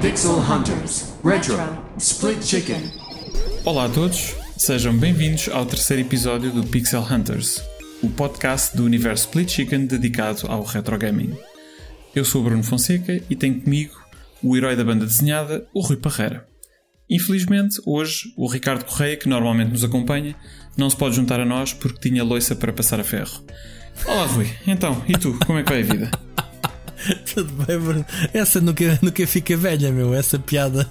Pixel Hunters Retro Split Chicken. Olá a todos, sejam bem-vindos ao terceiro episódio do Pixel Hunters, o podcast do universo Split Chicken dedicado ao retro gaming. Eu sou Bruno Fonseca e tenho comigo o herói da banda desenhada, o Rui Parreira. Infelizmente, hoje, o Ricardo Correia, que normalmente nos acompanha, não se pode juntar a nós porque tinha loiça para passar a ferro. Olá, Rui. Então, e tu? Como é que vai a vida? Tudo bem, Bruno. Essa nunca, nunca fica velha, meu. Essa piada.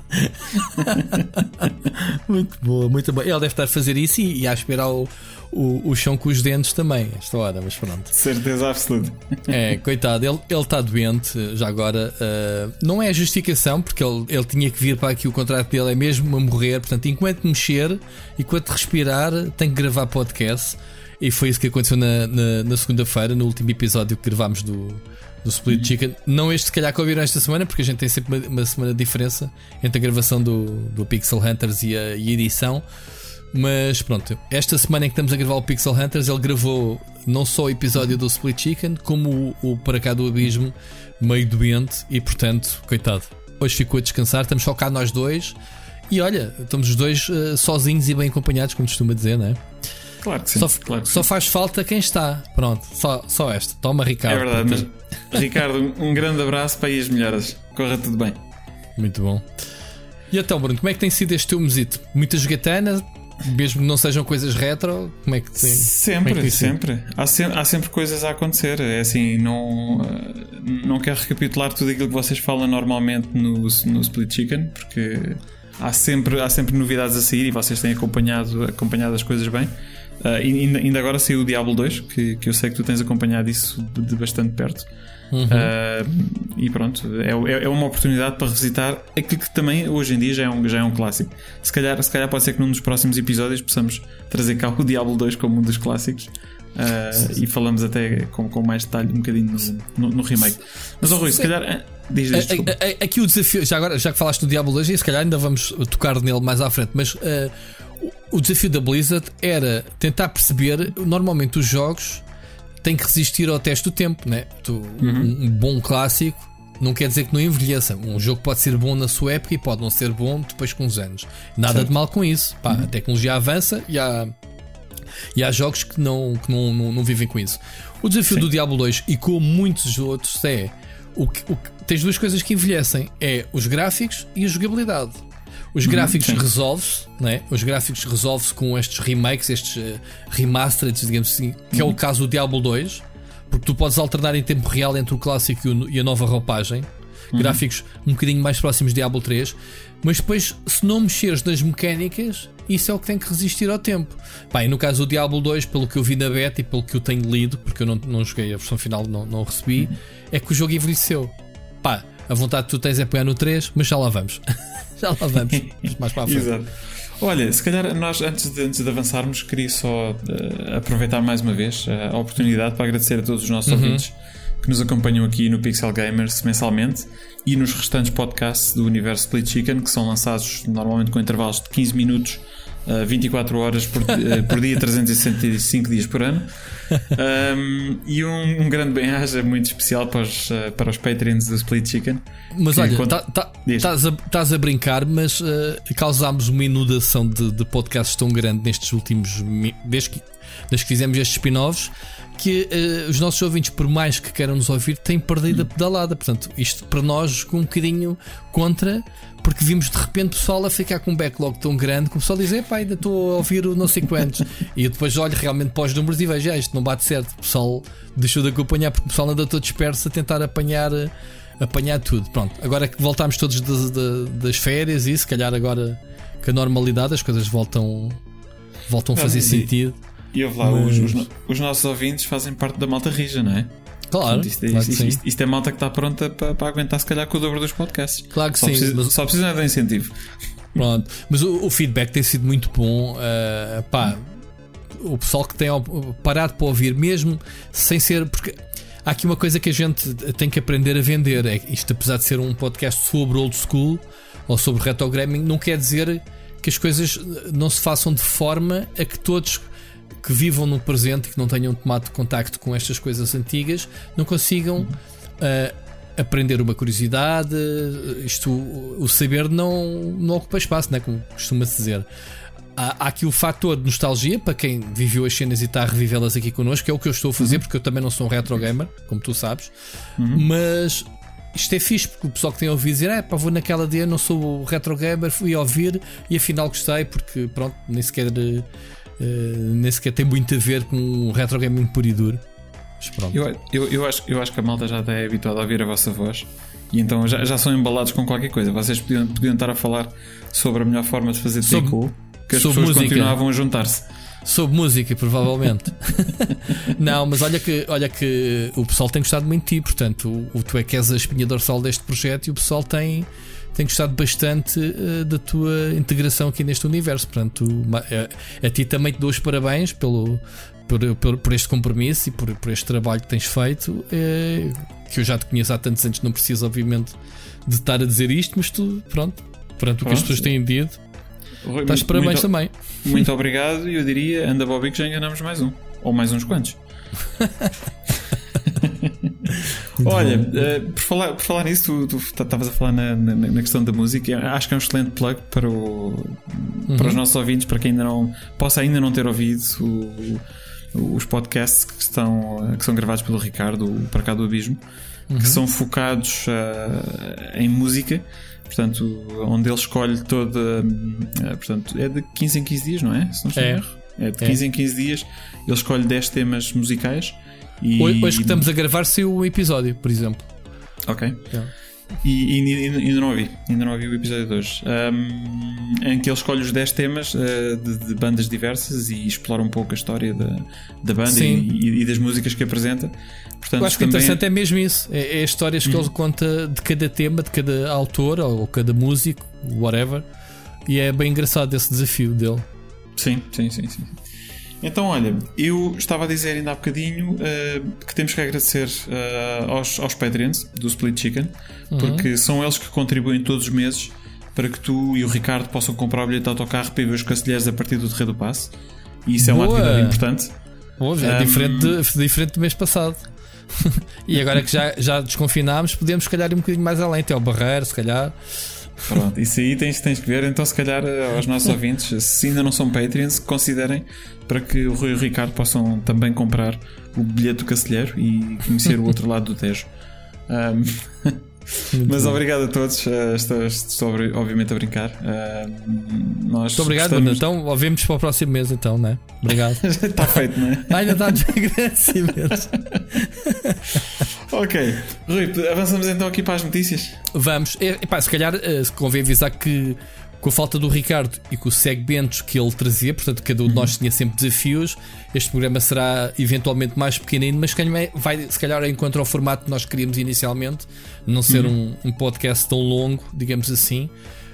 muito boa, muito boa. Ele deve estar a fazer isso e, e a esperar o, o, o chão com os dentes também, esta hora, mas pronto. Certeza absoluta. É, coitado, ele, ele está doente já agora. Uh, não é justificação, porque ele, ele tinha que vir para aqui. O contrato dele é mesmo a morrer. Portanto, enquanto mexer, enquanto respirar, tem que gravar podcast. E foi isso que aconteceu na, na, na segunda-feira, no último episódio que gravámos do do Split Chicken. Não este, se calhar, que ouviram esta semana, porque a gente tem sempre uma, uma semana de diferença entre a gravação do, do Pixel Hunters e a, e a edição. Mas pronto, esta semana em que estamos a gravar o Pixel Hunters, ele gravou não só o episódio do Split Chicken, como o, o Para cá do Abismo, meio doente, e portanto, coitado, hoje ficou a descansar. Estamos só cá nós dois, e olha, estamos os dois uh, sozinhos e bem acompanhados, como costuma dizer, não é? Claro que sim. Só, claro que só sim. faz falta quem está. Pronto, só, só esta. Toma, Ricardo. É verdade, mas Ricardo, um grande abraço para aí as melhoras. Corra tudo bem. Muito bom. E então, Bruno, como é que tem sido este teu mesito? Muita jogatana, mesmo que não sejam coisas retro? Como é que tem? como é que Sempre, tem sempre. Há, sempre. há sempre coisas a acontecer. É assim, não, eh, não quero recapitular tudo aquilo que vocês falam normalmente no, no Split Chicken, porque há sempre, há sempre novidades a sair e vocês têm acompanhado, acompanhado as coisas bem. E ainda, ainda agora saiu o Diablo 2, que, que eu sei que tu tens acompanhado isso de, de bastante perto. Uhum. Ah, e pronto, é, é- é uma oportunidade para revisitar aquilo que também hoje em dia já é um, já é um clássico. Se calhar, se calhar pode ser que num dos próximos episódios possamos trazer cá o Diablo 2 como um dos clássicos. Ah, e falamos até com, com mais detalhe um bocadinho no, no- no remake. Mas, oh, Rui, se calhar. Diz, diz, desculpa. A- a- a- Aqui o desafio, já agora, já que falaste do Diablo 2, e se calhar ainda vamos tocar nele mais à frente, mas eh, o- desafio da Blizzard era tentar perceber, normalmente os jogos têm que resistir ao teste do tempo, né? Tu, um, um bom clássico não quer dizer que não envelheça. Um jogo pode ser bom na sua época e pode não ser bom depois com uns anos. Nada de mal com isso. Pá, A tecnologia avança e há, e há jogos que não, que não, não, não vivem com isso. O desafio do Diablo 2 e com muitos outros é o que, o que- tens duas coisas que envelhecem: é os gráficos e a jogabilidade. Os gráficos sim. resolve-se, né? os gráficos resolve-se com estes remakes, estes uh, remastered, digamos assim, que é o caso do Diablo 2, porque tu podes alternar em tempo real entre o clássico e, o- e a nova roupagem. Gráficos um bocadinho mais próximos de Diablo 3, mas depois, se não mexeres nas mecânicas, isso é o que tem que resistir ao tempo. Pá, e no caso do Diablo 2, pelo que eu vi na beta e pelo que eu tenho lido, porque eu não, não joguei a versão final, não, não recebi, é que o jogo envelheceu. Pá, a vontade que tu tens é pegar no 3, mas já lá vamos. já lá vamos. mais para a frente. Exato. Olha, se calhar nós, antes de, antes de avançarmos, queria só eh, aproveitar mais uma vez eh, a oportunidade para agradecer a todos os nossos ouvintes que nos acompanham aqui no Pixel Gamers mensalmente e nos restantes podcasts do universo Split Chicken, que são lançados normalmente com intervalos de 15 minutos, eh, 24 horas por, eh, por dia, 365 dias por ano. Um, e um, um grande bem-aja muito especial para os, eh, para os Patreons do Split Chicken. Mas olha, estás tá, Diz. estás a, estás a brincar, mas eh, causámos uma inundação de, de podcasts tão grande nestes últimos. Desde que, desde que fizemos estes spin-offs, que eh, os nossos ouvintes, por mais que queiram nos ouvir, têm perdido a pedalada. Portanto, isto para nós jogou um bocadinho contra, porque vimos de repente pessoal a ficar com um backlog tão grande que o pessoal diz: Epá, ainda estou a ouvir o não sei quantos. e eu depois olho realmente para os números e vejo: ah, isto não bate certo. O pessoal deixou de acompanhar porque o pessoal anda todo disperso a tentar apanhar. eh, apanhar tudo. Pronto, agora que voltámos todos de- de- das férias e se calhar agora que a normalidade as coisas voltam voltam a fazer sentido. E ouve lá, Mas- os, os no- os nossos ouvintes fazem parte da malta rija, não é? Claro, Portanto, isto, é- claro isto- isto- isto é malta que está pronta para, para aguentar, se calhar, com o dobro dos podcasts. Claro que só sim, Precisa, mas- Só precisa de incentivo. Pronto, mas o, o feedback tem sido muito bom. ah, pá, o pessoal que tem parado para ouvir, mesmo sem ser. Porque há aqui uma coisa que a gente tem que aprender a vender. É isto, apesar de ser um podcast sobre old school ou sobre retrogramming, não quer dizer que as coisas não se façam de forma a que todos que vivam no presente e que não tenham tomado contacto com estas coisas antigas não consigam uh, aprender uma curiosidade. Isto, o saber não, não ocupa espaço, né? como costuma-se dizer. Há, há, aqui o fator de nostalgia para quem viveu as cenas e está a revivê-las aqui connosco, que é o que eu estou a fazer, uhum. porque eu também não sou um retro gamer, como tu sabes. Uhum. Mas isto é fixe, porque o pessoal que tem ouvido dizer, é pá, vou naquela dia, não sou retro gamer, fui ouvir e afinal gostei, porque pronto, nem sequer, uh, nem sequer tem muito a ver com o retro gaming puro e duro. Eu, eu, eu, acho, eu acho que a malta já está habituada a ouvir a vossa voz e então já, já são embalados com qualquer coisa. Vocês podiam, podiam estar a falar sobre a melhor forma de fazer sobre, que as pessoas música. continuavam a juntar-se. Sobre música, provavelmente. não, mas olha que, olha que o pessoal tem gostado muito de ti, portanto, o, o tu é que és a espinha dorsal deste projeto e o pessoal tem, tem gostado bastante uh, da tua integração aqui neste universo. Portanto, a, a, ti também te dou os parabéns pelo, por, por, por, este compromisso e por, por este trabalho que tens feito. É, que eu já te conheço há tantos anos, não preciso, obviamente, de estar a dizer isto, mas tu, pronto, perante o que as pessoas têm dito, Rui, estás parabéns muito, também. Muito obrigado, e eu diria, anda Bobby, que já enganamos mais um, ou mais uns quantos. Olha, uh, por, falar, por falar nisso, tu estavas a falar na, na, na, questão da música. Acho que é um excelente plug para, o, uhum. para os nossos ouvintes, para quem ainda não possa ainda não ter ouvido o, os podcasts que, estão, que são gravados pelo Ricardo, para cá do Abismo, uhum. que são focados uh, em música. Portanto, onde ele escolhe toda. Uh, portanto, é de 15 em 15 dias, não é? Se não estou é. erro. É de 15 é. em 15 dias. Ele escolhe 10 temas musicais. E... Hoje que estamos a gravar saiu um episódio, por exemplo. Ok. Yeah. E, e, ainda não ouvi, ainda não ouvi o episódio de hoje. Um, em que ele escolhe os 10 temas uh, de, de, bandas diversas e explora um pouco a história da, da banda e, e, das músicas que apresenta. Portanto, Eu acho que interessante é... é mesmo isso: é, é histórias que ele uhum. conta de cada tema, de cada autor ou, ou cada músico, whatever. E é bem engraçado esse desafio dele. Sim, sim, sim, sim. Então, olha, eu estava a dizer ainda há bocadinho uh, que temos que agradecer uh, aos, aos Patreons do Split Chicken, uhum. porque são eles que contribuem todos os meses para que tu e o Ricardo possam comprar o bilhete de autocarro para ver os Cacilheiros a partir do Terreiro do Passe. E isso é uma atividade importante. Boa, é um, diferente, de, diferente do mês passado. e agora que já, já desconfinámos, podemos se calhar ir um bocadinho mais além, até ao Barreiro, se calhar. Pronto, isso aí tens, tens que ver. Então, se calhar, eh, aos nossos ouvintes, se ainda não são Patreons, considerem para que o Rui e o Ricardo possam também comprar o bilhete do Cacilheiro e conhecer o outro lado do Tejo. Um, mas bom. obrigado a todos. Uh, estou, estou, obviamente a brincar. Uh, nós Muito obrigado. Então, ouvimos para o próximo mês, então, né? Obrigado. está feito, não é? Ainda está agradecimentos. ok. Rui, avançamos então aqui para as notícias. Vamos. E, epá, se calhar uh, convém avisar que com a falta do Ricardo e com os segmentos que ele trazia, portanto, cada um de nós uhum. tinha sempre desafios. Este programa será eventualmente mais pequenino, mas vai, se calhar, encontrar o formato que nós queríamos inicialmente, não ser uhum. um, um, podcast tão longo, digamos assim.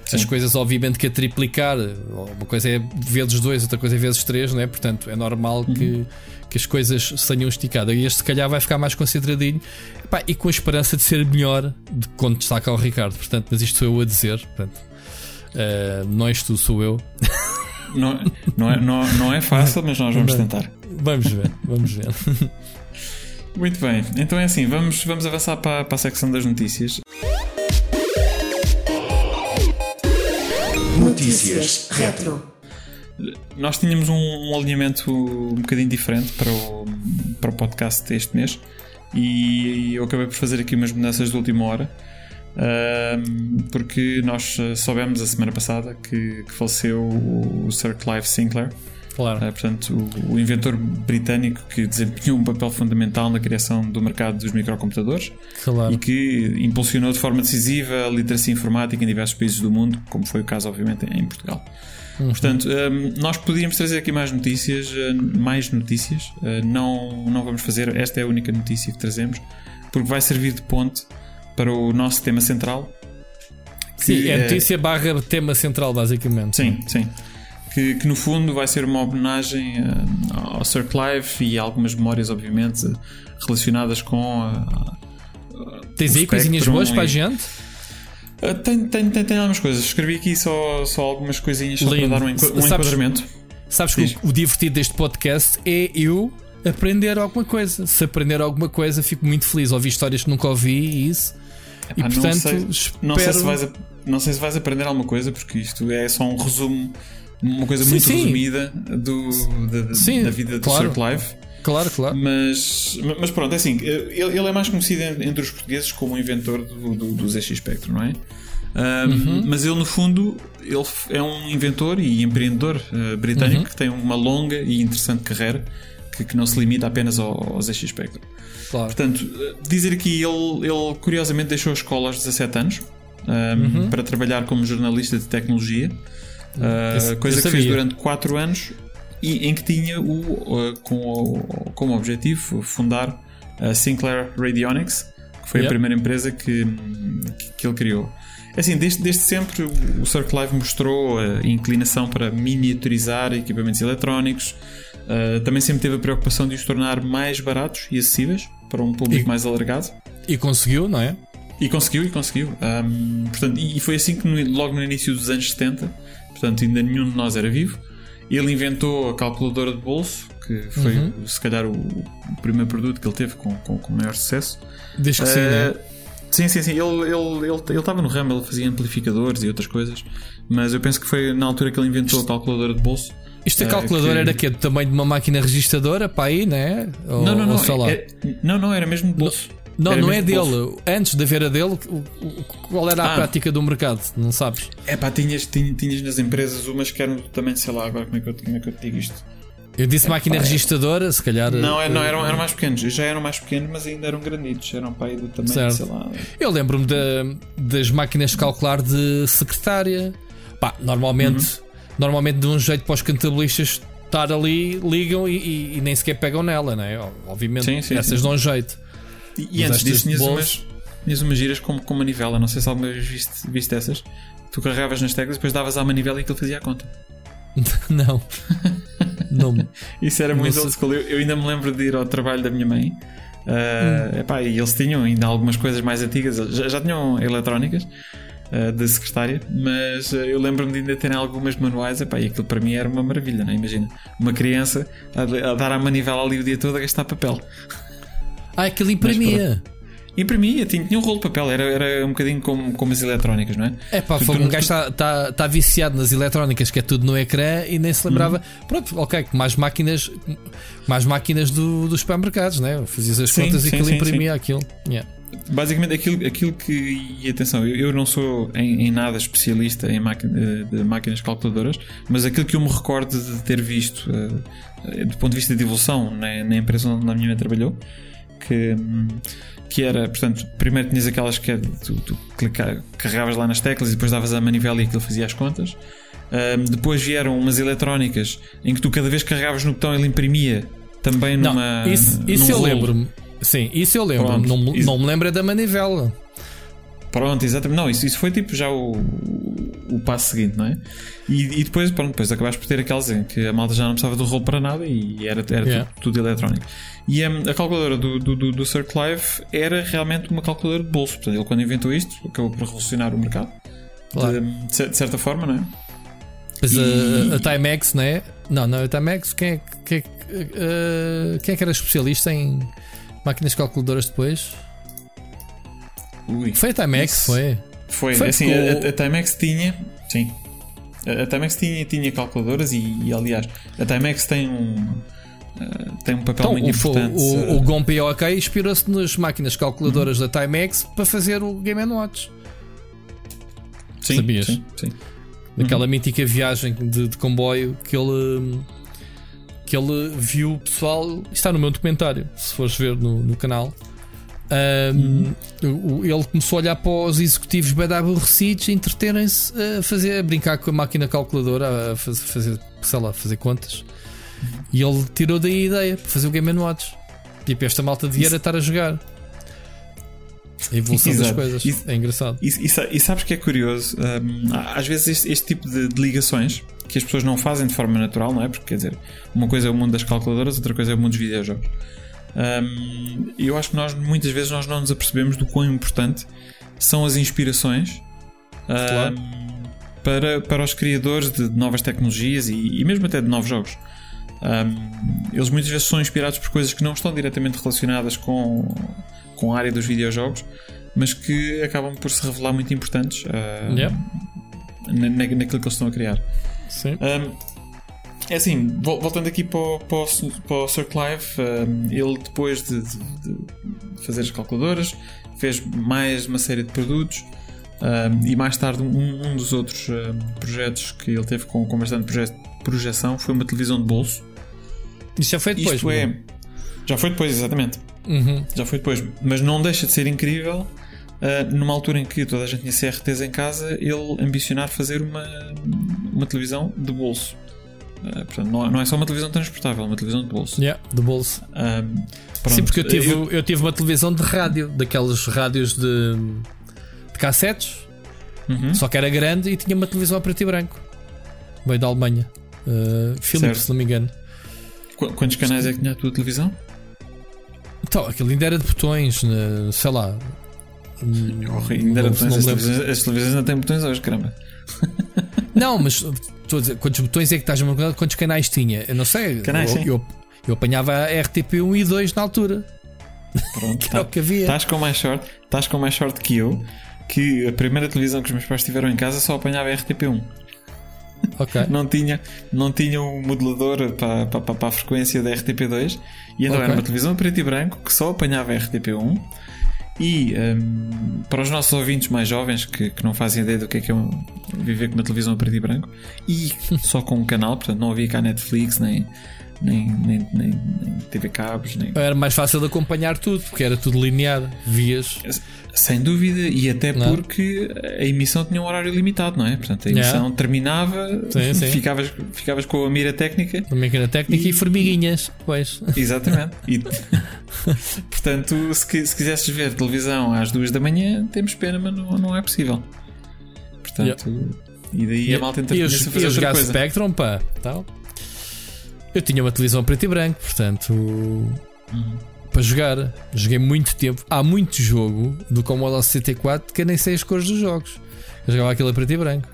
Sim. As coisas, obviamente, que a triplicar, uma coisa é vezes dois, outra coisa é vezes três, não é? Portanto, é normal uhum. que, que as coisas se tenham esticado. E este, se calhar, vai ficar mais concentradinho Epá, e com a esperança de ser melhor de quando destaca o Ricardo. Portanto, mas isto sou eu a dizer. Portanto, Uh, não és tu, sou eu. Não, não, é, não, não é fácil, mas nós vamos tentar. Vamos ver, vamos ver. Muito bem, então é assim, vamos, vamos avançar para, para a secção das notícias. Notícias Retro. Nós tínhamos um, um, alinhamento um bocadinho diferente para o, para o podcast deste mês e eu acabei por fazer aqui umas mudanças de última hora porque nós eh, soubemos a semana passada que, que faleceu o Sir Clive Sinclair. Claro. Uh, portanto, o, o, inventor britânico que desempenhou um papel fundamental na criação do mercado dos microcomputadores claro. e que impulsionou de forma decisiva a literacia informática em diversos países do mundo, como foi o caso, obviamente, em Portugal. Uhum. Portanto, um, nós podíamos trazer aqui mais notícias, uh, mais notícias. Uh, não, não vamos fazer, esta é a única notícia que trazemos, porque vai servir de ponte para o nosso tema central. Sim, é notícia barra tema central, basicamente. Sim, sim. que, que no fundo vai ser uma homenagem uh, ao Sir Clive e algumas memórias, obviamente, relacionadas com. Uh, Tens aí coisinhas boas e... para a gente? Uh, tem, tem, tem, tem algumas coisas. Escrevi aqui só, só algumas coisinhas só para dar um, enqu um sabes, enquadramento. Sabes Diz. que o, o divertido deste podcast é eu aprender alguma coisa. Se aprender alguma coisa, fico muito feliz. Ouvi histórias que nunca ouvi e isso. Epá, e portanto, não sei, espero... não, sei se vais, não sei se vais aprender alguma coisa, porque isto é só um resumo, uma coisa sim, muito sim. resumida do, da, sim, da vida claro. do Sir Clive. Claro, claro. Mas, mas pronto, é assim, ele, ele é mais conhecido entre os portugueses como o inventor do, do, do ZX Spectrum, não é? Um, uhum. Mas ele, no fundo, ele é um inventor e empreendedor uh, britânico uhum. que tem uma longa e interessante carreira que, que não se limita apenas ao, ao ZX Spectrum. Claro. Portanto, dizer aqui, ele, ele curiosamente deixou a escola aos 17 anos um, uhum. para trabalhar como jornalista de tecnologia, uh, esse, coisa que fez durante 4 anos e em que tinha o, uh, com, como objetivo fundar a Sinclair Radionics, que foi yep. a primeira empresa que, que, que ele criou. É assim, desde, desde sempre o Sir Clive mostrou a inclinação para miniaturizar equipamentos eletrónicos, uh, também sempre teve a preocupação de os tornar mais baratos e acessíveis para um público e, mais alargado. E conseguiu, não é? E conseguiu, e conseguiu. Um, portanto, e foi assim que no, logo no início dos anos 70, portanto ainda nenhum de nós era vivo, ele inventou a calculadora de bolso, que foi uhum. se calhar o, o, primeiro produto que ele teve com, com, com maior sucesso. Desde que uh, sim, né? Sim, sim, sim. Ele estava ele, ele, ele no ramo, ele fazia amplificadores e outras coisas, mas eu penso que foi na altura que ele inventou a calculadora de bolso. Isto a eh, calculadora que... era que do tamanho de uma máquina registradora para aí, né? Ou, não, não, não. É, não, não, era mesmo de bolso. Não, era não é dele. Bolso. Antes de haver a dele, qual era a ah. prática do mercado? Não sabes? É pá, tinhas, tinhas, tinhas nas empresas umas que eram também, sei lá, agora como é que eu, como é que eu te digo isto? Eu disse é, máquina pá, registradora, se calhar. Não, é, não eram, eram mais pequenos. Já eram mais pequenos, mas ainda eram granditos. Eram para aí do tamanho, certo. sei lá. Eu lembro-me das máquinas de calcular de secretária. Pá, normalmente, uhum. Normalmente de um jeito para os contabilistas estar ali, ligam e, e, e, nem sequer pegam nela, né? Obviamente, sim, sim, essas sim. dão um jeito. E, e antes disso, tinhas umas, tinhas umas giras com, com manivela. Não sei se alguma vez viste, viste essas. Tu carregavas nas teclas, depois davas à manivela e aquilo fazia a conta. não. não. Isso era muito old school. Eu, eu, ainda me lembro de ir ao trabalho da minha mãe. Uh, hum. epá, e eles tinham ainda algumas coisas mais antigas, já, já tinham eletrónicas uh, de secretária, mas uh, eu lembro-me de ainda terem algumas manuais. Epá, e aquilo para mim era uma maravilha, não é? Imagina, uma criança a, a dar a manivela ali o dia todo a gastar papel. Ah, aquilo imprimia. Imprimia, tinha, tinha um rolo de papel, era, era um bocadinho como, como as eletrónicas, não é? É pá, foi um gajo está tá, tá viciado nas eletrónicas, que é tudo no ecrã e nem se lembrava. Uhum. Pronto, ok, mais máquinas, mais máquinas do, dos supermercados, né? Fazias as sim, contas sim, e aquilo sim, imprimia aquilo. Yeah. Basicamente, aquilo, aquilo que. E atenção, eu, eu não sou em, em, nada especialista em máquina, de máquinas calculadoras, mas aquilo que eu me recordo de ter visto uh, do ponto de vista de evolução na, na empresa onde a minha mãe trabalhou, que. Um, que era, portanto, primeiro tinhas aquelas que é, tu, tu clicar, carregavas lá nas teclas e depois davas a manivela e aquilo fazia as contas. Depois vieram umas eletrónicas em que tu cada vez carregavas no botão ele imprimia também numa. Não, isso, isso eu lembro-me. Sim, isso eu lembro. Não, não me lembro é da manivela. Pronto, exatamente. Não, isso, isso foi tipo já o, o passo seguinte, não é? E, e, depois, pronto, depois acabaste por ter aquelas em que a malta já não precisava do rolo para nada e era, era yeah. tudo, tudo, eletrónico. E um, a calculadora do, do, do, do Sir Clive era realmente uma calculadora de bolso. Portanto, ele quando inventou isto, acabou por revolucionar o mercado. Claro. De, de, certa forma, não é? Mas e... a, a Timex, não é? Não, não, a Timex, quem é, quem, é, uh, quem é que era especialista em máquinas calculadoras depois? Ui, foi a Timex, isso. foi? Foi, foi assim, a, a, Timex tinha, sim. A, a Timex tinha, tinha calculadoras e, e, aliás, a Timex tem um. Uh, tem um papel então, muito o, importante. O, o, o GOM POK inspirou-se nas máquinas calculadoras uhum. da Timex para fazer o Game Watch. Sim, Sabias? Sim, sim. Daquela uhum. mítica viagem de, de, comboio que ele que ele viu o pessoal. Está no meu documentário, se fores ver no, no canal. Um, uhum. Ele começou a olhar para os executivos bem aborrecidos, entreterem-se a fazer, a brincar com a máquina calculadora, a fazer, sei lá, fazer contas. E ele tirou daí a ideia para fazer o Game Watch. Tipo, esta malta devia estar a jogar. A evolução Exato. das coisas. é engraçado. E, e, e, sabes que é curioso? Um, às vezes este, este tipo de, de, ligações, que as pessoas não fazem de forma natural, não é? Porque quer dizer, uma coisa é o mundo das calculadoras, outra coisa é o mundo dos videojogos. Um, eu acho que nós muitas vezes nós não nos apercebemos do quão importante são as inspirações claro. um, para, para os criadores de novas tecnologias e, e mesmo até de novos jogos. Um, eles muitas vezes são inspirados por coisas que não estão diretamente relacionadas com, com a área dos videojogos, mas que acabam por se revelar muito importantes uh, yep. na, naquilo que eles estão a criar. Sim. Um, é assim, voltando aqui para o, para o, para o Sir Clive, um, ele depois de, de, de, fazer as calculadoras fez mais uma série de produtos um, e mais tarde um, um dos outros projetos que ele teve com, com bastante proje projeção foi uma televisão de bolso. Isso já foi depois. Isto é, já foi depois, exatamente. Uhum. Já foi depois, mas não deixa de ser incrível uh, numa altura em que toda a gente tinha CRTs em casa, ele ambicionar fazer uma, uma televisão de bolso. Uh, portanto, não, não, é só uma televisão transportável, é uma televisão de bolso. Yeah, de bolso. Um, Sim, porque eu tive, eu... eu... tive uma televisão de rádio, daquelas rádios de, de cassetes, uhum. só que era grande e tinha uma televisão a preto e branco. Veio da Alemanha. Uh, Philips, se não me engano. Qu quantos canais é que tinha a tua televisão? Então, aquilo ainda era de botões, né? sei lá. Ainda era de botões. As televisões, as televisões não têm botões hoje, caramba. Não, mas estou a dizer, quantos botões é que estás a perguntar? Quantos canais tinha? Eu não sei. Canais, eu, eu, eu, apanhava a RTP1 e 2 na altura. Pronto, que o que havia. Estás com mais sorte, estás com mais sorte que eu, que a primeira televisão que os meus pais tiveram em casa só apanhava a RTP1. Okay. não, tinha, não tinha o modulador para, para, para a frequência da RTP2 e então okay. era uma televisão preto e branco que só apanhava a RTP1 e um, para os nossos ouvintes mais jovens que, que não fazem ideia do que é que é viver com uma televisão preto e branco e só com um canal, portanto não havia cá Netflix nem, nem, nem, nem, nem TV Cabos. Nem... Era mais fácil de acompanhar tudo porque era tudo linear, vias. Sem dúvida, e até não. porque a emissão tinha um horário limitado, não é? Portanto, a emissão yeah. terminava, sim, sim. Ficavas, ficavas com a mira técnica. A mira técnica e, e formiguinhas, pois. Exatamente. E, portanto, se, se quisesses ver televisão às duas da manhã, temos pena, mas não, não é possível. Portanto, yeah. e daí e, a malta tenta fazer e jogar coisa. Spectrum, pá, tal. Eu tinha uma televisão preto e branco, portanto. Uhum para jogar. Joguei muito tempo. Há muito jogo do Commodore 64 que eu nem sei as cores dos jogos. Eu jogava aquilo a preto e branco.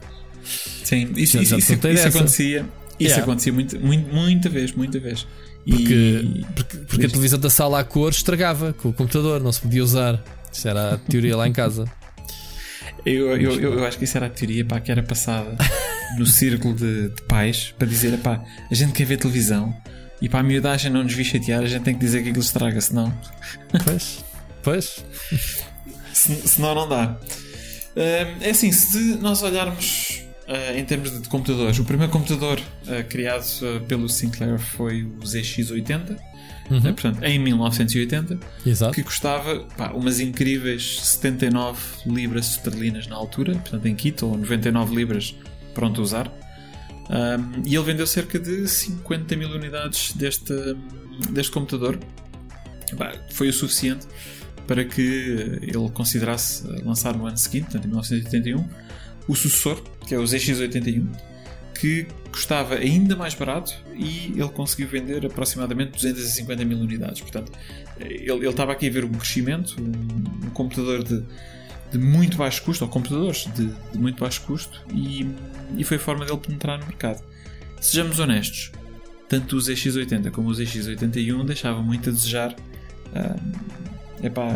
Sim, isso, isso, isso, isso acontecia. Isso yeah. acontecia muito, muito, muita vez, muita vez. Porque, e... porque, porque a televisão da sala a cor estragava com o computador, não se podia usar. Isso era a teoria lá em casa. Eu, eu, eu, eu, acho que isso era a teoria pá, que era passada no círculo de, de pais para dizer: pá, a gente quer ver televisão, e para a miudagem não nos vir chatear, a gente tem que dizer que aquilo estraga, senão. Pois, pois. Se, senão não dá. Uh, é assim, se nós olharmos uh, em termos de computadores, o primeiro computador uh, criado pelo Sinclair foi o ZX80. Uhum. portanto, em 1980, Exato. que custava pá, umas incríveis 79 libras esterlinas na altura, portanto, em kit, ou 99 libras pronto a usar. Um, e ele vendeu cerca de 50 mil unidades deste, deste computador. Bah, foi o suficiente para que ele considerasse lançar no ano seguinte, portanto, em 1981, o sucessor, que é o ZX81, que custava ainda mais barato e ele conseguiu vender aproximadamente 250 mil unidades. Portanto, ele, ele estava aqui a ver um crescimento, um, um computador de de muito baixo custo, ou computadores de, de muito baixo custo, e, e foi a forma dele penetrar no mercado. Sejamos honestos, tanto o ZX80 como o ZX81 deixavam muito a desejar. Uh, epá,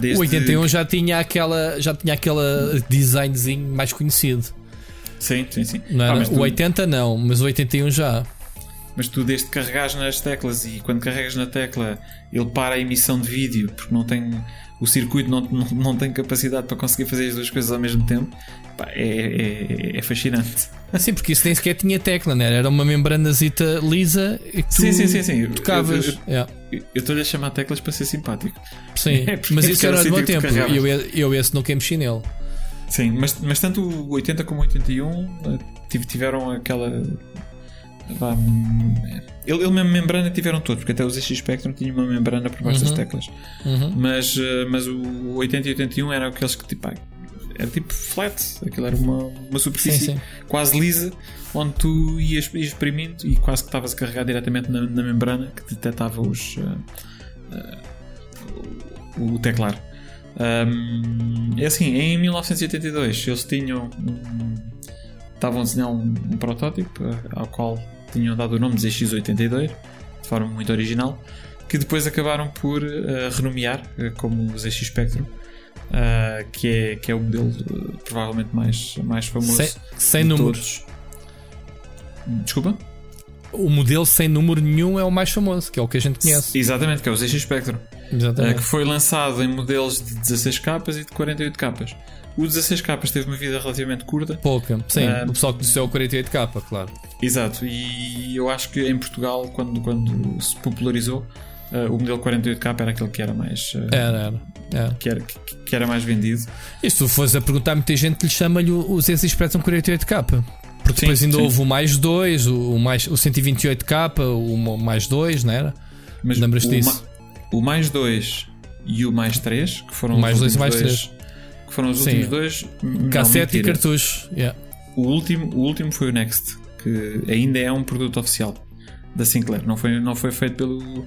desde... O 81 já tinha aquela já tinha aquela designzinho mais conhecido. Sim, sim, sim. Não era, ah, tu... O 80 não, mas o 81 já. Mas tu, desde que carregares nas teclas e quando carregas na tecla ele para a emissão de vídeo porque não tem o circuito não, não, não tem capacidade para conseguir fazer as duas coisas ao mesmo tempo, pá, é, é, é, fascinante. Sim, porque isso nem sequer tinha tecla, né? era uma membranazita lisa e que sim, sim, sim, sim. tocavas. Eu, eu, yeah. eu estou-lhe a chamar teclas para ser simpático. Sim, é mas isso era no bom tempo. Eu, eu esse nunca mexi nele. Sim, mas, mas tanto o 80 como o 81 eh, tiveram aquela ele, ele mesmo membrana tiveram todos, porque até os ZX Spectrum tinha uma membrana por baixo uhum. das teclas. Uhum. Mas, eh, mas o 80 e 81 eram aqueles que tipo, era tipo flat, aquilo era uma, uma superfície Sim, sim. quase lisa, onde tu ias, ias exprimindo e quase que estavas a carregar diretamente na, na membrana que detectava os, ah, ah, o teclar. Um, é assim, em 1982 eles tinham um, estavam a desenhar um, um protótipo ah, ao qual tinham dado o nome de ZX82 de forma muito original que depois acabaram por ah, renomear ah, como o ZX Spectrum ah, que, é, que é o modelo provavelmente mais, mais famoso Sem, sem números. todos. Desculpa? O modelo sem número nenhum é o mais famoso, que é o que a gente conhece. Exatamente, que é o ZX Spectrum. Exatamente. que foi lançado em modelos de 16 capas e de 48 capas. O 16 capas teve uma vida relativamente curta. Pouca. Sim, Ah, o pessoal conheceu o 48K, claro. Exato, e eu acho que em Portugal, quando, quando se popularizou, uh, o modelo 48K era aquele que era mais, uh, Era, era. era. que, era, que, que era mais vendido. E se tu fores a perguntar, muita gente lhe chama-lhe o o ZX Spectrum 48K. Porque Sim, depois ainda sim. houve o mais 2, o, o mais, o 128K, o mais 2, não era? Mas Lembras-te disso? O mais 2 e o mais 3, que foram mais os dois últimos mais dois, que foram os Sim. últimos dois, Cassete e cartucho. Yeah. O último, o último foi o Next, que ainda é um produto oficial da Sinclair. Não foi, não foi feito pelo,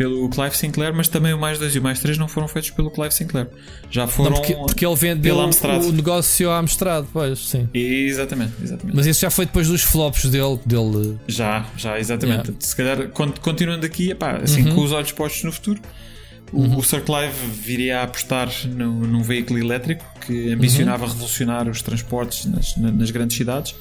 pelo Clive Sinclair, mas também o mais 2 e o mais 3 não foram feitos pelo Clive Sinclair. Já foram. Não, porque, porque ele vendeu o negócio à Amstrad, pois, sim. Exatamente, exatamente. Mas isso já foi depois dos flops dele. dele Já, já, exatamente. Yeah. Se calhar, con- continuando aqui, epá, assim, Uhum. com os olhos postos no futuro, o, o Sir Clive viria a apostar no, num veículo elétrico que ambicionava Uhum. revolucionar os transportes nas, na- nas grandes cidades.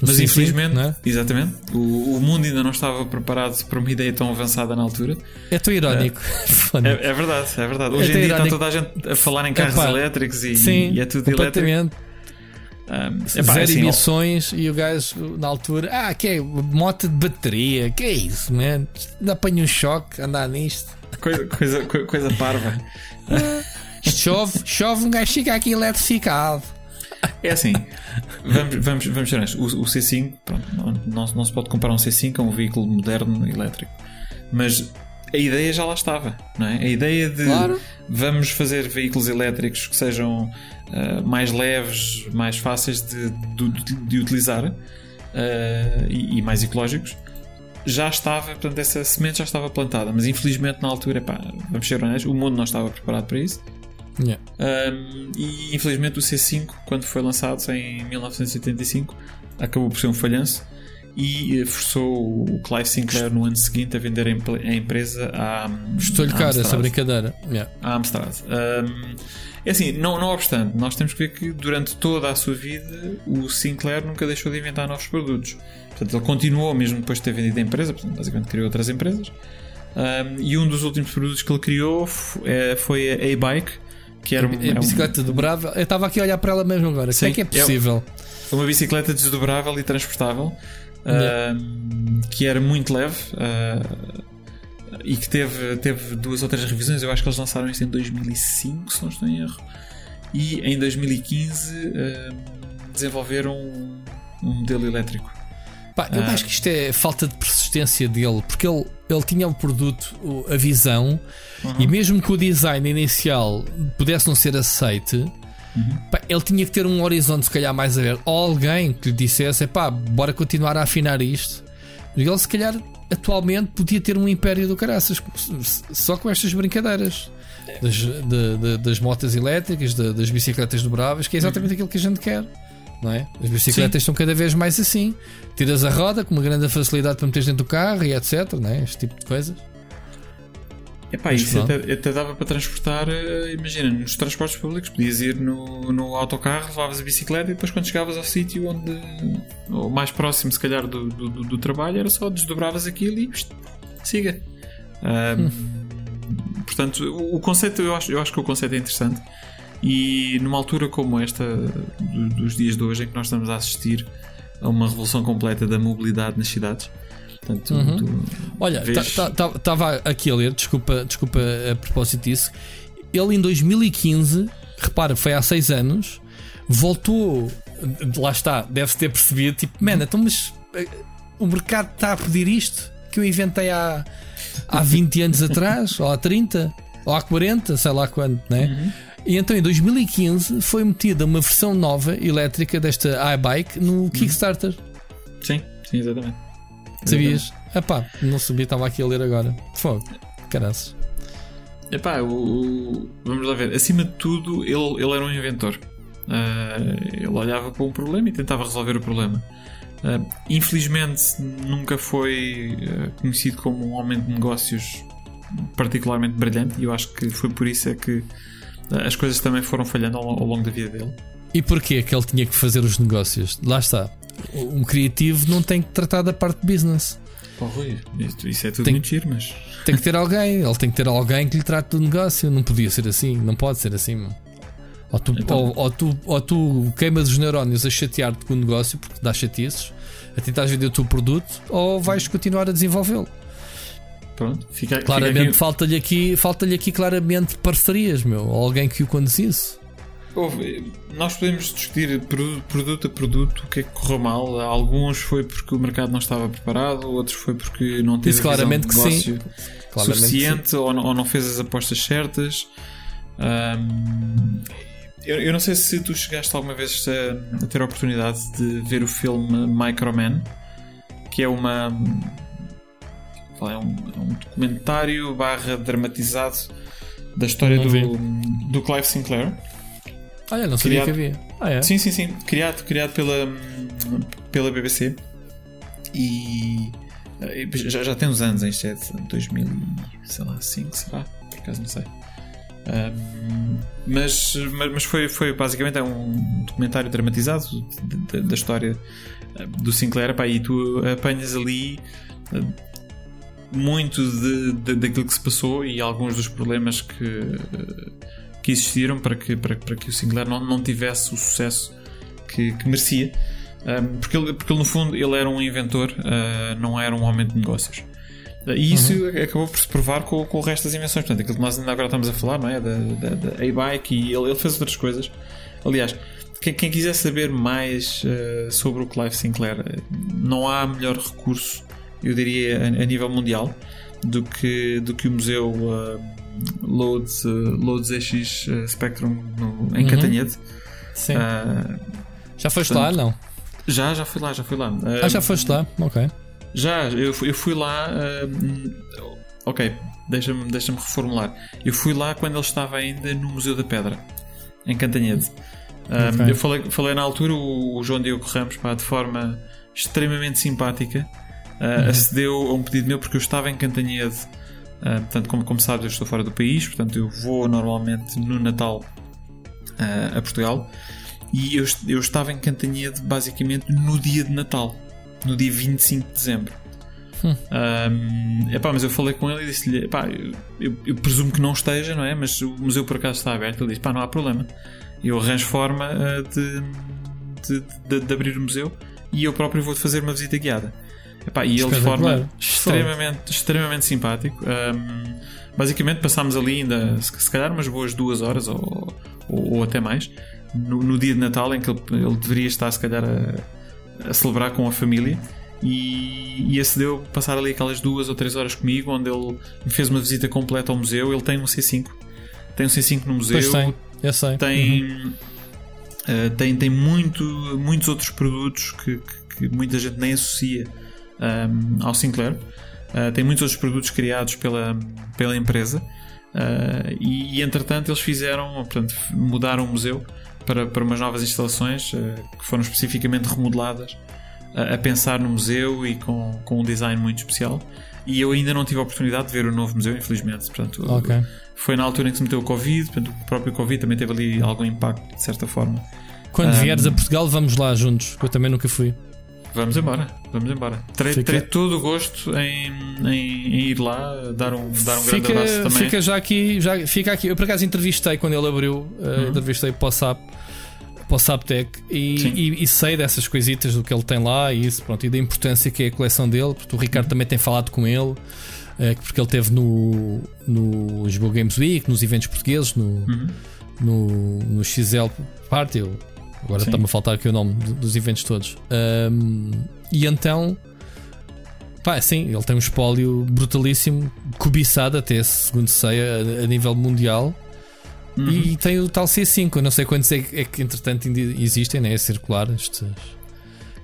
Mas C5, infelizmente, não é? exatamente, o, o mundo ainda não estava preparado para uma ideia tão avançada na altura. é tão irónico. Foda. É, é verdade, é verdade. Hoje É em dia está irónico. toda a gente a falar em carros Epá, elétricos e, Sim, e é tudo elétrico. Um, epá, Zero assim, emissões e o gajo na altura, ah, que é moto de bateria, que é isso, man? Apanha um choque andar nisto. coisa, coisa, co- coisa parva. Isto chove, chove, um gajo fica aqui eletrificado. É assim, vamos, vamos, vamos ser honestos. O, o C5, pronto, não, não, se pode comparar um C5 a um veículo moderno elétrico, mas a ideia já lá estava, não é? A ideia de Claro. vamos fazer veículos elétricos que sejam ah, mais leves, mais fáceis de, de, de utilizar ah, e, e mais ecológicos. Já estava, portanto, essa semente já estava plantada, mas infelizmente na altura, pá, vamos ser honestos, o mundo não estava preparado para isso. Yeah. Um, e infelizmente o C5, quando foi lançado em 1985, acabou por ser um falhanço e eh, forçou o Clive Sinclair no ano seguinte a vender a empre- a empresa à, Estou-lhe cara essa brincadeira. Yeah. À Amstrad. Um, é assim, não, não obstante, nós temos que ver que durante toda a sua vida o Sinclair nunca deixou de inventar novos produtos. Portanto, ele continuou mesmo depois de ter vendido a empresa, portanto, basicamente criou outras empresas. Um, e um dos últimos produtos que ele criou eh, foi a A-Bike, que era um- é A um- bicicleta dobrável. Eu estava aqui a olhar para ela mesmo agora. Como é Sim, que é possível? uma bicicleta desdobrável e transportável ahm, que era muito leve ah, e que teve, teve duas ou três revisões. Eu acho que eles lançaram isto em 2005, se não estou em erro. E em 2015 ahm, desenvolveram um, um modelo elétrico. Pá, eu Ah. acho que isto é falta de persistência dele, porque ele, ele tinha o produto, a visão, e mesmo que o design inicial pudesse não ser aceite, pá, ele tinha que ter um horizonte, se calhar, mais aberto. Ou alguém que lhe dissesse: pá, bora continuar a afinar isto. E ele, se calhar, atualmente podia ter um império do caraças, só com estas brincadeiras. Das, de- de- das motas elétricas, de- das bicicletas dobráveis, que é exatamente aquilo que a gente quer. Não é? As bicicletas estão cada vez mais assim. Tiras a roda com uma grande facilidade para meteres dentro do carro e etc. Não é? Este tipo de coisas. Epá, Mas isso até, até dava para transportar, eh, imagina, nos transportes públicos, podias ir no, no autocarro, levavas a bicicleta e depois quando chegavas ao sítio onde, ou mais próximo se calhar do, do, do- trabalho, era só desdobravas aquilo e pst, siga. Ahm, Portanto, o, o conceito, eu acho, eu acho que o conceito é interessante e numa altura como esta do- dos dias de hoje em que nós estamos a assistir a uma revolução completa da mobilidade nas cidades. Portanto, Uhum. tu Olha, estava aqui a ler, desculpa, desculpa a propósito disso. Ele em 2015, repara, foi há 6 anos, voltou. Lá está, deve-se ter percebido, tipo, man, então, mas eh, o mercado está a pedir isto que eu inventei há, há 20 anos atrás, ou há 30, ou há 40, sei lá quando, né? E então em 2015 foi metida uma versão nova elétrica desta iBike no uhum. Kickstarter. Sim, sim, exatamente. Sabias? Epá, não sabia, estava aqui a ler agora. Fogo, caraças. Epá, o, o, vamos lá ver. Acima de tudo, ele, ele era um inventor. Uh, ele olhava para um problema e tentava resolver o problema. Uh, infelizmente, nunca foi uh, conhecido como um homem de negócios particularmente brilhante, e eu acho que foi por isso é que as coisas também foram falhando ao, ao longo da vida dele. E porquê que ele tinha que fazer os negócios? Lá está. Um criativo não tem que tratar da parte de business. Pô, Rui, isso, isso é tudo tem, mentira, mas. Tem que ter alguém, ele tem que ter alguém que lhe trate do negócio. Não podia ser assim, não pode ser assim, mano. Ou tu, então... ou, ou, tu, ou tu queimas os neurónios a chatear-te com o negócio porque dá chatices, a tentar vender o teu produto, ou vais continuar a desenvolvê-lo. Pronto, fica, claramente aqui... falta-lhe aqui, falta-lhe aqui claramente parcerias, meu, alguém que o conduzisse. nós podemos discutir produto a produto o que é que correu mal. Alguns foi porque o mercado não estava preparado, outros foi porque não teve Isso claramente sim. Claramente suficiente sim. Ou, não, ou não fez as apostas certas. Um, eu, eu, não sei se tu chegaste alguma vez a, a, ter a oportunidade de ver o filme Microman, que é uma. É um, é um documentário barra dramatizado da história do, do Clive Sinclair. Ah, não sabia criado, que havia. Ah, é? Sim, sim, sim. Criado, criado pela, pela BBC. E já, já tem uns anos, isto é de 2005, será? Por acaso não sei mas, mas foi, foi basicamente é um documentário dramatizado da história do Sinclair pá, e tu apanhas ali muito de, de, daquilo que se passou e alguns dos problemas que, que existiram para que, para, para que o Sinclair não, não tivesse o sucesso que, que merecia. Um, porque, ele, porque ele, no fundo ele era um inventor, uh, não era um homem de negócios. E isso uhum. acabou por se provar com, com o resto das invenções. Portanto, aquilo que nós ainda agora estamos a falar, não é? Da, da, da A-Bike e ele, ele, fez outras coisas. Aliás, quem, quem quiser saber mais uh, sobre o Clive Sinclair, não há melhor recurso, eu diria, a, a nível mundial, do que, do que o Museu uh, Loads, uh, Loads EX Spectrum no, em uhum. Catanhede. Sim. já foste portanto, lá, não? Já, já fui lá, já fui lá. Ah, já foste lá? Ok. Já, eu fui, eu fui lá. Uh, ok, deixa-me deixa reformular. Eu fui lá quando ele estava ainda no Museu da Pedra, em Cantanhede. okay. Eu falei, falei na altura, o, o João Diogo Ramos, pá, de forma extremamente simpática, uh, acedeu a um pedido meu porque eu estava em Cantanhede. Uh, portanto, como, como sabes, eu estou fora do país, portanto, eu vou normalmente no Natal uh, a Portugal. E eu, eu estava em Cantanhede basicamente no dia de Natal no dia 25 de dezembro. Hum. Um, epá, mas eu falei com ele e disse-lhe: eu, eu, eu, presumo que não esteja, não é? Mas o museu por acaso está aberto. Ele disse: pá, não há problema. Eu arranjo forma uh, de, de, de, de, abrir o museu e eu próprio vou fazer uma visita guiada. Epá, e ele de forma extremamente, extremamente simpático. Um, basicamente passámos ali ainda se calhar umas boas duas horas ou, ou, ou até mais no, no, dia de Natal em que ele, ele deveria estar se calhar a a celebrar com a família e, e acedeu passar ali aquelas duas ou três horas comigo, onde ele me fez uma visita completa ao museu. Ele tem um C5, tem um C5 no museu, pois tem, eu sei. tem, uhum. uh, tem, tem muito, muitos outros produtos que, que, que muita gente nem associa um, ao Sinclair. Uh, tem muitos outros produtos criados pela, pela empresa. Uh, e, entretanto eles fizeram, portanto, mudaram o museu para, para umas novas instalações uh, que foram especificamente remodeladas a pensar no museu e com, com um design muito especial. E eu ainda não tive a oportunidade de ver o novo museu, infelizmente. Portanto, okay. Foi na altura em que se meteu o Covid, portanto, o próprio Covid também teve ali algum impacto, de certa forma. Quando um, vieres a Portugal, vamos lá juntos, que eu também nunca fui. Vamos embora, vamos embora. Terei, fica... terei todo o gosto em, em, em, ir lá, dar um, dar um fica, grande abraço também. Fica já aqui, já, fica aqui. Eu por acaso entrevistei quando ele abriu, uh, uhum. entrevistei para o SAP, para o SAPTEC e, e, e, sei dessas coisitas do que ele tem lá e isso, pronto, e da importância que é a coleção dele, porque o Ricardo uhum. também tem falado com ele, uh, porque ele teve no, no Lisboa Games Week, nos eventos portugueses, no, uhum. no, no XL Party, Agora está-me a faltar aqui o nome dos eventos todos. Um, e então, pá, sim, ele tem um espólio brutalíssimo, cobiçado até segundo sei, a, a nível mundial. uhum. e tem o tal C5. Eu não sei quantos é, é que entretanto existem, né? A circular estes,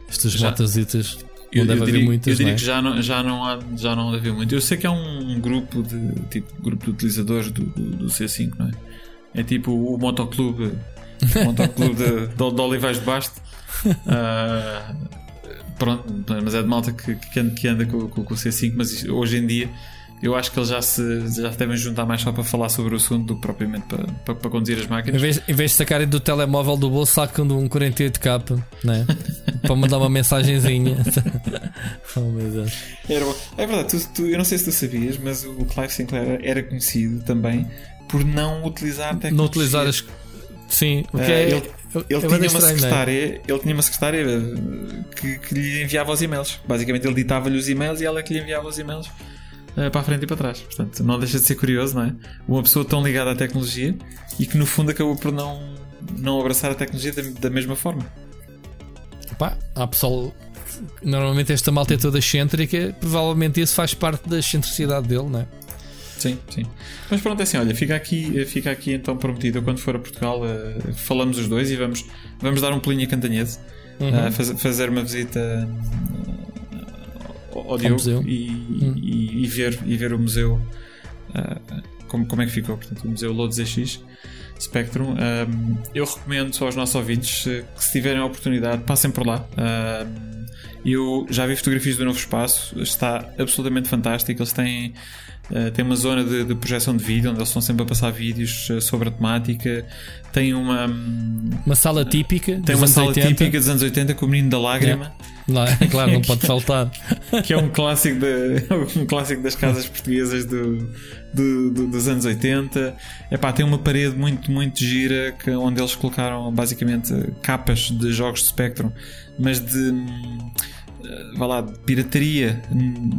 estas motasitas. Eu, eu, diria, muitas, eu diria é? que já não, já, não há, já não deve haver muito. Eu sei que é um grupo de tipo grupo de utilizadores do, do, do C5, não é? É tipo o motoclube, o motoclube de, de, de Olivais de Basto. Uh, pronto, mas é de malta que, que anda com, com, com o C5, mas hoje em dia eu acho que eles já se já devem juntar mais só para falar sobre o assunto do que propriamente para, para, para conduzir as máquinas. Em vez, em vez de sacarem do telemóvel do bolso, sacam de um 48K né? para mandar uma mensagenzinha. oh, meu Deus. Era, é verdade, tu, tu, eu não sei se tu sabias, mas o Clive Sinclair era conhecido também por não utilizar tecnologia. Não utilizar as. Sim, o que uh, é. Ele, ele, tinha uma secretária, ele tinha uma secretária que, que lhe enviava os e-mails. Basicamente, ele ditava-lhe os e-mails e ela é que lhe enviava os e-mails uh, para a frente e para trás. Portanto, não deixa de ser curioso, não é? Uma pessoa tão ligada à tecnologia e que no fundo acabou por não, não abraçar a tecnologia da, da mesma forma. Pá, há pessoal. Normalmente esta malta é toda excêntrica, provavelmente isso faz parte da excentricidade dele, não é? Sim, sim. Mas pronto, é assim, olha, fica aqui, fica aqui então prometido. Quando for a Portugal, uh, falamos os dois e vamos, vamos dar um pulinho a Cantanhede, uhum. uh, faz, fazer uma visita ao Diogo e, hum. e, e, ver, e ver o museu uh, como, como é que ficou. Portanto, o Museu Lourdes ZX Spectrum. Um, eu recomendo aos nossos ouvintes que, se tiverem a oportunidade, passem por lá. Um, eu já vi fotografias do novo espaço, está absolutamente fantástico. Eles têm Uh, tem uma zona de, de, projeção de vídeo onde eles estão sempre a passar vídeos uh, sobre a temática. Tem uma. Uma sala típica. Tem uma sala 80. típica dos anos 80 com o menino da lágrima. Yeah. claro, não pode faltar. que é um clássico, de, um clássico das casas portuguesas do, do, do, dos anos 80. Epá, tem uma parede muito, muito gira que, onde eles colocaram basicamente capas de jogos de Spectrum, mas de. Eh, vá lá, de pirataria.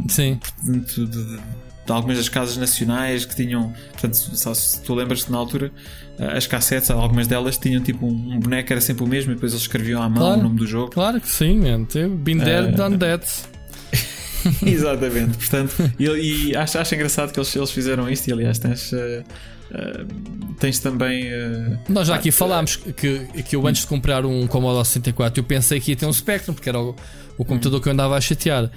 Sim. Portanto, de, de algumas das casas nacionais que tinham. Portanto, se tu lembras-te na altura, eh, as cassetes, algumas delas tinham tipo um boneco que era sempre o mesmo e depois eles escreviam à mão claro, o nome do jogo. Claro que sim, man. Been there, uh... done that. Exatamente, portanto, e, e acho, acho engraçado que eles, eles fizeram isto. E aliás, tens, uh, uh, tens também. Uh, Nós já aqui falámos que, que eu antes de comprar um Commodore 64 eu pensei que ia ter um Spectrum, porque era o, o computador hum. que eu andava a chatear.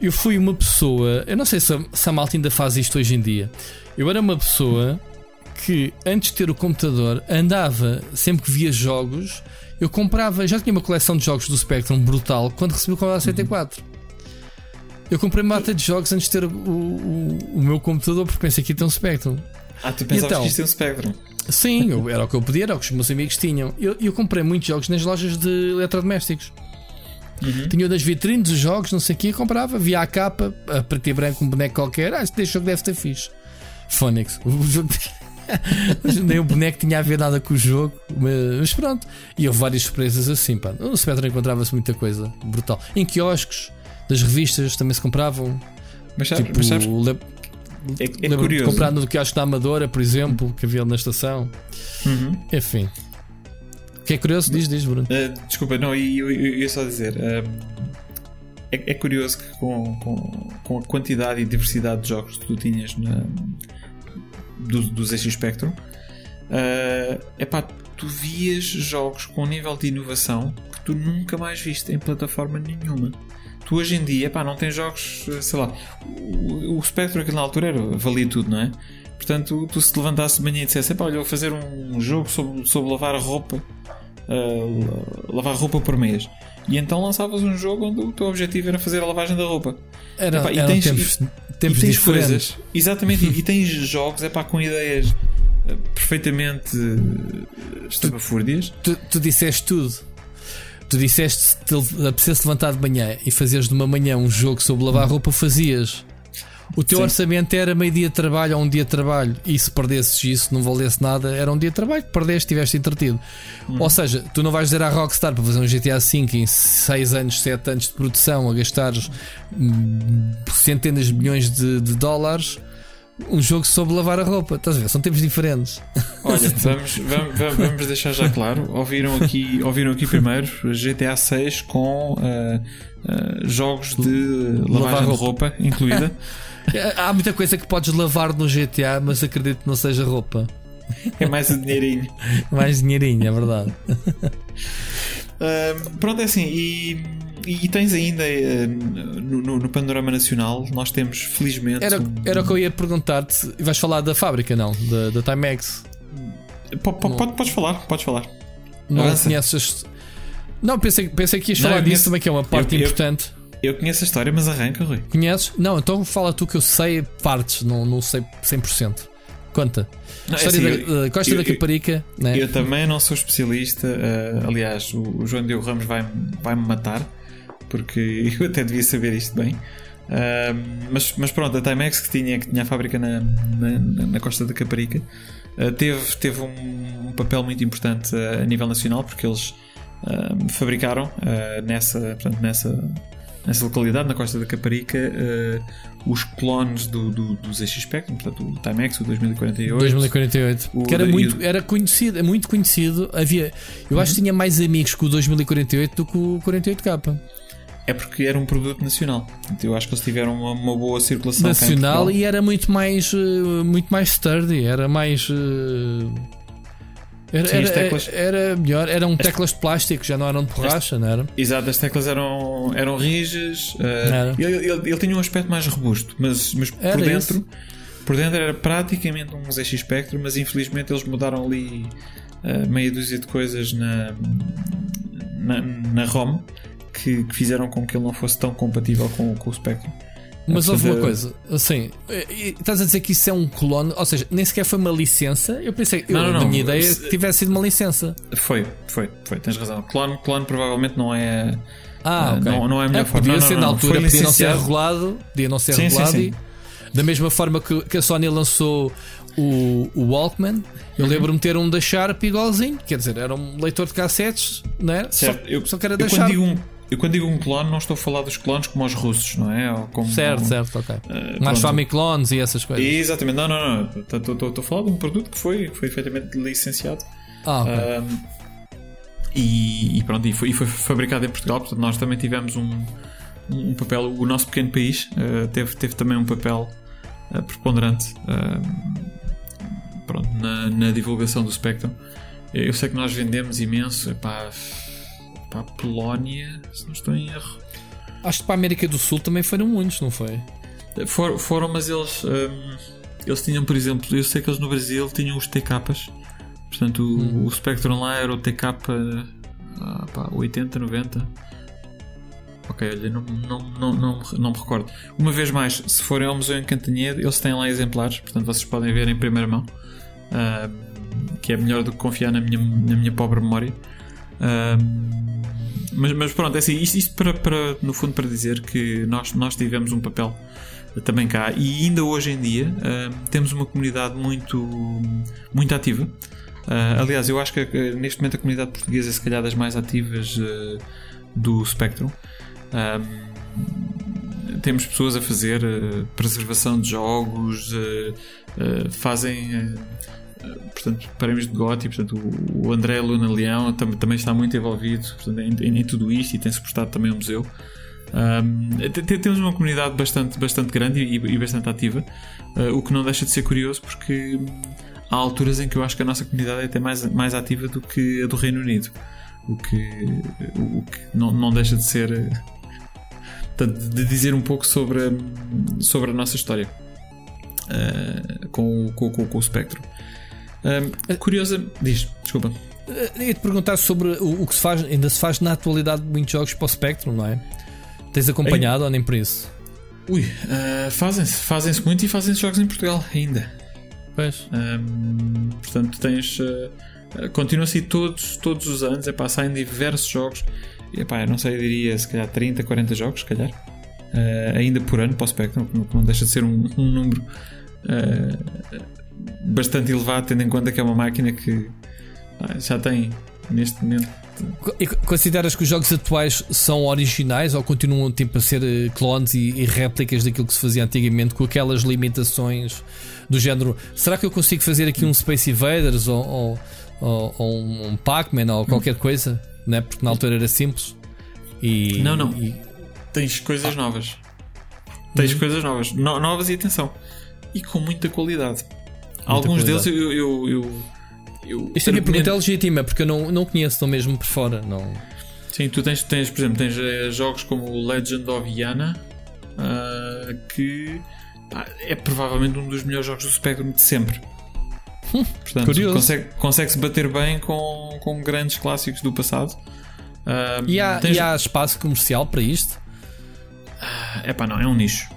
Eu fui uma pessoa, eu não sei se a, se a malta ainda faz isto hoje em dia. Eu era uma pessoa que antes de ter o computador andava, sempre que via jogos, eu comprava, já tinha uma coleção de jogos do Spectrum brutal quando recebi o Commodore 64. Uhum. Eu comprei uma mata de jogos antes de ter o, o, o, meu computador porque pensei que ia ter um Spectrum. Ah, tu pensavas então, que ia ter um Spectrum? Sim, eu, era o que eu podia, era o que os meus amigos tinham. Eu, eu comprei muitos jogos nas lojas de eletrodomésticos. Uhum. Tinha das vitrines, os jogos, não sei o que, comprava, via a capa, a preto e branco, um boneco qualquer. Ah, este jogo deve ter fixe. Phonics. O jogo. Nem o boneco tinha a ver nada com o jogo, mas pronto. E houve várias surpresas assim, pá. No Spectrum encontrava-se muita coisa brutal. Em quiosques, das revistas também se compravam. Mas sabes, tipo, mas sabes é, é curioso. comprar no quiosque da Amadora, por exemplo, que havia na estação. Uhum. Enfim que é curioso, diz, diz, Bruno. Uh, desculpa, não, eu, ia só dizer. Uh, é, é, curioso que com, com, com, a quantidade e diversidade de jogos que tu tinhas na, do, do ZX Spectrum, uh, epá, tu vias jogos com um nível de inovação que tu nunca mais viste em plataforma nenhuma. Tu hoje em dia, epá, não tens jogos, sei lá, o, o Spectrum aqui na altura era, valia tudo, não é? Portanto, tu se levantasse de manhã e dissesse, olha, vou fazer um jogo sobre, sobre lavar roupa uh, lavar roupa por mês. E então lançavas um jogo onde o teu objetivo era fazer a lavagem da roupa. Era, epá, e tens, tempos, e, tempos e tens coisas. Exatamente, e, tens jogos epá, com ideias uh, perfeitamente uh, estapafúrdias. Tu, tu, tu disseste tudo. Tu disseste se te apetecesse levantar de manhã e fazeres de uma manhã um jogo sobre lavar roupa, fazias. O teu Sim. orçamento era meio dia de trabalho ou um dia de trabalho, e se perdesses isso, não valesse nada, era um dia de trabalho que perdeste, estiveste entretido. Hum. Ou seja, tu não vais dizer à Rockstar para fazer um GTA V em 6 anos, 7 anos de produção, a gastar hum, centenas de milhões de, de dólares um jogo sobre lavar a roupa. Estás a ver? São tempos diferentes. Olha, vamos, vamos, vamos deixar já claro. Ouviram aqui, ouviram aqui primeiro GTA 6 com uh, uh, jogos de lavagem roupa. de roupa incluída. Há muita coisa que podes lavar no GTA, mas acredito que não seja roupa. é mais o dinheirinho. mais dinheirinho, é verdade. Uh, pronto, é assim. E, e tens ainda uh, no, no, panorama nacional, nós temos felizmente. Era, um... era o que eu ia perguntar-te. Vais falar da fábrica, não? Da, da Timex? Pode, podes falar, podes falar. Não Avança. conheces. Não, pensei, pensei que ias falar disso também, que é uma parte eu, importante. Eu, eu, conheço a história, mas arranca, Rui. Conheces? Não, então fala tu que eu sei partes, não, não sei 100%. Conta. Não, é história assim, da, Costa eu, da Caparica. Eu, né? eu também não sou especialista. Uh, aliás, o, o João Diogo Ramos vai-me vai matar, porque eu até devia saber isto bem. Uh, mas, mas pronto, a Timex que tinha, que tinha a fábrica na, na, na Costa da Caparica uh, teve, teve um, um, papel muito importante a nível nacional porque eles fabricaram nessa, portanto, nessa, nessa localidade, na Costa da Caparica, os clones do, do, do ZX Spectrum, portanto o Timex, o 2048. 2048. O que era muito, era conhecido, muito conhecido. Havia, eu uhum. acho que tinha mais amigos com o 2048 do que o 48K. É porque era um produto nacional. Então eu acho que eles tiveram uma, uma boa circulação. Nacional e era muito mais, eh, muito mais sturdy, era mais. Uh era, Sim, era, teclas... era, melhor, eram as... teclas de plástico, já não eram de borracha, as... não era? Exato, as teclas eram, eram rijas. Uh, ele, ele, ele, tinha um aspecto mais robusto, mas, mas por dentro. Por dentro era praticamente um ZX Spectrum, mas infelizmente eles mudaram ali uh, meia dúzia de coisas na, na, na ROM que, que, fizeram com que ele não fosse tão compatível com, com o Spectrum. Mas houve uma coisa, assim, estás a dizer que isso é um clone, ou seja, nem sequer foi uma licença. Eu pensei, eu, não, não, minha ideia é que tivesse sido uma licença. Foi, foi, foi, tens razão. Clone, clone provavelmente não é. Ah, okay. não, não é a melhor é, forma. Podia não, ser na altura, podia não ser regulado, podia não ser sim, regulado. Sim, sim. E, da mesma forma que, que a Sony lançou o, o Walkman, eu uhum. lembro-me ter um da Sharp igualzinho, quer dizer, era um leitor de cassetes, não é? Certo. Só, eu, só que era da Sharp. Um eu quando digo um clone, não estou a falar dos clones como os russos, não é? Como, certo, certo, ok. Uh, Mais Famiclones e essas coisas. Exatamente, não, não, não. Estou a falar de um produto que foi, foi efetivamente licenciado. Ah, ok. Uh, e, e, pronto, e foi, e foi, fabricado em Portugal, portanto nós também tivemos um, um papel, o nosso pequeno país uh, teve, teve também um papel uh, preponderante pronto, na, na, divulgação do Spectrum. Eu sei que nós vendemos imenso, epá, para a Polónia, se não estou em erro. Acho que para a América do Sul também foram muitos, não foi? For, foram, mas eles, um, eles tinham, por exemplo, eu sei que eles no Brasil tinham os TKs. Portanto, o, hum. o Spectrum lá era o TK ah, pá, 80, 90. Ok, olha, não, não, não, não, não me recordo. Uma vez mais, se forem ao Museu em Cantanhede, eles têm lá exemplares, portanto vocês podem ver em primeira mão. Uh, que é melhor do que confiar na minha, na minha pobre memória. Mas, mas pronto, é assim, isto, isto para, para, no fundo para dizer que nós, nós tivemos um papel também cá e ainda hoje em dia uh, temos uma comunidade muito, muito ativa. Uh, aliás, eu acho que neste momento a comunidade portuguesa é se calhar das mais ativas do Spectrum. temos pessoas a fazer preservação de jogos, fazem portanto, prémios de GOTY, portanto, o André Luna Leão também, também está muito envolvido portanto, em, em, tudo isto e tem-se prestado também o museu. Um, temos uma comunidade bastante, bastante grande e, e bastante ativa, uh, o que não deixa de ser curioso porque há alturas em que eu acho que a nossa comunidade é até mais, mais ativa do que a do Reino Unido, o que, o que não, não deixa de ser de dizer um pouco sobre, sobre a nossa história uh, com, com, com, com o Spectrum. Um, curiosa, diz, desculpa. Uh, ia te perguntar sobre o, o, que se faz, ainda se faz na atualidade muitos jogos para o Spectrum, não é? Tens acompanhado ou nem por isso? Ui, uh, fazem-se, fazem-se muito e fazem-se jogos em Portugal ainda. Pois. Um, portanto, tens. Uh, Continua-se todos, todos os anos, é pá, saem diversos jogos. E, epá, não sei, eu diria se calhar 30, 40 jogos, se calhar. Uh, ainda por ano para o Spectrum, que não, não deixa de ser um, um número uh, bastante elevado, tendo em conta que é uma máquina que ah, já tem neste momento. E consideras que os jogos atuais são originais ou continuam tipo, a ser eh, clones e, e, réplicas daquilo que se fazia antigamente com aquelas limitações do género? Será que eu consigo fazer aqui um Space Invaders ou, ou, ou, ou um Pac-Man ou qualquer coisa? Né? Porque na altura era simples. E, não, não. E... Tens coisas novas. Tens uhum. coisas novas. No, novas e atenção. E com muita qualidade. Alguns deles eu. eu, eu, eu Isto aqui a pergunta é legítima, porque eu não, não conheço, estou mesmo por fora. Não... Sim, tu tens, tens, por exemplo, tens uh, jogos como o Legend of Yana, uh, que é provavelmente um dos melhores jogos do Spectrum de sempre. Hum, Portanto, Curioso. consegue, consegue-se bater bem com, com grandes clássicos do passado. Uh, e, há, tens... e há espaço comercial para isto? É pá, não, é um nicho.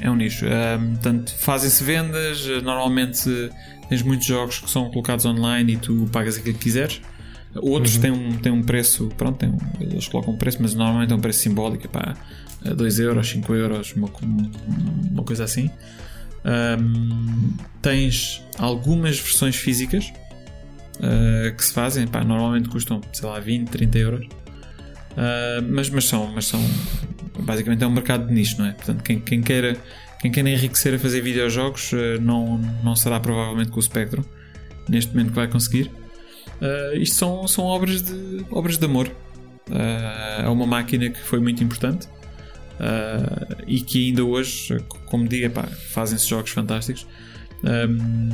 É um nicho. Uh, portanto, fazem-se vendas. Normalmente tens muitos jogos que são colocados online e tu pagas aquilo que quiseres. Outros uhum. têm, um, têm um preço, pronto, têm um, eles colocam um preço, mas normalmente é um preço simbólico, pá, 2 euros, 5 euros, uma, uma coisa assim. Um, tens algumas versões físicas uh, que se fazem, pá, normalmente custam, sei lá, 20, 30 euros. Uh, mas, mas, são, mas são basicamente é um mercado de nicho, não é? Portanto, quem, quem queira quem queira enriquecer a fazer videojogos uh, não, não será provavelmente com o Spectrum neste momento que vai conseguir. Uh, isto são, são obras de obras de amor. é uma máquina que foi muito importante uh, e que ainda hoje, como digo, fazem-se jogos fantásticos. Um,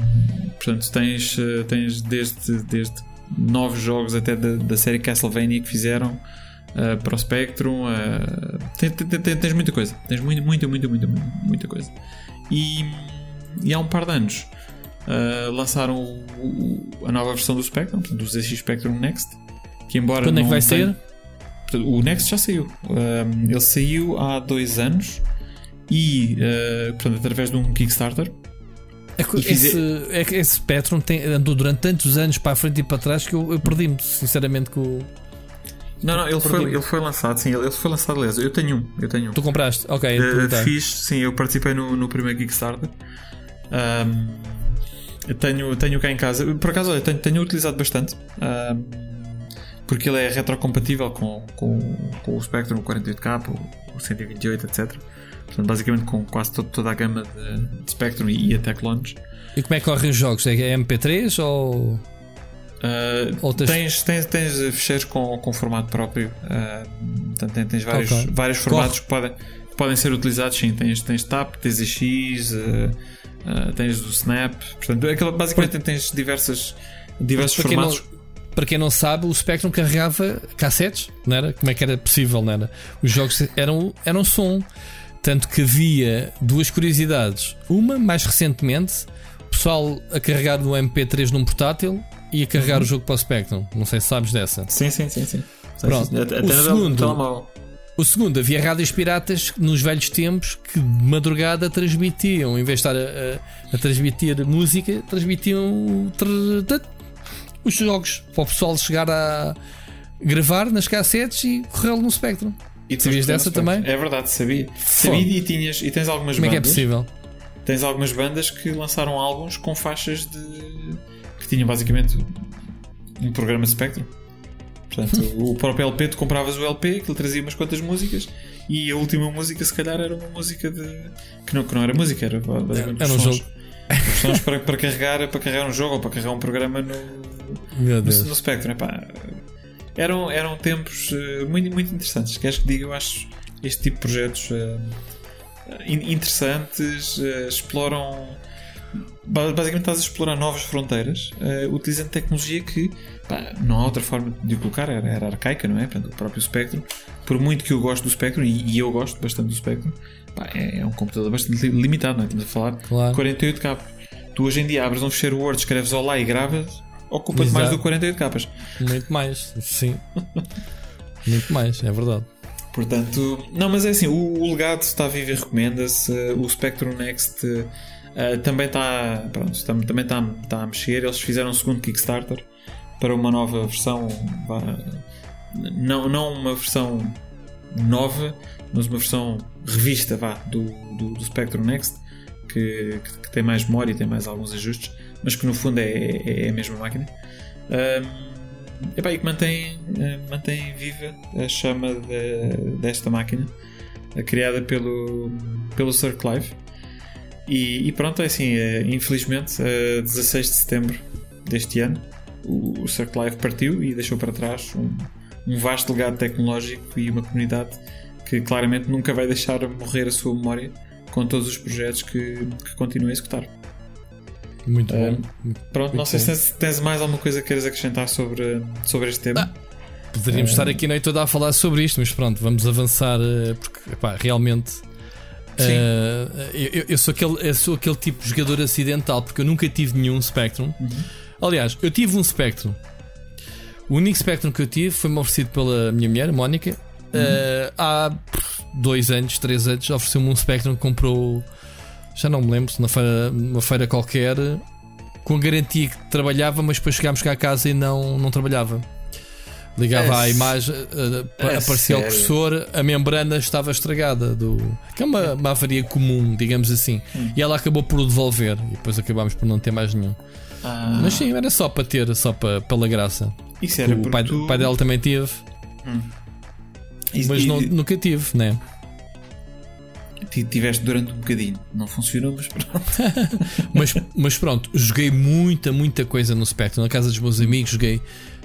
portanto, tens, tens desde, desde novos jogos até da, da série Castlevania que fizeram uh, para o Spectrum. Uh, tens, tens, tens, muita coisa, tens muita, muita, muita, muita, muita coisa. E, e há um par de anos uh, lançaram o, o, a nova versão do Spectrum, do ZX Spectrum Next. Que embora Quando é que vai tenha, ser? O Next já saiu. Um, ele saiu há dois anos e, uh, portanto, através de um Kickstarter. É que esse, é que esse Spectrum tem, andou durante tantos anos para a frente e para trás que eu, eu perdi-me, sinceramente, com o. Não, não, ele foi, ele foi lançado, sim, ele, foi lançado, aliás. Eu tenho um, eu tenho um. Tu compraste? Ok. Uh, fiz, sim, eu participei no, no primeiro Kickstarter. Um, tenho, tenho cá em casa, por acaso, olha, tenho, tenho utilizado bastante. Um, porque ele é retrocompatível com, com, com o Spectrum 48K, o 128, etc. Portanto, basicamente com quase todo, toda a gama de, de Spectrum e, e até Launch. E como é que correm os jogos? É MP3 ou. Uh, tens, tens, tens fecheiros com, com formato próprio. Uh, portanto, tens vários, okay. vários formatos que podem, podem ser utilizados. Sim, tens, tens TAP, tens ZX, uh, uh, tens o Snap. Portanto, aquilo, basicamente Por... tens diversas, diversos formatos. Não para quem não sabe, o Spectrum carregava cassetes, não era? Como é que era possível, não era? Os jogos eram, eram som. Tanto que havia duas curiosidades. Uma, mais recentemente, o pessoal a carregar no MP3 num portátil e a carregar uhum. o jogo para o Spectrum. Não sei se sabes dessa. Sim, sim, sim. sim. Pronto. Até o segundo, o segundo, havia rádios piratas nos velhos tempos que de madrugada transmitiam, em vez de estar a, a, a transmitir música, transmitiam os jogos para o pessoal chegar a gravar nas cassetes e corrê-lo no Spectrum. E Sabias dessa também? É verdade, sabia. Sabia e, tinhas, e tens algumas Como bandas. é que é possível? Tens algumas bandas que lançaram álbuns com faixas de. Que tinham basicamente um programa Spectrum. Portanto, o próprio LP, tu compravas o LP, que ele trazia umas quantas músicas, e a última música, se calhar, era uma música de. que não, que não era música, era basicamente era um sons. jogo. Os sons para, para, carregar, para carregar um jogo ou para carregar um programa no. No, no Spectrum, epá, eram, eram tempos uh, muito, muito interessantes. Queres que diga? Eu acho este tipo de projetos uh, interessantes, uh, exploram. Basicamente estás a explorar novas fronteiras utilizando tecnologia que pá, não há outra forma de o colocar, era, era, arcaica, não é? Portanto, o próprio Spectrum, por muito que eu gosto do Spectrum, e, e eu gosto bastante do Spectrum, pá, é, é, um computador bastante limitado, não é? Estamos a falar claro. 48K. Tu hoje em dia abres um fecheiro Word, escreves Olá e gravas, ocupa mais do que 48 capas. Muito mais, sim. Muito mais, é verdade. Portanto, não, mas é assim, o, o legado está vivo e recomenda-se. O Spectrum Next uh, também está, pronto, também está, está a mexer. Eles fizeram um segundo Kickstarter para uma nova versão, não, não uma versão nova, mas uma versão revista vá, do, do, do Spectrum Next que, que, que, tem mais memória e tem mais alguns ajustes mas que no fundo é, é, é a mesma máquina. Um, e que mantém, eh, mantém viva a chama de, desta máquina, criada pelo, pelo Cirque Live. E, e, pronto, é assim, eh, infelizmente, a 16 de setembro deste ano, o, o Cirque Live partiu e deixou para trás um, um vasto legado tecnológico e uma comunidade que claramente nunca vai deixar morrer a sua memória com todos os projetos que, que continua a executar. Muito bom. Pronto, Muito não sei se tens, mais alguma coisa que queiras acrescentar sobre, sobre este tema. Ah, Poderíamos estar aqui a noite toda a falar sobre isto, mas pronto, vamos avançar eh, porque epá, realmente eh, eu, eu sou aquele, eu sou aquele tipo de jogador acidental porque eu nunca tive nenhum Spectrum. Aliás, eu tive um Spectrum. O único Spectrum que eu tive foi-me oferecido pela minha mulher, Mónica. Eh, há pff, dois anos, três anos, ofereceu-me um Spectrum que comprou. Já não me lembro, na feira, numa feira qualquer, com garantia que trabalhava, mas depois chegámos cá a casa e não, não trabalhava. Ligava É à imagem, eh, é aparecia o cursor, a membrana estava estragada. Do, que é uma, uma avaria comum, digamos assim. Hum. E ela acabou por o devolver. E depois acabámos por não ter mais nenhum. Ah, Mas sim, era só para ter, só para, pela graça. isso era o pai, tu- pai dela também teve, isso- mas e- não- nunca tive, né? ti- tiveste durante um bocadinho. Não funcionou, mas pronto. Mas, mas pronto, joguei muita, muita coisa no Spectrum. Na casa dos meus amigos, joguei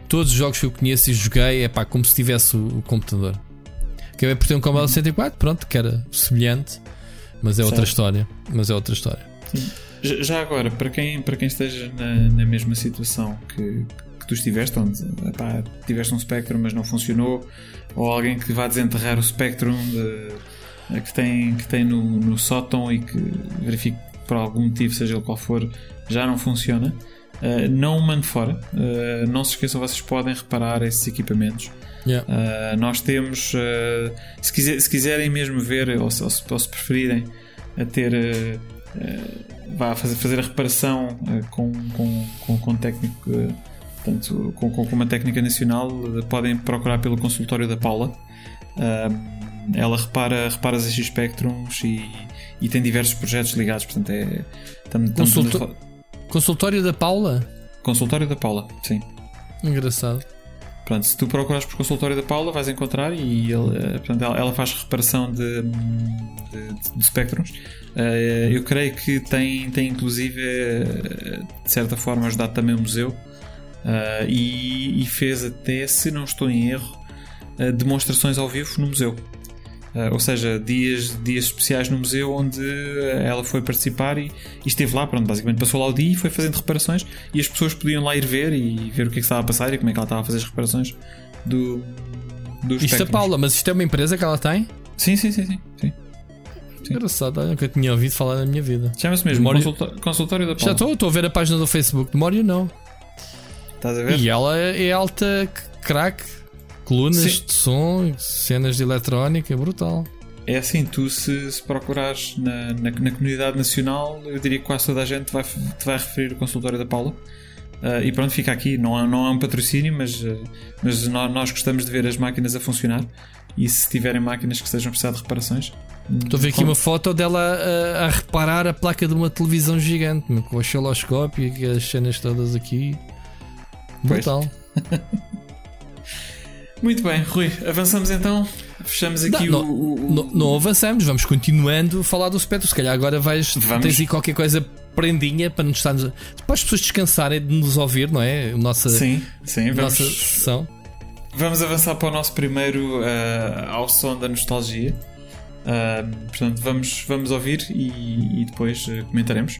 todos os jogos que eu conheço e joguei, é pá, como se tivesse o, o computador. Acabei por ter um Commodore 64, pronto, que era semelhante, mas é outra Certo. história. Mas é outra história. Já já agora, para quem, para quem esteja na, na mesma situação que, que tu estiveste, onde epá, tiveste um Spectrum mas não funcionou, ou alguém que vá desenterrar o Spectrum de- que tem, que tem no, no sótão e que verifique que por algum motivo, seja ele qual for, já não funciona, eh, não o mande fora. Eh, não se esqueçam, vocês podem reparar esses equipamentos. Yeah. Uh, nós temos, uh, se, quiser- se quiserem mesmo ver, ou se, ou se- preferirem, a ter, uh, uh, vá fazer, fazer a reparação uh, com, com, com, com técnico, uh, portanto, com, com, uma técnica nacional, uh, podem procurar pelo consultório da Paula. Uh, ela repara, repara esses Spectrums e, e tem diversos projetos ligados, portanto, é. Estamos, estamos Consulto- a fa- Consultório da Paula? Consultório da Paula, sim. Engraçado. Pronto, se tu procurares por consultório da Paula, vais encontrar e ele, eh, portanto, ela, ela faz reparação de, de, de spectrums. Eh, eu creio que tem, tem inclusive, eh, de certa forma, ajudado também o museu e, e fez até, se não estou em erro, demonstrações ao vivo no museu. Eh, ou seja, dias, dias especiais no museu onde eh, ela foi participar e, e esteve lá, pronto, basicamente passou lá o dia e foi fazendo reparações e as pessoas podiam lá ir ver e ver o que é que estava a passar e como é que ela estava a fazer as reparações do, do Isto é. Paula, mas isto é uma empresa que ela tem? Sim, sim, sim, sim. sim. Sim. Engraçado, nunca tinha ouvido falar na minha vida. Chama-se mesmo Memória- consulta- consultório da Já Paula. estou, estou a ver a página do Facebook. Demório não. Estás a ver? E ela é é alta c- crack. Colunas Sim. de som, cenas de eletrónica, brutal. É assim, tu se, se procurares na, na, na comunidade nacional, eu diria que quase toda a gente vai, te vai referir o consultório da Paula. Ah, e pronto, fica aqui. Não, é- não é um patrocínio, mas, ah, mas nó- nós gostamos de ver as máquinas a funcionar. E se tiverem máquinas que estejam a precisar de reparações, Estou a ver aqui uma foto dela a, a reparar a placa de uma televisão gigante, com o osciloscópio e as cenas todas aqui. Brutal. Muito bem, Rui, avançamos então. Fechamos aqui Não, o, o- Não, não avançamos, vamos continuando a falar do espectro. Se calhar agora vais Vamos. tens aí qualquer coisa prendinha para nos estarmos a- para as pessoas descansarem de nos ouvir, não é? Nossa, Sim, sim, vamos, nossa sessão. vamos avançar para o nosso primeiro ah, ao som da nostalgia. Ah, portanto, vamos, vamos ouvir e, e depois ah, comentaremos.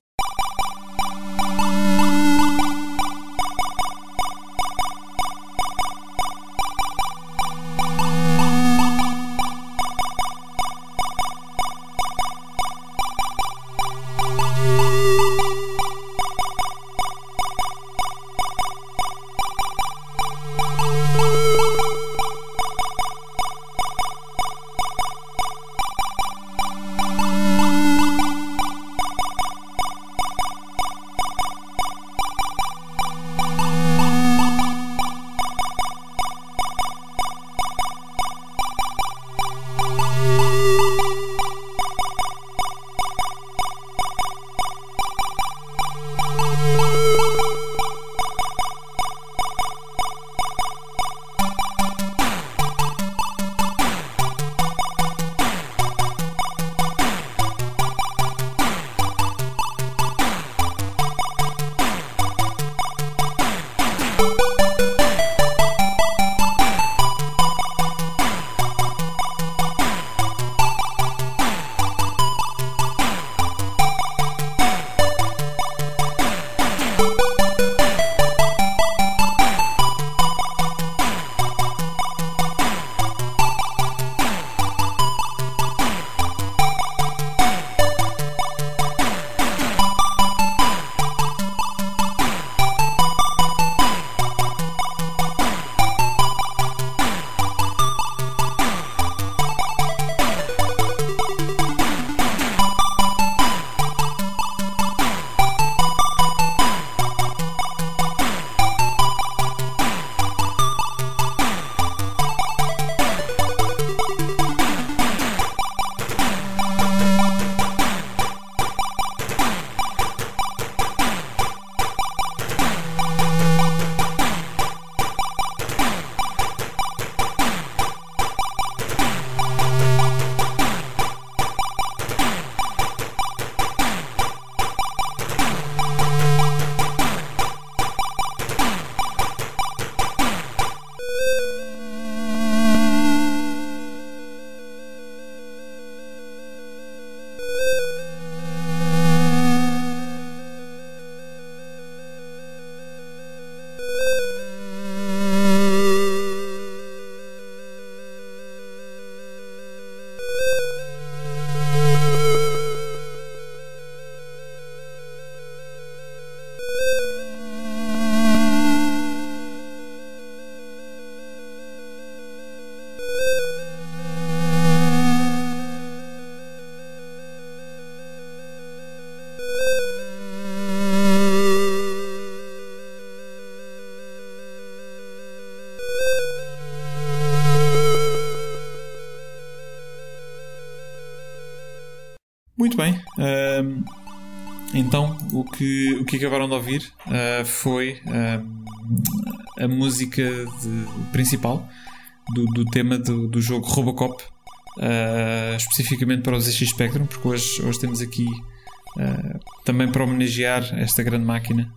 Que, acabaram de ouvir uh, foi a música de, principal do, do tema do, do, jogo Robocop, uh, especificamente para o ZX Spectrum, porque hoje, hoje temos aqui uh, também para homenagear esta grande máquina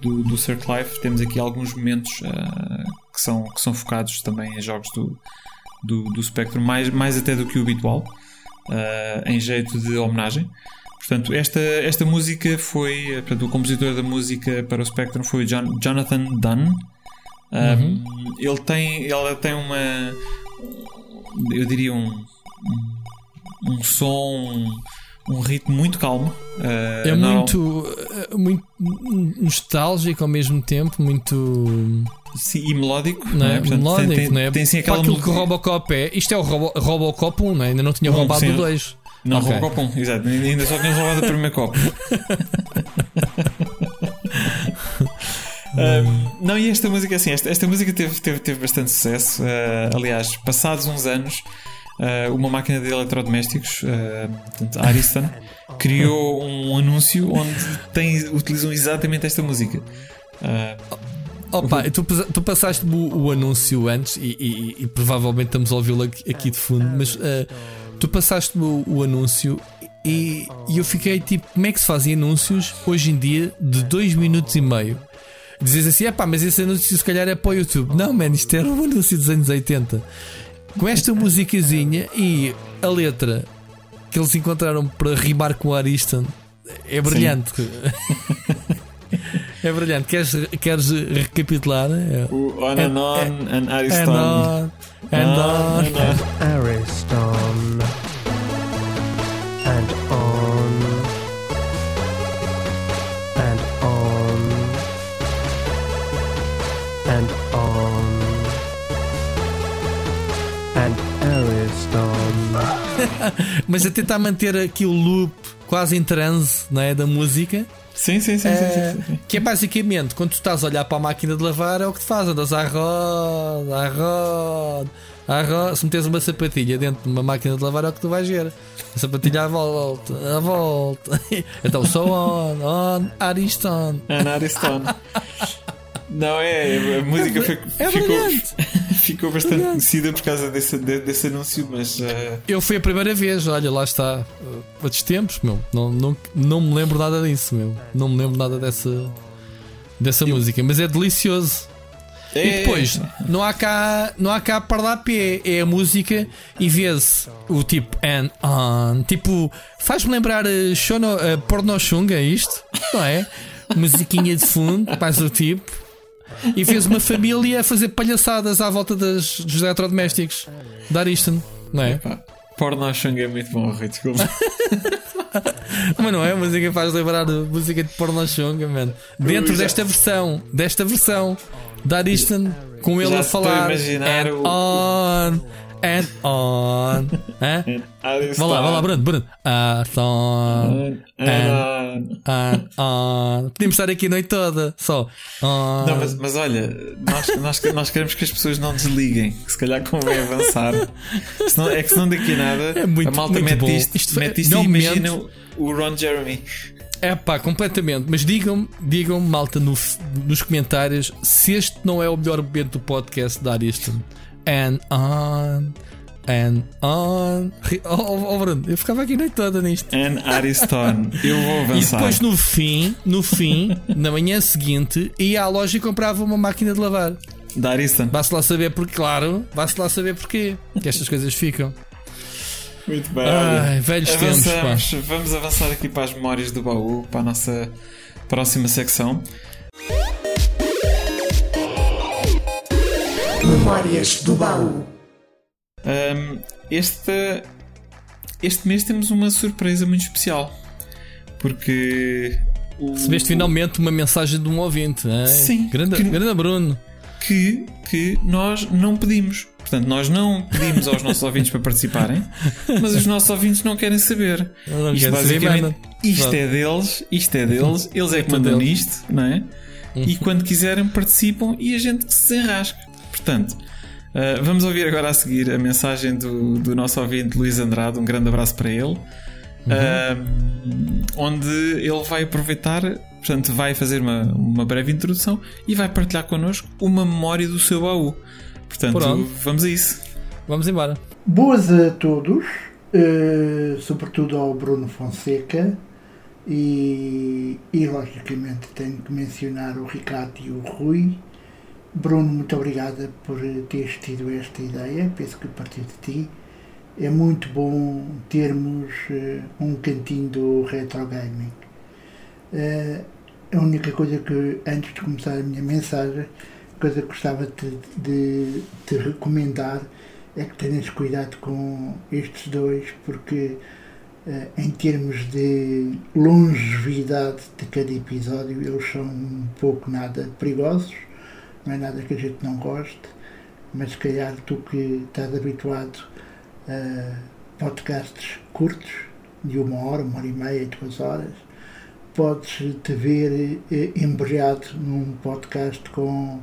do, do Life, temos aqui alguns momentos que, são, que são focados também em jogos do, do, do Spectrum, mais, mais até do que o habitual, em jeito de homenagem. Portanto, esta, esta música foi. Portanto, o compositor da música para o Spectrum foi o John, Jonathan Dunn. Uhum. Um, ele tem. Ele tem uma. Eu diria um. Um, som. Um ritmo muito calmo. Uh, é muito, eh, muito nostálgico ao mesmo tempo, muito. Sim, e melódico, não é? Portanto, melódico, tem, tem, não é? Tem sim aquela aquilo que o Robocop é. Isto é o Robo, Robocop 1, não é? ainda não tinha roubado o 2. Não, okay. Robocop 1, exato. Ainda só tinha roubado o primeiro copo. um, não, e esta música, assim, esta, esta música teve, teve, teve bastante sucesso. Uh, aliás, passados uns anos, uh, uma máquina de eletrodomésticos, uh, portanto, Ariston, criou um anúncio onde tem, utilizam exatamente esta música. Uh, Opa, tu, tu passaste o, o anúncio antes e, e, e, provavelmente estamos a ouvi-lo aqui, de fundo, mas tu passaste o, o anúncio e, e, eu fiquei tipo, como é que se fazem anúncios hoje em dia de 2 minutos e meio? Dizes assim, é pá, mas esse anúncio se calhar é para o YouTube. Não, man, isto era um anúncio dos anos 80. Com esta musicazinha e a letra que eles encontraram para rimar com o Ariston é brilhante. é brilhante. Queres, queres recapitular? O On and On and Ariston. And on. And on. And Ariston. And on. And on. And on. And Ariston. Mas a tentar manter aqui o loop quase em transe não é, da música. Sim, sim, sim, é, sim, sim, Que é basicamente quando tu estás a olhar para a máquina de lavar, é o que te faz, andas à roda, à roda, à roda. Se metes uma sapatilha dentro de uma máquina de lavar, é o que tu vais ver. A sapatilha à volta, à volta. Então, so on, on, Ariston. And Ariston. Não, é, a música foi, é ficou, ficou bastante brilhante. conhecida por causa desse, desse anúncio, mas. Uh... Eu fui a primeira vez, olha, lá está. Uh, outros tempos, meu. Não, não, não me lembro nada disso, meu. Não me lembro nada dessa, dessa Eu... música, mas é delicioso. É. E depois, não há cá, não há cá pé, é a música e vê-se o tipo and on, tipo, faz-me lembrar uh, shono, uh, porno chunga, isto, não é? Musiquinha de fundo, faz o tipo e fez uma família a fazer palhaçadas à volta das, dos eletrodomésticos. Dar isto, não é? Porno é muito bom, Rui, desculpa. Mas não é? A música faz lembrar a música de Porno Xung, man. Dentro desta versão, desta versão, Dar isto com ele Já a falar. And o... on and on. Hã? Vá lá, vá lá, Bruno, Bruno. On and, and on. Podíamos estar aqui a noite toda, só. On. Não, mas, mas olha, nós, nós, nós queremos que as pessoas não desliguem. Que se calhar convém avançar. Senão, é que senão daqui a nada é muito, a malta mete bom. isto, isto, mete isto e imagina o Ron Jeremy. É pá, completamente. Mas digam-me, digam malta, no, nos comentários se este não é o melhor momento do podcast da Ariston and on and on. Oh, oh, Bruno, eu ficava aqui noite toda nisto. And Ariston, eu vou avançar. E depois no fim, no fim, na manhã seguinte, ia à loja e comprava uma máquina de lavar. Da Ariston. Vá-se lá saber porque, claro, vá-se lá saber porquê que estas coisas ficam. Muito bem. Ai, velhos tempos. Vamos avançar aqui para as memórias do baú, para a nossa próxima secção. Memórias do baú. Um, este, este mês temos uma surpresa muito especial. Porque. O, Recebeste finalmente uma mensagem de um ouvinte. Hein? Sim. Grande, que, grande Bruno. Que, que nós não pedimos. Portanto, nós não pedimos aos nossos ouvintes para participarem, mas os nossos ouvintes não querem saber. Não isto, basicamente, isto é deles, isto é deles, eles é que mandam nisto, não é? E quando quiserem participam e a gente se desenrasca. Portanto, uh, vamos ouvir agora a seguir a mensagem do, do nosso ouvinte Luís Andrade. Um grande abraço para ele. um, onde ele vai aproveitar, portanto, vai fazer uma, uma breve introdução e vai partilhar connosco uma memória do seu baú. Portanto, Pronto. vamos a isso. Vamos embora. Boas a todos, eh, sobretudo ao Bruno Fonseca e, e logicamente tenho que mencionar o Ricardo e o Rui. Bruno, muito obrigada por teres tido esta ideia, penso que partiu de ti. É muito bom termos eh, um cantinho do retro gaming. Eh, a única coisa que, antes de começar a minha mensagem, coisa que gostava de, de te recomendar é que tenhas cuidado com estes dois, porque eh, em termos de longevidade de cada episódio, eles são um pouco nada perigosos, não é nada que a gente não goste, mas se calhar tu que estás habituado a podcasts curtos, de uma hora, uma hora e meia, duas horas, podes te ver eh, embreado num podcast com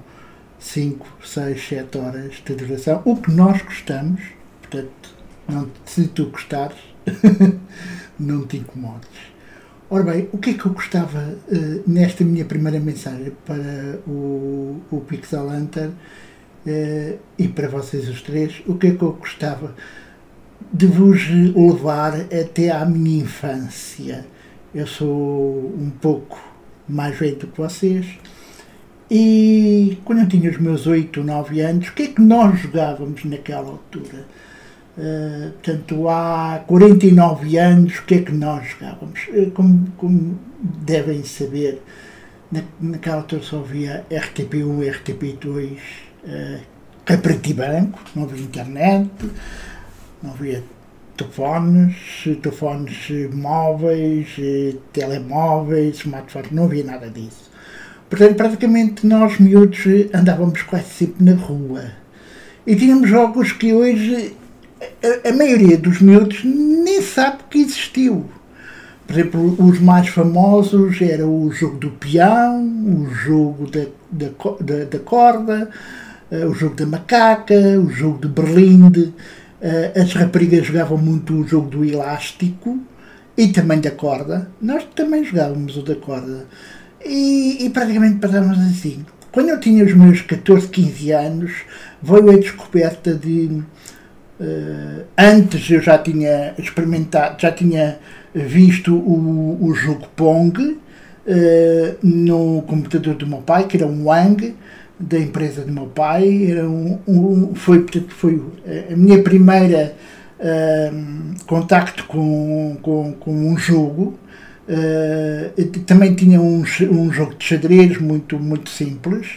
5, 6, 7 horas de duração, o que nós gostamos, portanto, não, se tu gostares, não te incomodes. Ora bem, o que é que eu gostava eh, nesta minha primeira mensagem para o, o Pixel Hunter eh, e para vocês os três, o que é que eu gostava de vos levar até à minha infância. Eu sou um pouco mais velho do que vocês. E quando eu tinha os meus 8, 9 anos, o que é que nós jogávamos naquela altura? Uh, portanto, há 49 anos, o que é que nós jogávamos? Uh, como, como devem saber, na, naquela altura só havia RTP1, RTP2, uh, a e branco, não havia internet, não havia telefones, telefones móveis, eh, telemóveis, smartphones, não havia nada disso. Portanto, praticamente nós miúdos andávamos quase sempre na rua. E tínhamos jogos que hoje a, maioria dos miúdos nem sabe que existiu. Por exemplo, os mais famosos era o jogo do peão, o jogo da, da, da, da corda, eh, o jogo da macaca, o jogo de berlinde. Eh, As raparigas jogavam muito o jogo do elástico e também da corda. Nós também jogávamos o da corda. E, e praticamente passávamos assim. Quando eu tinha os meus 14, 15 anos, veio a descoberta de. Uh, antes eu já tinha experimentado, já tinha visto o, o jogo Pong uh, no computador do meu pai, que era um Wang, da empresa do meu pai. Era um, um foi, portanto, foi a minha primeira uh, contacto com, com, com um jogo. Também tinha um, um jogo de xadrez muito, muito simples.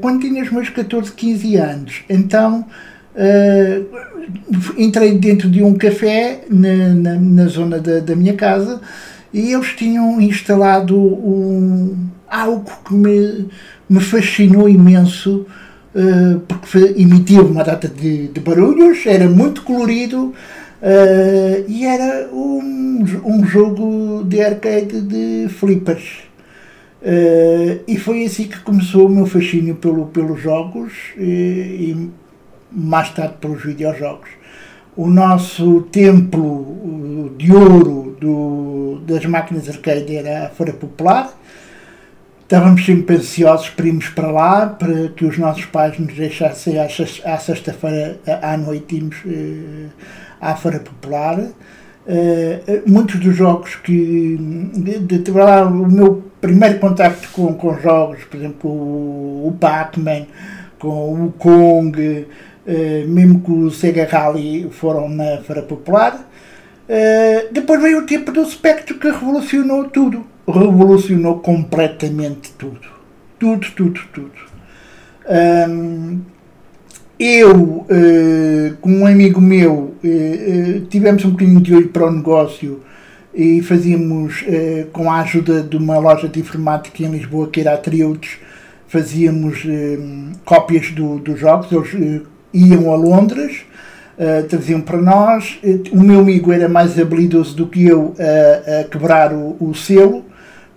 Quando tinha os meus 14, 15 anos, então uh, entrei dentro de um café na, na, na zona da, da, minha casa e eles tinham instalado um, algo que me, me fascinou imenso. porque emitia uma data de, de barulhos, era muito colorido, Uh, e era um, um jogo de arcade de flippers. Uh, e foi assim que começou o meu fascínio pelo, pelos jogos e mais tarde pelos videojogos. O nosso templo de ouro do, das máquinas arcade era a Feira Popular. Estávamos sempre ansiosos para irmos para lá, para que os nossos pais nos deixassem à sexta-feira à noite irmos uh, à Feira Popular. Uh, muitos dos jogos que. De, de, de, lá, o meu primeiro contacto com, com jogos, por exemplo, o, o Pac-Man, com o Kong, mesmo que o Sega Rally foram na Feira Popular. Uh, depois veio o tempo do Spectrum que revolucionou tudo. Revolucionou completamente tudo. Tudo, tudo, tudo. Eu, uh, com um amigo meu, tivemos um bocadinho de olho para o negócio e fazíamos, com a ajuda de uma loja de informática em Lisboa, que era a Triudes, fazíamos cópias do, dos jogos. Eles iam a Londres, traziam para nós. o meu amigo era mais habilidoso do que eu a, a quebrar o, o selo,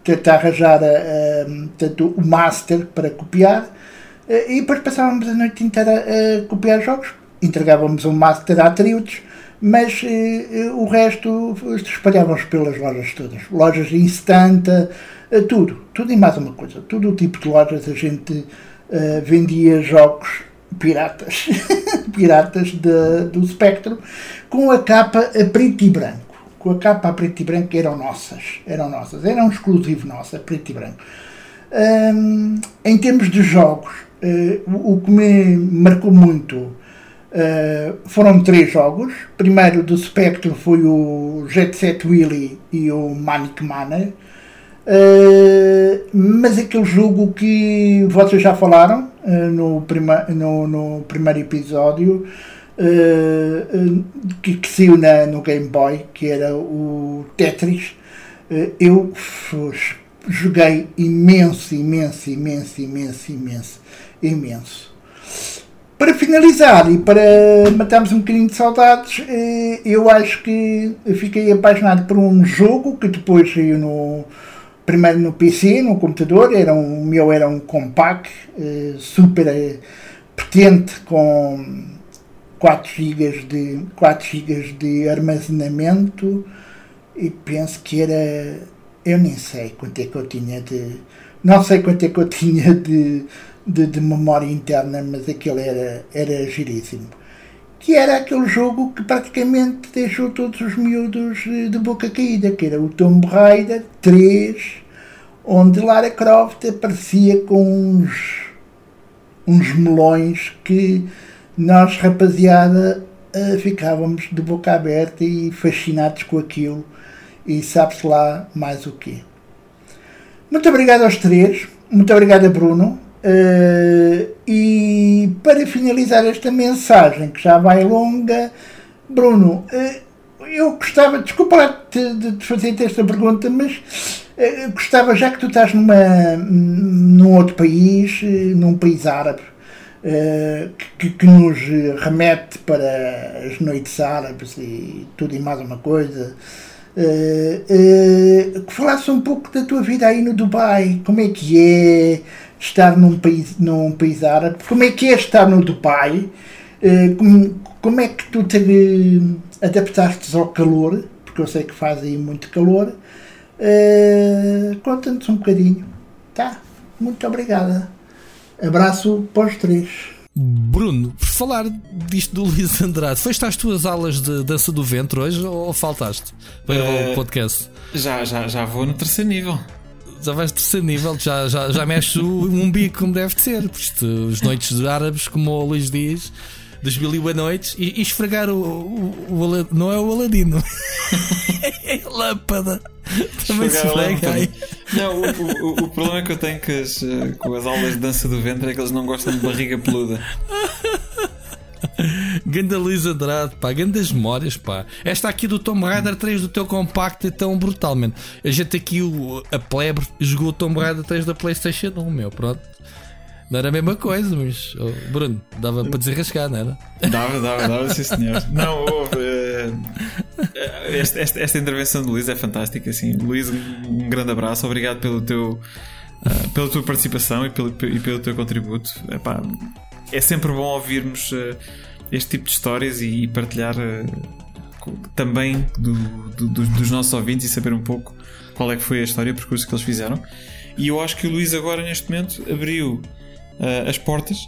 tentar arranjar a, a, portanto, o master para copiar. E depois passávamos a noite inteira a copiar jogos entregávamos um maço de atributos, mas eh, eh, o resto espalhávamos pelas lojas todas. Lojas instanta, eh, tudo, tudo e mais uma coisa. Todo o tipo de lojas a gente eh, vendia jogos piratas, piratas de- do Spectrum, com a capa a preto e branco. Com a capa a preto e branco eram nossas, eram nossas, era um exclusivo nosso, a preto e branco. Hum, em termos de jogos, eh, o que me marcou muito eh, foram três jogos. Primeiro do Spectrum foi o Jet Set Willy e o Manic Manor. Eh, mas aquele jogo que vocês já falaram no, prima, no, no primeiro episódio eh, eh, que, que saiu na, no Game Boy, que era o Tetris, eh, eu joguei imenso, imenso, imenso, imenso, imenso, imenso. Para finalizar e para matarmos um bocadinho de saudades, eh, eu acho que fiquei apaixonado por um jogo que depois saiu no primeiro no PC, no computador, era um, o meu era um compact eh, super eh, potente com 4 GB de 4 GB de armazenamento e penso que era eu nem sei quanto é que eu tinha de não sei quanto é que eu tinha de, de, de memória interna, mas aquele era, era giríssimo. Que era aquele jogo que praticamente deixou todos os miúdos eh, de boca caída, que era o Tomb Raider 3, onde Lara Croft aparecia com uns, uns melões que nós, rapaziada, eh, ficávamos de boca aberta e fascinados com aquilo e sabe-se lá mais o quê. Muito obrigado aos três, muito obrigado a Bruno. Eh, e para finalizar esta mensagem, que já vai longa, Bruno, eh, eu gostava, desculpa lá de, de, de fazer esta pergunta, mas eh, gostava, já que tu estás numa, num outro país, num país árabe, que, que nos remete para as noites árabes e tudo e mais uma coisa, que falasse um pouco da tua vida aí no Dubai, como é que é estar num país, num país árabe, como é que é estar no Dubai, eh, como, como é que tu te eh, adaptaste ao calor, porque eu sei que faz aí muito calor, eh, conta-nos um bocadinho, tá? Muito obrigada. Abraço para os três. Bruno, por falar disto do Luís Andrade, foste às tuas aulas de dança do ventre hoje ou faltaste para Eh, o podcast? Já, já, já vou no terceiro nível. Já vais terceiro nível, já, já, já mexes o umbigo como deve de ser. Isto, os noites árabes, como o Luís diz, dos mil e uma noites, e, e esfregar o, o, o Ala- Não é o Aladino, é a lâmpada. Também se esfrega aí. Não, o, o- o- o problema que eu tenho com as, com as aulas de dança do ventre é que eles não gostam de barriga peluda. Ganda Luís Andrade, pá, grandes memórias, pá. Esta aqui do Tomb Raider 3 do teu compacto é tão brutalmente. A gente aqui, o, a plebe, jogou o Tomb Raider 3 da PlayStation 1, meu, pronto. Não era a mesma coisa, mas oh, Bruno, dava para desenrascar, não era? Dava, dava, dava, sim senhor. Não, houve. eh, eh, esta, esta, esta intervenção do Luís é fantástica. Assim. Luís, um, grande abraço. Obrigado pelo teu, ah, pela tua participação e pelo, e pelo teu contributo. Epá, é sempre bom ouvirmos eh, este tipo de histórias e, partilhar eh, co- também do- do- dos- dos nossos ouvintes e saber um pouco qual é que foi a história, o percurso que eles fizeram. E eu acho que o Luís agora neste momento abriu ah, as portas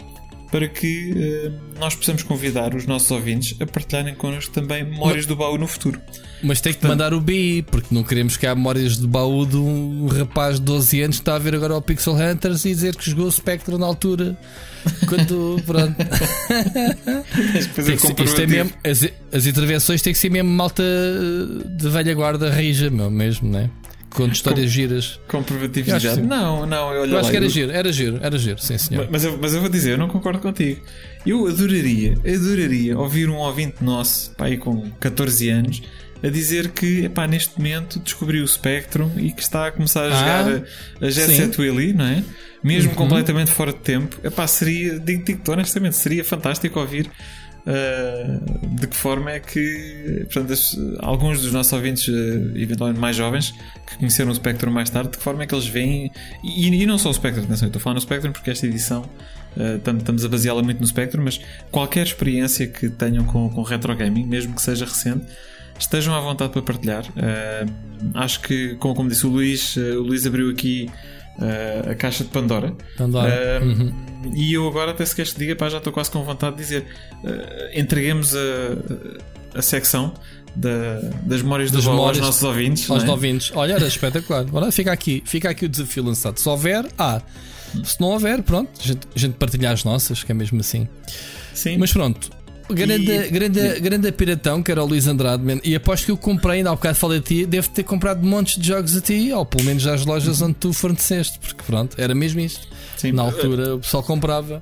para que nós possamos convidar os nossos ouvintes a partilharem connosco também memórias do baú no futuro. Mas tem que te mandar o BI, porque não queremos que há memórias de baú de um rapaz de 12 anos que está a ver agora o Pixel Hunters e dizer que jogou o Spectre na altura. Quando, pronto. Que é mesmo, as, as intervenções têm que ser mesmo malta de velha guarda rija, meu, mesmo, né? Com histórias giras. Acho já. que sim. Não, não, eu Eu acho lá, que era eu- giro, era giro, era giro, sim senhor. Mas eu, mas eu vou dizer, eu não concordo contigo. Eu adoraria, adoraria ouvir um ouvinte nosso, pá, aí com 14 anos, a dizer que epá, neste momento descobriu o Spectrum e que está a começar a Ah, jogar a, a Jet. Set Willy, não é? Mesmo Uhum. completamente fora de tempo. Epá, seria, digo, digo honestamente, seria fantástico ouvir ah, de que forma é que portanto, as- alguns dos nossos ouvintes, ah, eventualmente mais jovens, que conheceram o Spectrum mais tarde, de que forma é que eles veem, e, e não só o Spectrum, atenção, eu estou a falar no Spectrum porque esta edição Uh, tam- estamos a baseá-la muito no Spectrum, mas qualquer experiência que tenham com, com retro gaming, mesmo que seja recente, estejam à vontade para partilhar. Uh, acho que, como, como disse o Luís, uh, o Luís abriu aqui uh, a caixa de Pandora. Pandora. Uh, Uhum. E eu agora, até se queres que diga, pá, já estou quase com vontade de dizer: entreguemos a, a secção da- das memórias do Das Bob aos nossos ouvintes. Aos é? ouvintes. Olha, era espetacular. Olha, fica aqui, fica aqui o desafio lançado. Se houver, há. Se não houver, pronto, a gente, a gente partilha as nossas, que é mesmo assim. Sim, Mas pronto. Grande, E- grande, grande piratão que era o Luís Andrade, man. e aposto que eu comprei, ainda há bocado falei a ti, devo ter comprado montes de jogos a ti, ou pelo menos às lojas onde tu forneceste, porque pronto, era mesmo isto. sim. Na altura o pessoal comprava.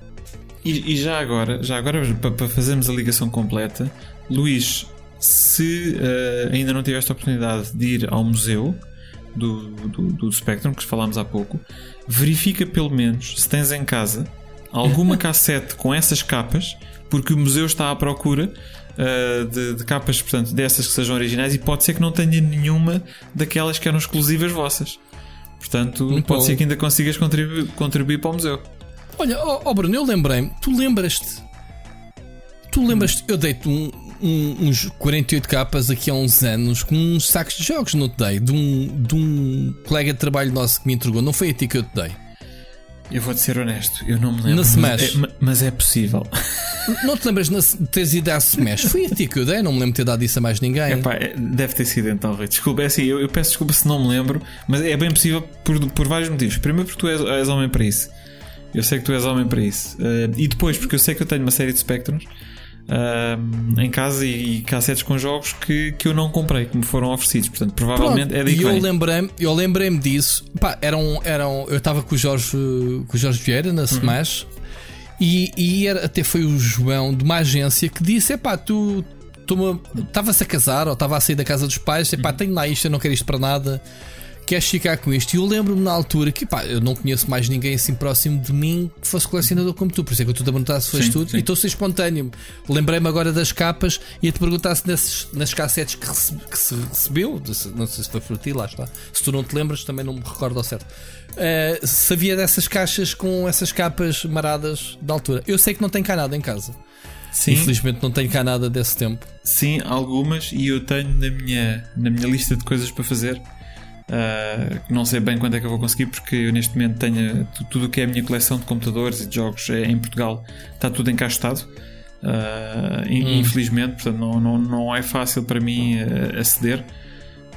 E, e já agora, já agora para, fazermos a ligação completa, Luís, se eh, ainda não tiveste a oportunidade de ir ao museu do, do, do Spectrum, que falámos há pouco, verifica pelo menos se tens em casa alguma cassete com essas capas, porque o museu está à procura eh, de, de capas, portanto, dessas que sejam originais e pode ser que não tenha nenhuma daquelas que eram exclusivas vossas. Portanto, Muito pode bom. ser que ainda consigas contribuir, contribuir para o museu. Olha, ó ó, Bruno, eu lembrei-me, tu lembras-te? Tu lembras-te, eu dei-te um- um- uns 48 capas aqui há uns anos com uns sacos de jogos, não te dei? De um, de um colega de trabalho nosso que me entregou, não foi a ti que eu te dei? Eu vou-te ser honesto, eu não me lembro. Na mas Smash. é, ma- mas é possível. Não te lembras de teres ido à Smash? Foi a ti que eu dei, não me lembro de ter dado isso a mais ninguém. Epá, é- deve ter sido então, Rui. Desculpa, é assim, eu, eu peço desculpa se não me lembro, mas é bem possível por, por vários motivos. Primeiro, porque tu és, és homem para isso. Eu sei que tu és homem para isso. Eh, e depois, porque eu sei que eu tenho uma série de Spectrums em casa e, e cassetes com jogos que, que eu não comprei, que me foram oferecidos. Portanto, provavelmente Pronto, é daí e que eu lembrei-me eu lembrei disso. Pá, eram, eram, eu estava com o Jorge, com o Jorge Vieira Uhum. na Smash e, e era, até foi o João de uma agência que disse: Epá, tu tu-me- estavas a casar ou estava a sair da casa dos pais, epá, Uhum. tenho lá isto, eu não quero isto para nada. Queres ficar com isto? E eu lembro-me na altura que pá, eu não conheço mais ninguém assim próximo de mim que fosse colecionador como tu, por isso é que eu estou a perguntar se foste tudo sim. e estou a ser espontâneo. Lembrei-me agora das capas e a te perguntar se nesses, nas cassetes que, rece- que se recebeu, não sei se foi por ti, lá está. Se tu não te lembras, também não me recordo ao certo. Eh, se havia dessas caixas com essas capas maradas da altura. Eu sei que não tem cá nada em casa. Sim, Infelizmente não tenho cá nada desse tempo. sim, algumas, e eu tenho na minha, na minha lista de coisas para fazer. Que não sei bem quando é que eu vou conseguir, porque eu neste momento tenho tu- tudo o que é a minha coleção de computadores e de jogos eh, em Portugal está tudo encaixotado. In- Hum. Infelizmente, portanto, não, não, não é fácil para mim eh, aceder.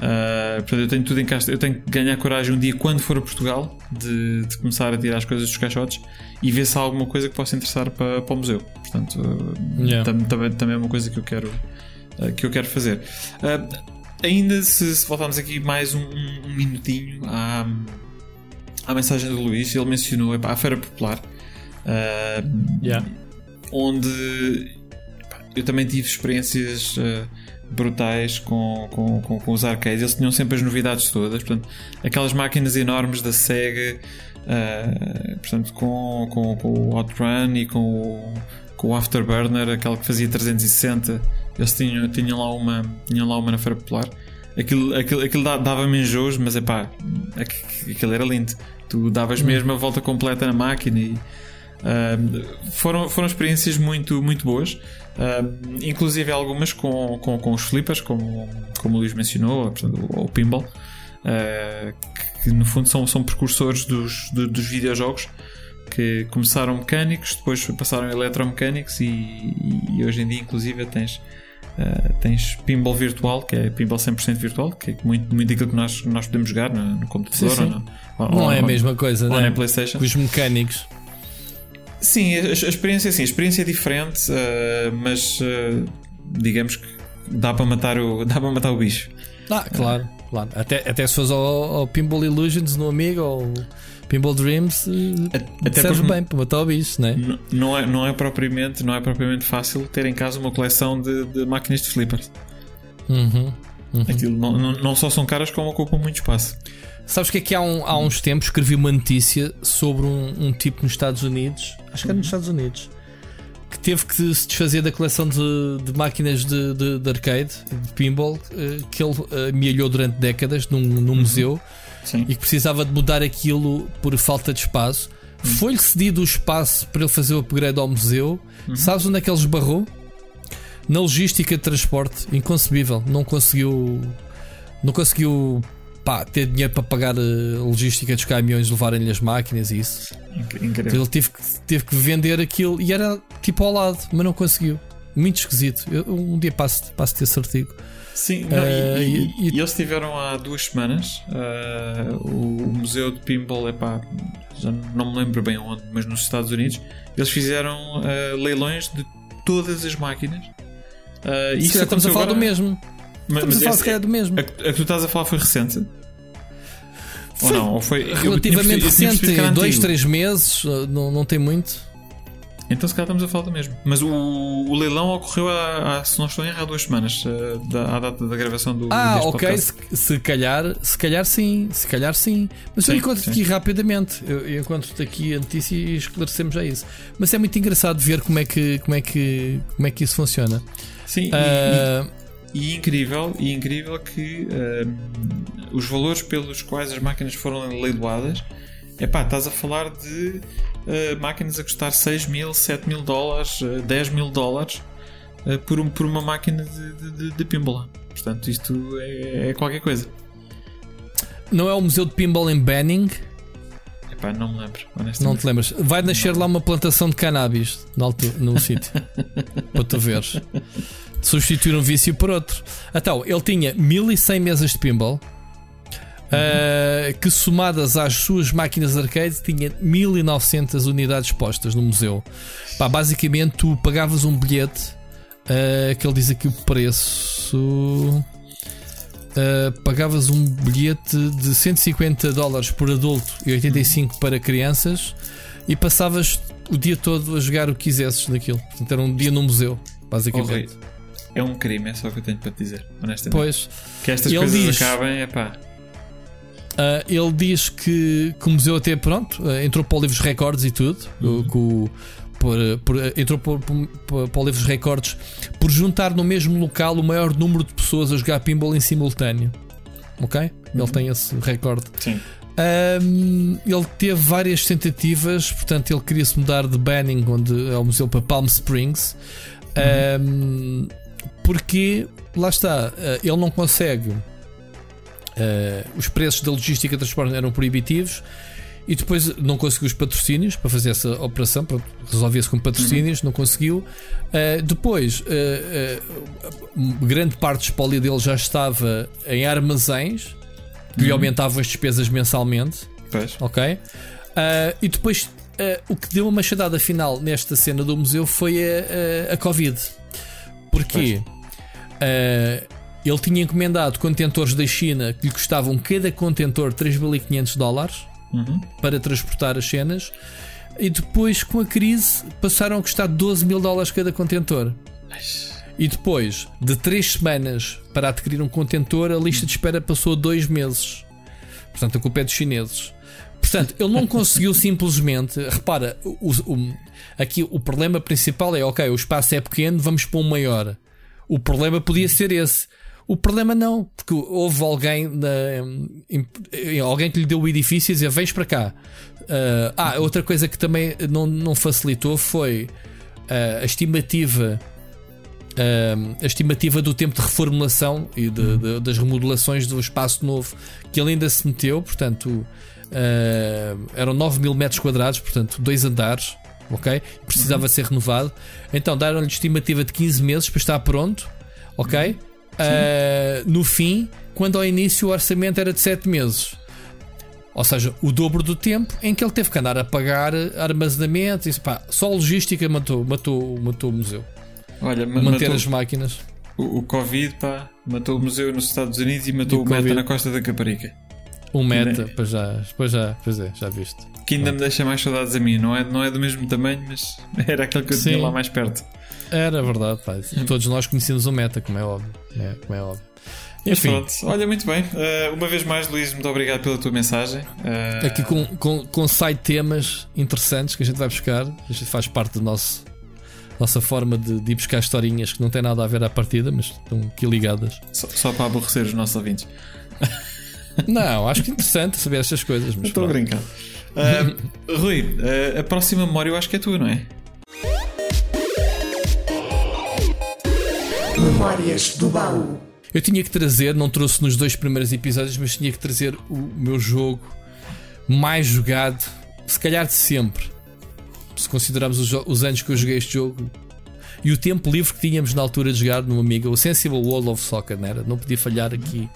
Ah, portanto, eu tenho tudo encaixotado. Eu tenho que ganhar coragem um dia, quando for a Portugal, de, de começar a tirar as coisas dos caixotes e ver se há alguma coisa que possa interessar para, para o museu. Portanto, ah, Yeah. tam- também, também é uma coisa que eu quero, ah, que eu quero fazer. Ah, ainda se, se voltarmos aqui mais um, um- minutinho à, à mensagem do Luís, ele mencionou epá, a Feira Popular. ah, onde pá, eu também tive experiências eh, brutais com, com, com, com os arcades. Eles tinham sempre as novidades todas, portanto, aquelas máquinas enormes da Sega, eh, portanto, com, com, com o Outrun e com o, com o Afterburner, aquela que fazia 360. Eles tinham, tinham, lá, uma, tinham lá uma na Feira Popular. Aquilo, aquilo, aquilo dava-me enjoos, mas é pá, aquilo era lindo. Tu davas mesmo a volta completa na máquina e, Um, foram, foram experiências muito, muito boas, um, inclusive algumas com, com, com os flippers, como, como o Luís mencionou, portanto, o, o pinball, uh, que, que no fundo são, são precursores dos, do- dos videojogos que começaram mecânicos, depois passaram a eletromecânicos e, e hoje em dia, inclusive, tens. Uh, tens pinball virtual, que é pinball 100% virtual, que é muito, muito aquilo que nós, nós podemos jogar no, no computador Sim, sim. ou, no, ou- Não ou- é a mesma coisa, não é? PlayStation. Com os mecânicos. Sim, a, a experiência, sim, a experiência é diferente, eh, mas eh, digamos que dá para matar o, dá para matar o bicho. Ah, claro, claro. Até, até se fores ao, ao Pinball Illusions no Amigo ou Pinball Dreams, eh, Até serve bem para matar o bicho, não é? não é, não é propriamente, não é propriamente fácil ter em casa uma coleção de, de máquinas de flippers. Uhum. Aquilo não, não, não só são caras como ocupam muito espaço. Sabes que aqui há, um- há uns tempos escrevi uma notícia sobre um, um tipo nos Estados Unidos, acho que era nos Estados Unidos, que teve que se desfazer da coleção de, de máquinas de, de- de arcade, de pinball, eh, que ele eh, amealhou durante décadas num, num museu Sim. e que precisava de mudar aquilo por falta de espaço. Foi-lhe cedido o espaço para ele fazer o upgrade ao museu. Sabes onde é que ele esbarrou? Na logística de transporte. Inconcebível. Não conseguiu. Não conseguiu pá, ter dinheiro para pagar a logística dos caminhões, levarem-lhe as máquinas e isso. Inc- Incrível. ele teve que, teve que vender aquilo e era tipo ao lado, mas não conseguiu. Muito esquisito. Eu, um dia passo, passo esse artigo. Sim, não, Eh, e, e- e- eles tiveram há duas semanas eh, o, o Museu de Pinball, epá, já não me lembro bem onde, mas nos Estados Unidos, eles fizeram eh, leilões de todas as máquinas. Se isso estamos a falar do agora- mesmo. Mas, Estamos a falar esse- se calhar do mesmo. a, que- a que tu estás a falar foi recente? Foi Ou não? Ou foi eu tinha Relativamente percebido- eu tinha recente, dois, três meses, uh, não, não tem muito. Então se calhar estamos a falar do mesmo. Mas o, o leilão ocorreu há, há, se não estou em erro, há duas semanas, eh, da, à data da gravação do Ah, ok, se, se calhar, se calhar sim, se calhar sim. Mas eu Sim, encontro-te sim. aqui rapidamente. Eu, eu encontro-te aqui a notícia e esclarecemos já isso. Mas é muito engraçado ver como é que, como é que, como é que isso funciona. Sim, e- Ah, E incrível, e incrível que ehm, os valores pelos quais as máquinas foram leiloadas, epá, estás a falar de eh, máquinas a custar 6 mil, 7 mil dólares, eh, 10 mil dólares eh, por, um- por uma máquina de, de, de, pinball. Portanto, isto é, é qualquer coisa. não é o Museu de Pinball em Banning? Epá, não me lembro, Não honestamente. te lembras? Vai nascer lá uma plantação de cannabis no, alto- no sítio. para tu veres. Substituir um vício por outro. Então, ele tinha 1100 mesas de pinball. Uh, que somadas às suas máquinas arcade tinha 1900 unidades postas no museu. Pá, basicamente, tu pagavas um bilhete uh, que ele diz aqui o preço. Uh, pagavas um bilhete de 150 dólares por adulto e 85 para crianças e passavas o dia todo a jogar o que quisesses naquilo. Portanto, era um dia no museu, basicamente. Horrível. É um crime, é só o que eu tenho para te dizer, honestamente. Pois, que estas coisas diz- acabem, epá. Uh, ele diz que, que o museu até pronto, uh, entrou para o livros recordes e tudo, o- que o- por, por- entrou por, por- para o livros recordes por juntar no mesmo local o maior número de pessoas a jogar pinball em simultâneo. Ok? Ele tem esse recorde. Sim. Um, ele teve várias tentativas, portanto, ele queria se mudar de Banning, onde é o museu, para Palm Springs. Um, porque lá está, ele não consegue. Uh, os preços da logística de transporte eram proibitivos e depois não conseguiu os patrocínios para fazer essa operação. Resolvia-se com patrocínios, não conseguiu. Uh, depois, uh, grande parte do espólio dele já estava em armazéns que lhe aumentavam as despesas mensalmente. Pois. Ok? E depois o que deu uma machadada final nesta cena do museu foi a, a, a Covid. Porquê? Ah, ele tinha encomendado contentores da China que lhe custavam cada contentor 3.500 dólares Uhum. para transportar as cenas. E depois, com a crise, passaram a custar 12 mil dólares cada contentor. E depois de 3 semanas para adquirir um contentor, a lista de espera passou a 2 meses. Portanto, a culpa é dos chineses. Portanto, ele não conseguiu simplesmente. Repara, o, o- aqui o problema principal é: ok, o espaço é pequeno, vamos para um maior. O problema podia ser esse. O problema não, porque houve alguém, na, em- alguém que lhe deu o edifício e dizer: Vens para cá. Ah, ah, outra coisa que também não, não facilitou foi ah, a estimativa um, a estimativa do tempo de reformulação e de- de- das remodelações do espaço novo que ele ainda se meteu, portanto, uh, eram 9 mil metros quadrados, portanto, dois andares, ok? Precisava ser renovado. Então, deram-lhe estimativa de 15 meses para estar pronto, ok? Uh, no fim, quando ao início o orçamento era de 7 meses. Ou seja, o dobro do tempo em que ele teve que andar a pagar armazenamento. Isso, pá, só a logística matou, matou, matou o museu. Olha, ma- Manter matou- as máquinas. O, o Covid, pá, matou o museu nos Estados Unidos e matou E o, o Meta na Costa da Caparica. Um meta, Né? pois já, pois já, pois é, já viste. Que ainda me deixa mais saudades a mim. Não é, não é do mesmo tamanho, mas era aquele que eu Sim. tinha lá mais perto. Era verdade, pá. Todos nós conhecemos o meta, como é óbvio. É, como é óbvio. Enfim, pronto, olha, muito bem. Uh, uma vez mais, Luís, muito obrigado pela tua mensagem. Uh, aqui com, com, com site temas interessantes que a gente vai buscar. A gente faz parte da nosso, nossa forma de, de ir buscar historinhas que não têm nada a ver à partida, mas estão aqui ligadas. só, só para aborrecer os nossos ouvintes. Não, acho que é interessante saber estas coisas. Mas Estou a brincar. Ah, Rui, ah, a próxima memória eu acho que é tua, não é? Memórias do baú. Eu tinha que trazer, não trouxe nos dois primeiros episódios, mas tinha que trazer o meu jogo mais jogado, se calhar de sempre. Se considerarmos os, os anos que eu joguei este jogo e o tempo livre que tínhamos na altura de jogar no Amiga, o Sensible World of Soccer, não era? Não podia falhar aqui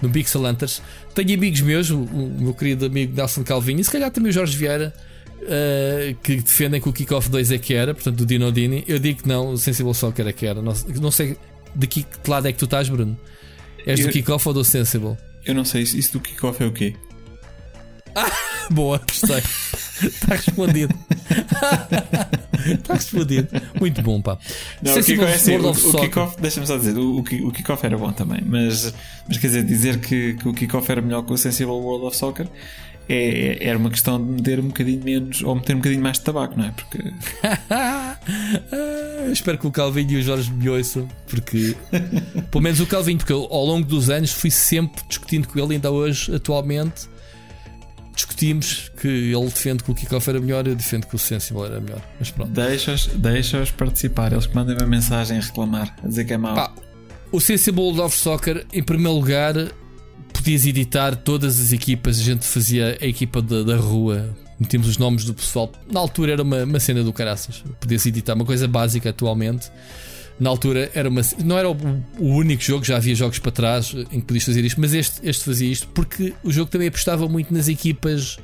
no Pixel Hunters. Tenho amigos meus, o, o meu querido amigo Nelson Calvinho e se calhar também o Jorge Vieira. eh, que defendem que o Kickoff 2 é que era, portanto, do Dino Dini. Eu digo que não, o Sensible Soccer é que era. Não, não sei de que, lado é que tu estás, Bruno. És do Eu- Kickoff ou do Sensible? Eu não sei, isso, isso do kickoff é o quê? Boa, gostei. Está respondido. Está respondido. Muito bom, pá. Não, o Sensible kickoff, é assim, o, o kickoff, deixa-me só dizer, o, o, ki- o kickoff era bom também, mas, mas quer dizer, dizer que, que o kickoff era melhor que o Sensible World of Soccer é, é- era uma questão de meter um bocadinho menos ou meter um bocadinho mais de tabaco, não é? Porque Ah, espero que o Calvinho e o Jorge me ouçam, porque pelo menos o Calvinho, porque eu, ao longo dos anos fui sempre discutindo com ele, ainda hoje, atualmente, discutimos que ele defende que o Kickoff era melhor, eu defendo que o Sensible era melhor. Mas pronto. deixa-os deixa participar, eles que mandem uma mensagem a reclamar, a dizer que é mau. Pá, o Sensible of Soccer, em primeiro lugar, podias editar todas as equipas. A gente fazia a equipa da, da rua, metíamos os nomes do pessoal. Na altura era uma, uma cena do caraças. Podias editar uma coisa básica atualmente. Na altura era uma, não era o, o único jogo, já havia jogos para trás em que podias fazer isto, mas este, este fazia isto porque o jogo também apostava muito nas equipas.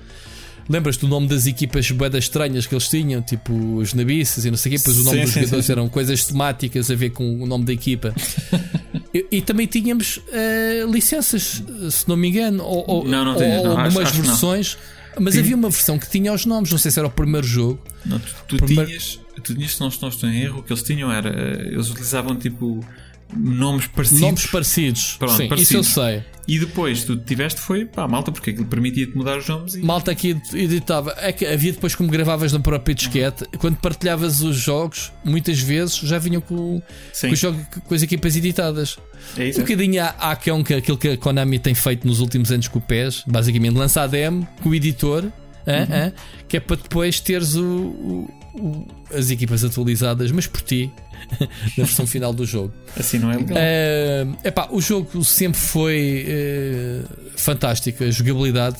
Lembras-te do nome das equipas boedas estranhas que eles tinham, tipo os nabiças e não sei o quê, depois o nome Sim, dos sim, jogadores sim, eram coisas temáticas a ver com o nome da equipa. e, e também tínhamos eh, licenças, se não me engano, ou, ou, Não, não ou tinha, não, acho- algumas acho versões. Mas havia uma versão que tinha os nomes, não sei se era o primeiro jogo. Não, tu, tu Primeiro- tinhas, tinhas, se não estou em erro, o que eles tinham era, eh, eles utilizavam tipo nomes parecidos. Nomes parecidos. Pronto, Sim, parecidos. isso eu sei. E depois tu tiveste foi pá, malta, porque aquilo permitia-te mudar os nomes e Malta aqui editava. É que havia depois como gravavas na própria disquete, quando partilhavas os jogos, muitas vezes já vinham com, com, os jogos, com as equipas editadas. é isso. Um bocadinho há, há aquele, que- aquilo que a Konami tem feito nos últimos anos com o PES, basicamente lançar a demo com o editor, Uhum. hã, que é para depois teres o- o- as equipas atualizadas, mas por ti, na versão final do jogo. Assim não é legal. É, epá, o jogo sempre foi eh, fantástico. A jogabilidade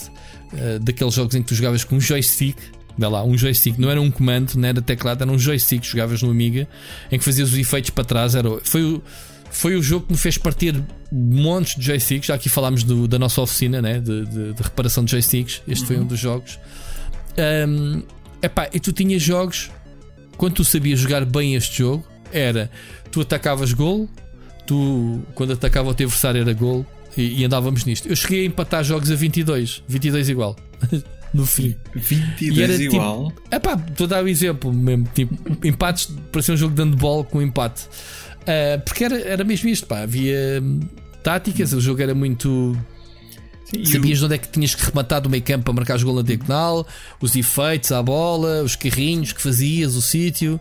eh, daqueles jogos em que tu jogavas com um joystick. Vê lá, um joystick, não era um comando, não era teclado, era um joystick que jogavas no Amiga em que fazias os efeitos para trás. Era, foi, o, foi o jogo que me fez partir montes de joysticks. Já aqui falámos do- da nossa oficina né, de, de- de reparação de joysticks. Este foi um dos jogos. Ahm, epá, e tu tinhas jogos quando tu sabias jogar bem este jogo, era tu atacavas gol, tu quando atacava o teu adversário era gol e, e andávamos nisto. Eu cheguei a empatar jogos a 22, 22 igual. no fim. 22 e era tipo- igual. Epá, estou a dar o exemplo mesmo. Tipo, empates para ser um jogo de handball com empate. Ah, porque era, era mesmo isto, pá. Havia hum, táticas, o jogo era muito. Sim, Sabias onde é que tinhas que rematar do meio campo para marcar o gol na diagonal, os efeitos à bola, os carrinhos que fazias, o sítio.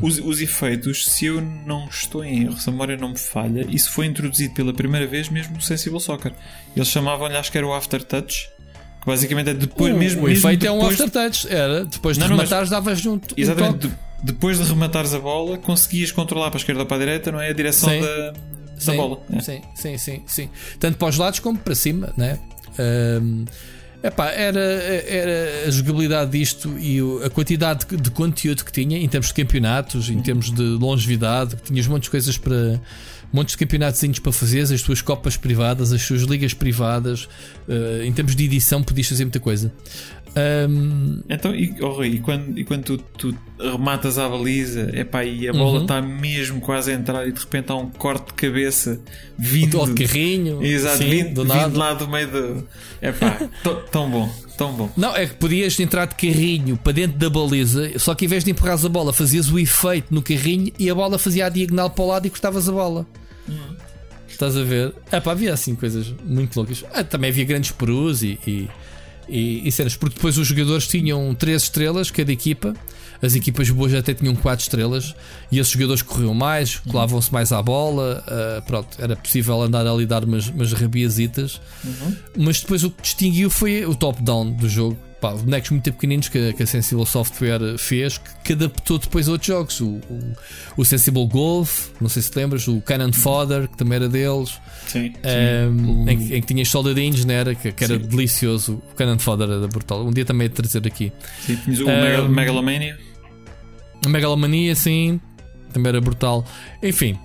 O- os, os efeitos, se eu não estou em erro, se a memória não me falha, isso foi introduzido pela primeira vez mesmo no Sensible Soccer. Eles chamavam-lhe, acho que era o Aftertouch, que basicamente é depois o, mesmo. o mesmo efeito é um depois- aftertouch. Era depois de Não, não, mas- rematares, davas um, um Exatamente, depois de rematares a bola, conseguias controlar para a esquerda ou para a direita, não é? A direção Sim. da, da sim, bola. é. Sim, sim, sim, sim. Tanto para os lados como para cima, né? Ahm, epá, era, era a jogabilidade disto e a quantidade de, conteúdo que tinha em termos de campeonatos, em termos de longevidade, que tinhas montes de coisas para. Montes de campeonatozinhos para fazer, as tuas copas privadas, as suas ligas privadas, eh, em termos de edição, podias fazer muita coisa. Ahm, Então, e, oh, Rui, e quando, e quando tu, tu rematas à baliza epá, e a bola Uhum. está mesmo quase a entrar e de repente há um corte de cabeça vindo, de carrinho, Exato, sim, vindo, do vindo lá do meio do. Epá, tão- tão bom, tão bom. Não, é que podias entrar de carrinho para dentro da baliza, só que em vez de empurrares a bola, fazias o efeito no carrinho e a bola fazia a diagonal para o lado e cortavas a bola. Estás a ver? É pá, havia assim coisas muito loucas. Ah, também havia grandes perus e, e, e, e cenas, porque depois os jogadores tinham três estrelas, cada equipa. as equipas boas até tinham 4 estrelas e esses jogadores corriam mais, colavam-se mais à bola. ah, pronto, era possível andar ali dar umas, umas rabiazitas. Mas depois o que distinguiu foi o top-down do jogo. Pá, bonecos muito pequeninos que, que a Sensible Software fez, que, que adaptou depois a outros jogos. O, o, o Sensible Golf, não sei se te lembras, o Cannon Fodder, que também era deles. Sim. Um, O- em, que- em que tinhas soldadinhos, né? era, que, que era Sim. delicioso. O Cannon Fodder era brutal. Um dia também ia trazer aqui. Sim, tinhas o Um, Megal- Megalomania. A Megalomania, sim, também era brutal. Enfim,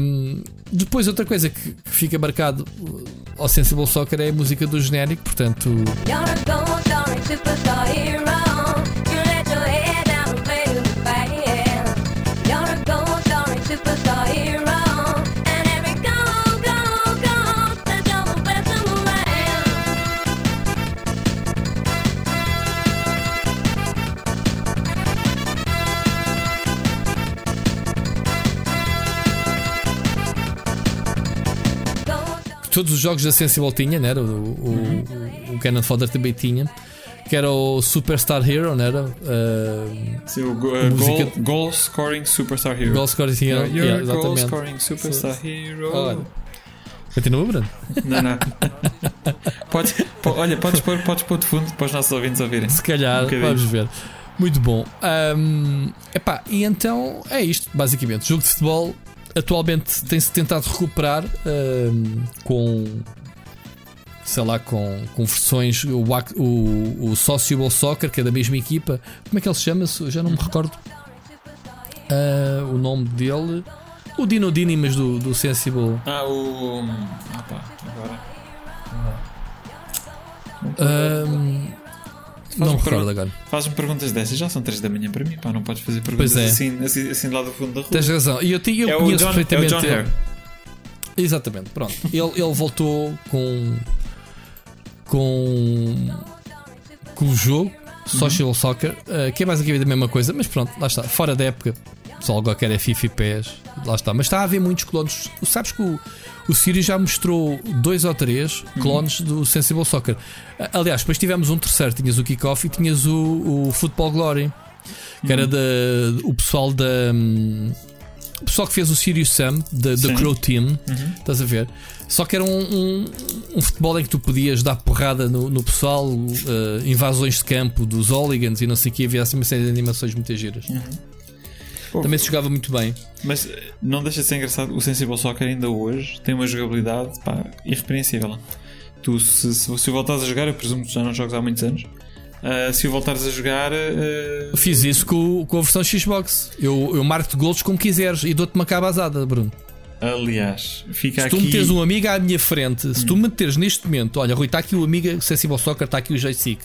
um, depois outra coisa que, que fica marcado ao Sensible Soccer é a música do genérico, portanto, todos os jogos da Sensible tinha, né? era? O, o, o, o Cannon Fodder também tinha. Que era o Superstar Hero, não era? Uh, Sim, o go- uh, música- goal, goal Scoring Superstar Hero. Goal Scoring Hero. Yeah, a goal. Scoring Superstar Hero. Olha. Continua, Bruno? Não, não. podes, po- olha, podes pôr, podes pôr de fundo para os nossos ouvintes ouvirem. Se calhar, Um vamos ver. Muito bom. Ahm, epá, e então é isto, basicamente. Jogo de futebol atualmente tem-se tentado recuperar ahm, com. Sei lá, com, com versões. O, o, o Sociable Soccer, que é da mesma equipa. Como é que ele se chama? Eu Já não me recordo ah, o nome dele. O Dino Dini, mas do, do Sensible. Ah, o. Ah, pá, agora. Ahm, não me recordo agora. Faz-me perguntas dessas, já são 3 da manhã para mim, pá, não podes fazer perguntas Pois é. assim, assim, assim lá do fundo da rua. Tens razão. E eu, te- eu é, conheço John, é o perfeitamente. John. Hare. Exatamente, pronto. Ele, ele voltou com. com. com o jogo Social Soccer, eh, que é basicamente a mesma coisa, mas pronto, lá está. Fora da época, só agora quer é FIFA e PES, lá está. Mas está a haver muitos clones. Sabes que o, o Sirius já mostrou dois ou três clones do Sensible Soccer. Aliás, depois tivemos um terceiro: tinhas o Kickoff e tinhas o, o Football Glory, que era da, o pessoal da. hum, o pessoal que fez o Sirius Sam, da. Crow Team, estás a ver? Só que era um, um, um futebol em que tu podias dar porrada no, no pessoal, eh, invasões de campo dos hooligans e não sei o que, havia assim uma série de animações muito giras. Pô, Também se jogava muito bem. Mas eh, não deixa de ser engraçado, o Sensible Soccer ainda hoje tem uma jogabilidade pá, irrepreensível. Tu, se, se, se voltares a jogar, eu presumo que já não jogas há muitos anos. ah, se o voltares a jogar, ah, Fiz isso com, com a versão Xbox. Eu, eu marco-te golos como quiseres e dou-te uma cabazada, Bruno. aliás, fica Se aqui. tu meteres um amigo à minha frente, se tu meteres neste momento, olha, Rui, está aqui o amigo Sensible Soccer, está aqui o joystick,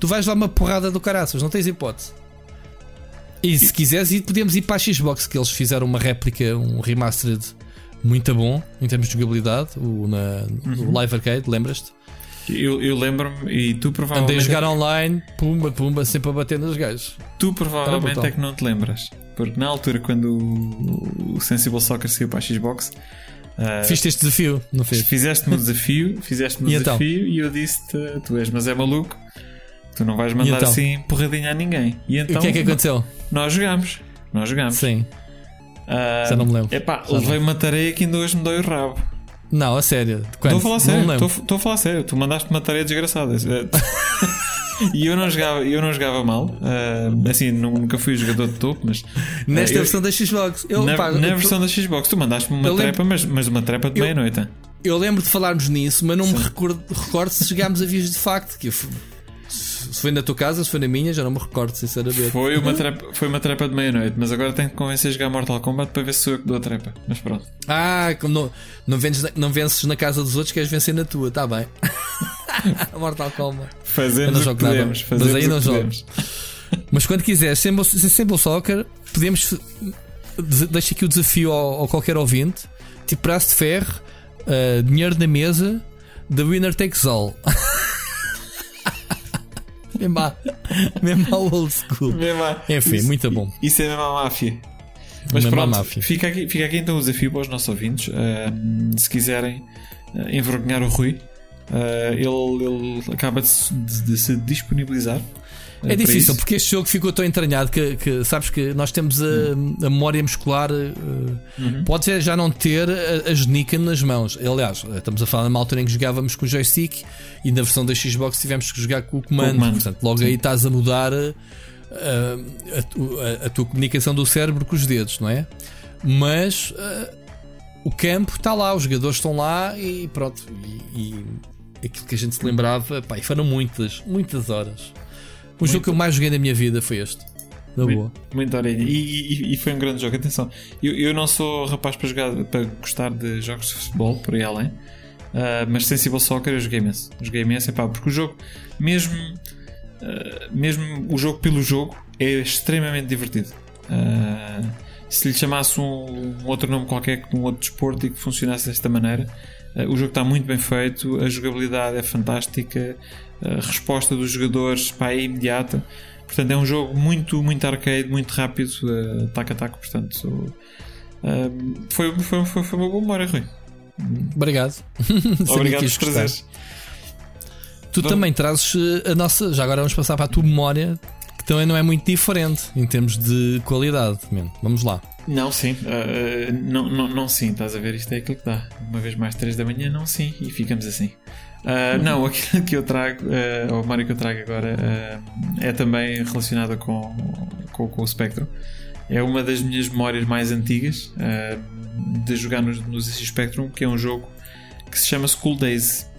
tu vais dar uma porrada do caraças, não tens hipótese. E se quiseres, podemos ir para a Xbox, que eles fizeram uma réplica, um remastered muito bom em termos de jogabilidade, o, na, o Live Arcade, lembras-te? Eu, eu lembro-me, e tu Andei provavelmente, a jogar online, pumba, pumba, sempre a bater nos gajos. tu provavelmente é que não te lembras. Porque na altura, quando o, o Sensible Soccer saiu para a Xbox, ah, Fiz este desafio, não fez? Fizeste-me o desafio, fizeste-me o E então? desafio e eu disse-te: Tu és, mas é maluco, tu não vais mandar então? assim porradinha a ninguém. E então o que é que aconteceu? nós jogámos. Nós jogámos. Sim. Ah, Já não me lembro. Epá, Já levei uma tarefa que ainda hoje me dói o rabo. Não, a sério. Estou a falar Não sério, estou a falar sério. Tu mandaste uma tarefa desgraçada. e eu não jogava, eu não jogava mal. Ah, assim, nunca fui jogador de topo, mas Nesta eu- versão da Xbox. Eu, na, pá, na eu- versão da Xbox, tu mandaste-me uma lembro- trepa, mas, mas uma trepa de meia-noite. Eu lembro de falarmos nisso, mas não me recordo, recordo se chegámos a vias de facto. Que eu fui- se foi na tua casa, se foi na minha, já não me recordo, sinceramente. Foi uma, trepa, foi uma trepa de meia-noite, mas agora tenho que convencer a jogar Mortal Kombat para ver se sou eu que dou a trepa. Mas pronto. Ah, não, não, vences, na- não vences na casa dos outros, queres vencer na tua, tá bem. Mortal Kombat. Fazemos o que podemos. mas aí não podemos. Mas quando quiseres, Simple, Simple Soccer, podemos. de- Deixa aqui o desafio ao, ao qualquer ouvinte: tipo braço de ferro, ah, dinheiro na mesa, The Winner Takes All. mesmo, à- mesmo old school. Mesmo à- Enfim, isso, muito bom. Isso é mesmo a máfia. Mas Mesmo à pronto, máfia. Fica, aqui, fica aqui então o desafio para os nossos ouvintes. Ahm, se quiserem ah, envergonhar o Rui, ah, ele, ele acaba de, de- de se disponibilizar É difícil porque este jogo ficou tão entranhado que, que sabes que nós temos a, a memória muscular. eh, Uhum. Pode já não ter a, a genica nas mãos. Aliás, estamos a falar numa altura em que jogávamos com o joystick e na versão da Xbox tivemos que jogar com o comando. comando. Portanto, logo Sim. aí estás a mudar eh, a, a a- tua comunicação do cérebro com os dedos, não é? Mas eh, o campo está lá, os jogadores estão lá e pronto. E, e aquilo que a gente se lembrava, pá, e foram muitas, muitas horas. O jogo que eu mais joguei na minha vida foi este. Na boa. Muito, muito orelha. E, e- e foi um grande jogo. Atenção, eu, eu não sou rapaz para jogar para gostar de jogos de futebol, por aí além. Ah, mas Sensible Soccer eu joguei imenso. Joguei imenso, epá, porque o jogo, mesmo, ah, mesmo o jogo pelo jogo, é extremamente divertido. Ah, se lhe chamasse um, um outro nome qualquer, um outro desporto e que funcionasse desta maneira, o jogo está muito bem feito, a jogabilidade é fantástica, a resposta dos jogadores pá, é imediata. Portanto, é um jogo muito, muito arcade, muito rápido, uh, taco a taco. Portanto, uh, foi, foi, foi, foi uma boa memória, Rui. Obrigado. Obrigado por trazeres. Tu Vamos- também trazes eh, a nossa. Já agora vamos passar para a tua memória, que também não é muito diferente em termos de qualidade. man. Vamos lá. Não, sim. uh, não, não, não, sim. Estás a ver? Isto é aquilo que dá. Uma vez mais 3 da manhã, não, sim. E ficamos assim. Uh, Não, aquilo que eu trago, uh, ou o Mário que eu trago agora, uh, é também relacionado com, com, com o Spectrum. É uma das minhas memórias mais antigas de jogar no, no ZX Spectrum, que é um jogo que se chama School Days.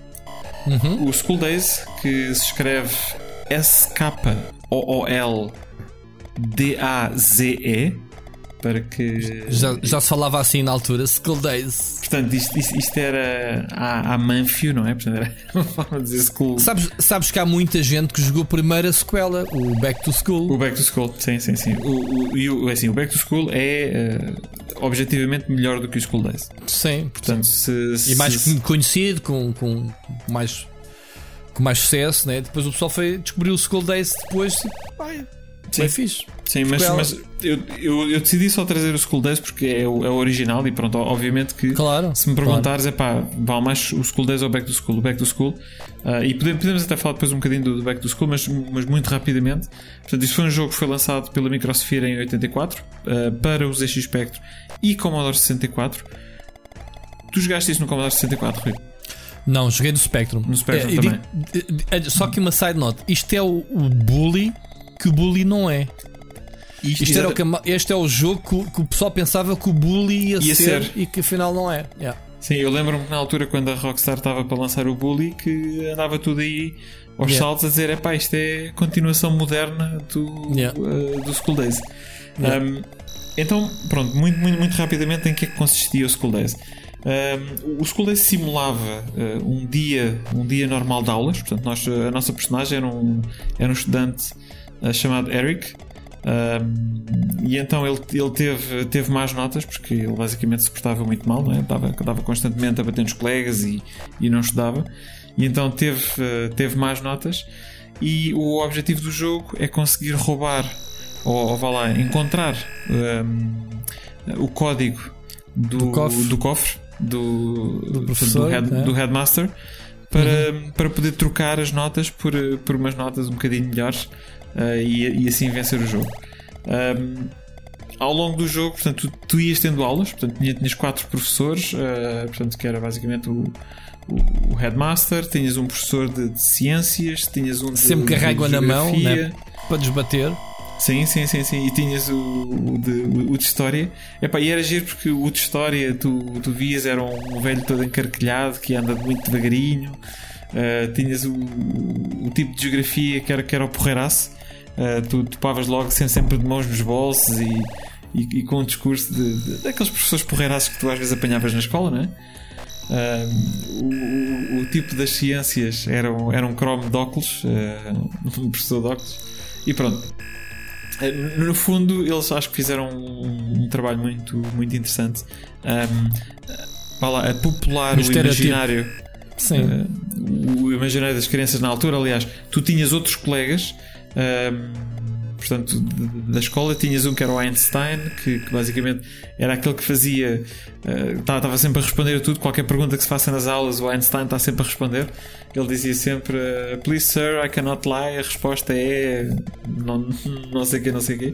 Uhum. O School Days, que se escreve S-K-O-O-L-D-A-Z-E, para que. Já, já se falava assim na altura, Skull Days. Portanto, isto, isto, isto era a, a Manfio, não é? Portanto, era uma forma de dizer School. Sabes, sabes que há muita gente que jogou primeiro a sequela, o Back to School. O Back to School, sim, sim, sim. O, o, e o, assim, o Back to School é eh, objetivamente melhor do que o School Days. Sim, Portanto, se. se e mais se- conhecido, com, com mais com mais sucesso, né? Depois o pessoal foi descobrir o Skull Days depois, tipo, foi fixe. Sim, mas, Sequela. mas eu, eu, eu decidi só trazer o School Days porque é o, é o original e pronto, obviamente que Claro. se me perguntares, é pá, vale mais o School Days ou o Back to School? O Back to School. Ah, e podemos, podemos até falar depois um bocadinho do, do Back to School, mas, mas muito rapidamente. Portanto, isto foi um jogo que foi lançado pela Microsphere em 84 ah, para o ZX Spectrum e Commodore 64. Tu jogaste isso no Commodore 64, Rui? Não, joguei no Spectrum. No Spectrum É, também. digo- de- de- só que uma side note: isto é o, o bully que o bully não é. Isto era o que, este é o jogo que, o- que o pessoal pensava que o bully ia, Ia ser, ser. e que afinal não é. Yeah. Sim, eu lembro-me que na altura, quando a Rockstar estava para lançar o Bully, que andava tudo aí aos Yeah. saltos a dizer: é pá, isto é continuação moderna do, Yeah. uh, do School Days. Yeah. Um, então, pronto, muito, muito, muito rapidamente em que é que consistia o School Days? Um, o School Days simulava uh, um dia um dia normal de aulas, portanto, nós, a nossa personagem era um, era um estudante uh, chamado Eric. Um, e então ele, ele teve, teve más notas porque ele basicamente se portava muito mal, não é? estava, estava constantemente a bater nos colegas e, e não estudava. E então teve, uh, teve más notas. E o objetivo do jogo é conseguir roubar, ou, ou vá lá, encontrar um, o código do, Do cofre. do cofre, do, Do professor, do, head- é. do headmaster para, para poder trocar as notas por, por umas notas um bocadinho melhores uh, e, e assim vencer o jogo. Um, ao longo do jogo, portanto, tu, tu ias tendo aulas, portanto, tinha- tinhas quatro professores, uh, portanto, que era basicamente o, o, o headmaster, tinhas um professor de, de ciências, tinhas um de, Sempre carrega na mão, né? Para desbater. Sim, sim, sim, sim. E tinhas o, o, de, o de história. Epá, e era giro porque o de história tu, tu vias era um velho todo encarquilhado que anda muito devagarinho. Uh, tinhas o, o tipo de geografia que era, que era o porreiraço. Uh, tu topavas logo sempre, sempre de mãos nos bolsos e, e, e com um discurso de, de- daqueles professores porreiraços que tu às vezes apanhavas na escola, não é? Um, o, o- tipo das ciências era um, era um cromo de óculos, uh, um professor de óculos, e pronto. Eh, No fundo, eles acho que fizeram um, um trabalho muito, muito interessante um, lá, a popular o imaginário Sim. Uh, o imaginário das crianças na altura. Aliás, tu tinhas outros colegas, um, portanto, da escola. Tinhas um que era o Einstein, que, que basicamente era aquele que fazia. Estava sempre a responder a tudo, qualquer pergunta que se faça nas aulas, o Einstein está sempre a responder. Ele dizia sempre: eh, Please, sir, I cannot lie. A resposta é. Não, não sei o que, não sei o quê.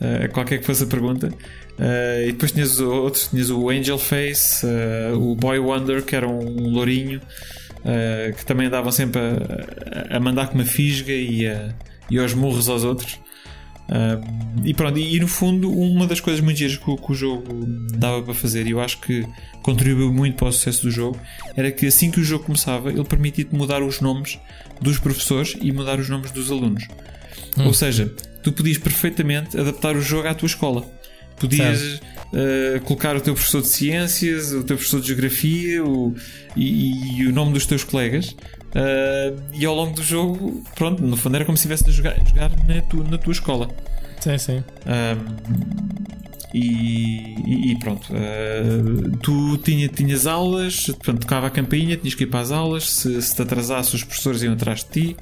Uh, qualquer que fosse a pergunta. Uh, e depois tinhas outros, tinhas o Angel Face, uh, o Boy Wonder, que era um lourinho, uh, que também andavam sempre a, a mandar com uma fisga e, a, e aos murros aos outros. Uh, e pronto, e, e no fundo, uma das coisas muito giras que, o- que o jogo dava para fazer, e eu acho que contribuiu muito para o sucesso do jogo, era que assim que o jogo começava, ele permitia-te mudar os nomes dos professores e mudar os nomes dos alunos. Ou seja, tu podias perfeitamente adaptar o jogo à tua escola. Podias eh, colocar o teu professor de ciências, o teu professor de geografia o- e, e o nome dos teus colegas. Eh, e ao longo do jogo, pronto, no fundo era como se estivesse a jogar, jogar na, tua, na tua escola. Sim, sim. Um, e, e- pronto, uh, tu tinha, tinhas aulas, portanto, tocava a campainha, tinhas que ir para as aulas. Se, se te atrasasses, os professores iam atrás de ti.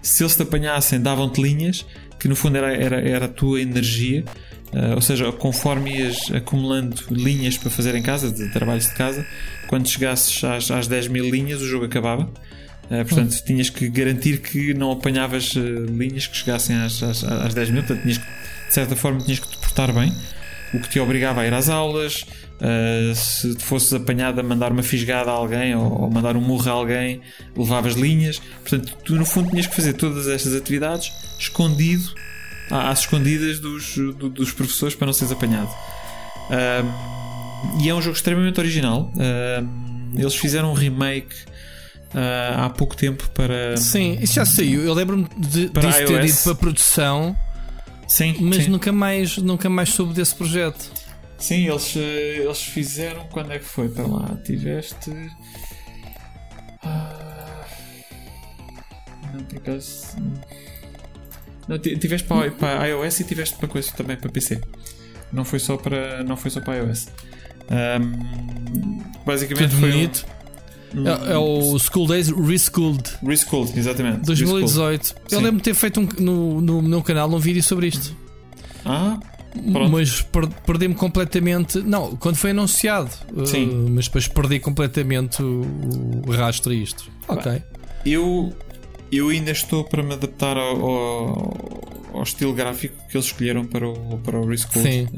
Se eles te apanhassem, davam-te linhas, que no fundo era, era, era a tua energia. Uh, ou seja, conforme ias acumulando linhas para fazer em casa, de trabalhos de casa, quando chegasses às, às 10 mil linhas, o jogo acabava. Uh, portanto, tinhas que garantir que não apanhavas uh, linhas que chegassem às, às, às 10 mil. Portanto, tinhas que, de certa forma, tinhas que te portar bem, o que te obrigava a ir às aulas. Uh, se fosses apanhado a mandar uma fisgada a alguém ou, ou mandar um murro a alguém, levavas linhas. Portanto, tu no fundo tinhas que fazer todas estas atividades escondido, às escondidas dos, do- dos professores para não seres apanhado. E é um jogo extremamente original. Eles fizeram um remake uh, há pouco tempo para. Sim, isso já saiu. Eu lembro-me de, Para disso ter ido para produção, Sim, mas sim. nunca mais, nunca mais soube desse projeto. Sim, eles, eh, eles fizeram. Quando é que foi? Para lá, tiveste. Ah, Não, por acaso. Não, ti- tiveste para, para iOS e tiveste para coisa também para PC. Não foi só para, não foi só para iOS. Ahm, basicamente Tudo foi. um- bonito. É, é o School Days Reschooled Reschooled, exatamente. 2018. Eu Sim. lembro de ter feito um- no, no meu canal um vídeo sobre isto. Ah, Pronto. Mas per- perdi-me completamente. Não, quando foi anunciado. uh, Sim. mas depois perdi completamente o, o rastro a isto. Ok. Eu, eu ainda estou para me adaptar ao, ao, ao estilo gráfico que eles escolheram para o, para o Reschool. Sim.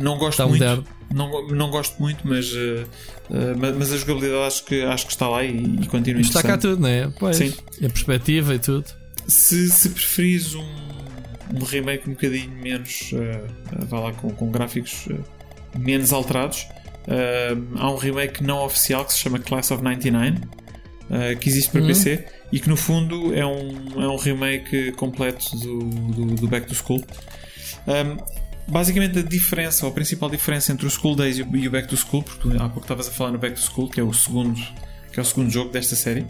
Não gosto Está muito. moderno. Não, não gosto muito, mas, uh, mas, mas a jogabilidade acho que, acho que está lá e, e continua Está cá tudo, não é? Pois. Sim. A perspectiva e tudo. Se, se preferires um, um remake um bocadinho menos, uh, uh, vá lá, com, com gráficos uh, menos alterados, uh, há um remake não oficial que se chama Class of 99, uh, que existe para Uhum. PC e que no fundo é um, é um remake completo do, do, do Back to School. Um, basicamente a diferença, ou a principal diferença entre o School Days e o, Back to School, porque há pouco estavas a falar no Back to School, que é o segundo, que é o segundo jogo desta série.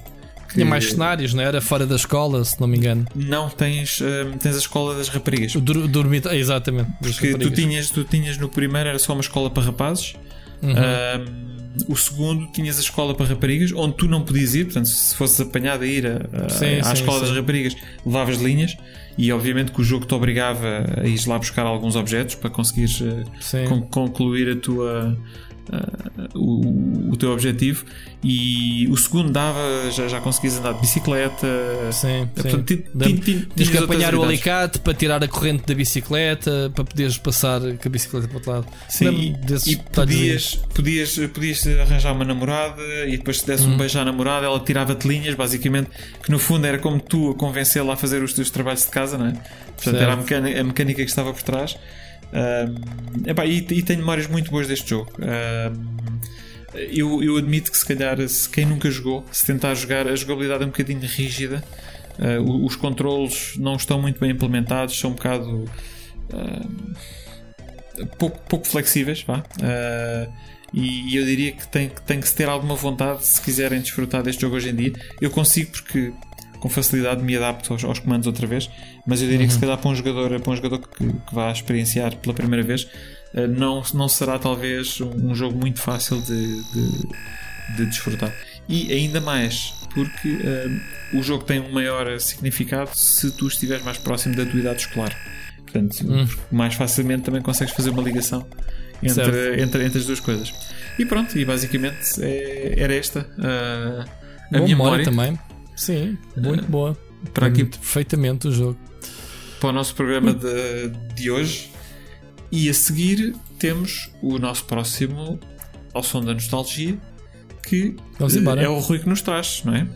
Tinha que mais cenários, não era? Fora da escola, se não me engano. Não tens, um, tens a escola das raparigas. Dur- dormitório. Exatamente. Porque tu tinhas, tu tinhas no primeiro era só uma escola para rapazes. Uhum. Um, o segundo tinhas a escola para raparigas, onde tu não podias ir, portanto, se fosses apanhado a ir a- a- Sim, à sim, escola sim. das raparigas, levavas linhas e obviamente que o jogo te obrigava a ir lá buscar alguns objetos para conseguires eh, concluir a tua ah, o, o teu objetivo e o segundo dava já, já conseguias andar de bicicleta Sim, Portanto, ti- Tens tinhas que apanhar o alicate para tirar a corrente da bicicleta para poderes passar com a bicicleta para o outro lado. Sim, e, e podias, podias, podias arranjar uma namorada e depois se desse Uhum. um beijo à namorada, ela tirava-te linhas, basicamente, que no fundo era como tu a convencê-la a fazer os teus trabalhos de casa, não é? Portanto, Certo. era a mecânica, a mecânica que estava por trás. Epá, e, e tenho memórias muito boas deste jogo. Eu, eu admito que se calhar se quem nunca jogou, se tentar jogar, a jogabilidade é um bocadinho rígida. O- os controlos não estão muito bem implementados, são um bocado pouco, pouco flexíveis, vá. Ah, e eu diria que tem, tem que se ter alguma vontade se quiserem desfrutar deste jogo hoje em dia. Eu consigo porque com facilidade me adapto aos, aos comandos outra vez, mas eu diria que se calhar para um jogador, para um jogador que, que vá experienciar pela primeira vez, ah, não, não será talvez um, jogo muito fácil de, de, de desfrutar. e ainda mais porque eh, o jogo tem um maior significado se tu estiveres mais próximo da tua idade escolar. Portanto, Hum. mais facilmente também consegues fazer uma ligação entre, entre, entre as duas coisas. E pronto, e basicamente é- era esta uh, a Boa minha memória também. Sim, muito boa. para aqui Perfeitamente o jogo. para o nosso programa de, de hoje. E a seguir temos o nosso próximo ao som da nostalgia, que Vamos embora. é o Rui que nos traz, não é?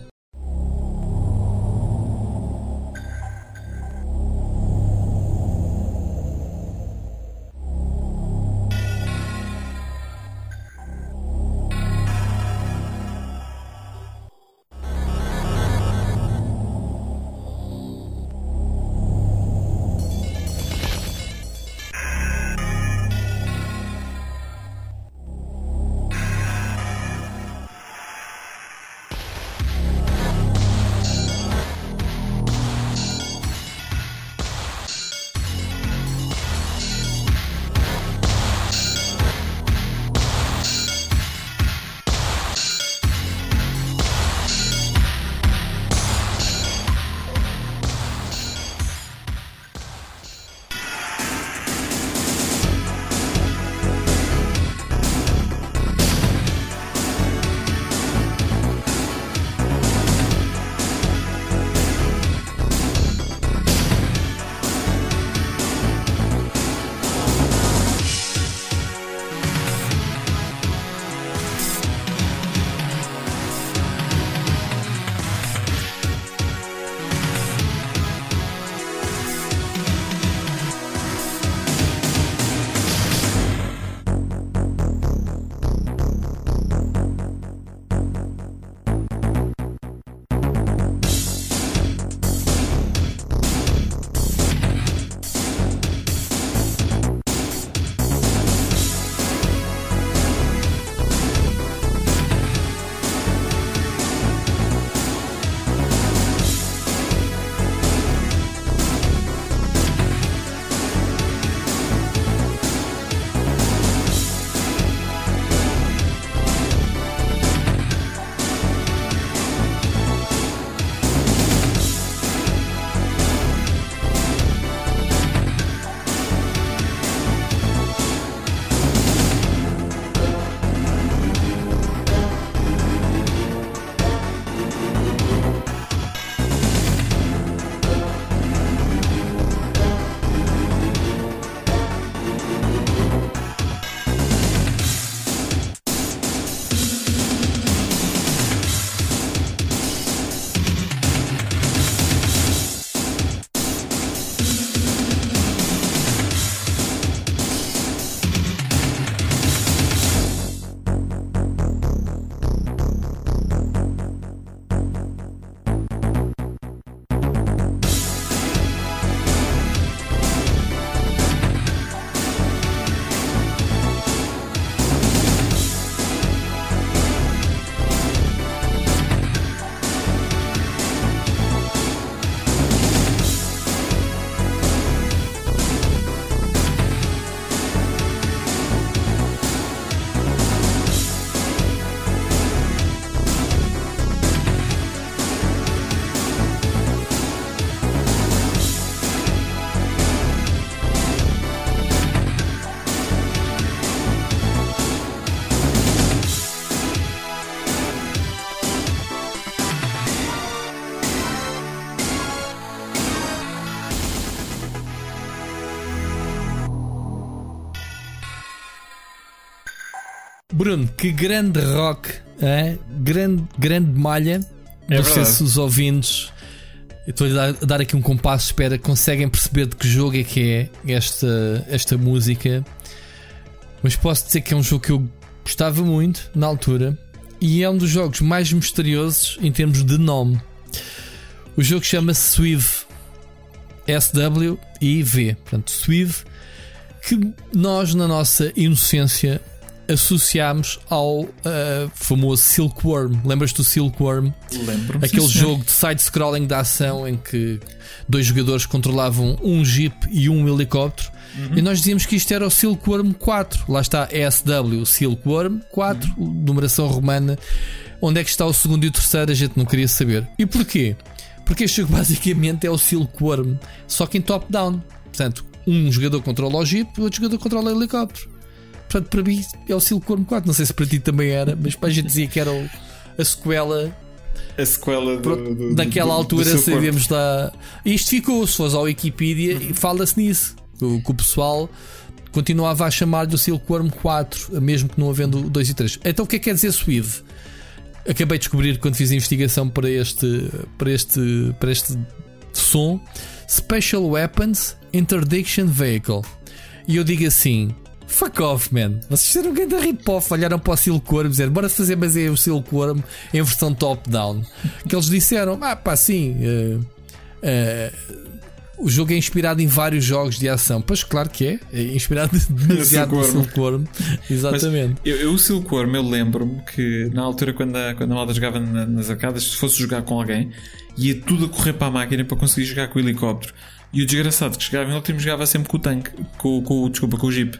Bruno, que grande rock, é? grande, grande malha. É Não sei se os ouvintes. Estou a dar, aqui um compasso espera. Conseguem perceber de que jogo é que é esta, esta música. Mas posso dizer que é um jogo que eu gostava muito na altura. E é um dos jogos mais misteriosos em termos de nome. O jogo chama-se Swive. S-W-I-V. Portanto, Swive. Que nós, na nossa inocência, associámos ao ah, famoso Silkworm. Lembras-te do Silkworm? Lembro-me. Aquele sim, jogo de side-scrolling de ação em que dois jogadores controlavam um jeep e um helicóptero. E nós dizíamos que isto era o Silkworm 4. Lá está SW Silkworm 4, numeração romana. Onde é que está o segundo e o terceiro? A gente não queria saber. E porquê? Porque este jogo basicamente é o Silkworm, só que em top-down. Portanto, um jogador controla o Jeep, o outro jogador controla o helicóptero. Portanto, para mim é o Silkworm 4. Não sei se para ti também era, mas para a gente dizia que era o- a sequela A sequela do, Pronto, do- Naquela do- altura sabemos da. Isto ficou, se fores ao Wikipedia, e fala-se nisso. O, que o pessoal continuava a chamar-lhe o Silkworm 4, mesmo que não havendo o 2 e 3. Então o que é que quer dizer Swive? Acabei de descobrir quando fiz a investigação para este, para este, para este som Special Weapons Interdiction Vehicle. E eu digo assim: Fuck off, man. Vocês fizeram um grande rip-off. Olharam para o Silkworm e disseram: Bora fazer, mas é o Silkworm em versão top-down. Que eles disseram: Ah, pá, sim. eh, eh, o jogo é inspirado em vários jogos de ação. Pois, claro que é. É inspirado demasiado no. Silkworm. Exatamente. Eu, eu o Silkworm, eu lembro-me que na altura quando a, quando a malta jogava na- nas arcadas, se fosse jogar com alguém, ia tudo a correr para a máquina para conseguir jogar com o helicóptero. E o desgraçado que chegava em último jogava sempre com o tanque, com, com, desculpa, com o jeep.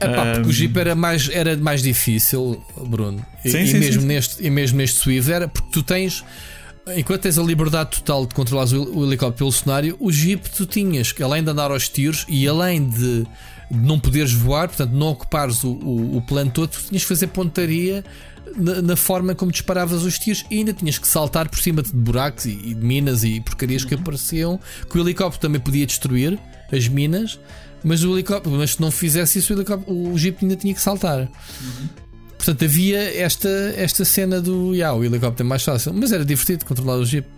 Epá, porque Um, o Jeep era mais, era mais difícil, Bruno. E, Sim, e sim, mesmo sim. Neste, e mesmo neste Swift era porque tu tens. Enquanto tens a liberdade total de controlar o, helicóptero pelo cenário, o Jeep tu tinhas que, além de andar aos tiros e além de, de não poderes voar, portanto, não ocupares o, o, o plano todo, tu tinhas que fazer pontaria na, na forma como disparavas os tiros e ainda tinhas que saltar por cima de buracos e, e de minas e porcarias que apareciam, que o helicóptero também podia destruir as minas, mas o helicóptero, mas se não fizesse isso, o, helicóptero, o Jeep ainda tinha que saltar. Portanto, havia esta, esta cena do yeah, o helicóptero é mais fácil, mas era divertido controlar o Jeep.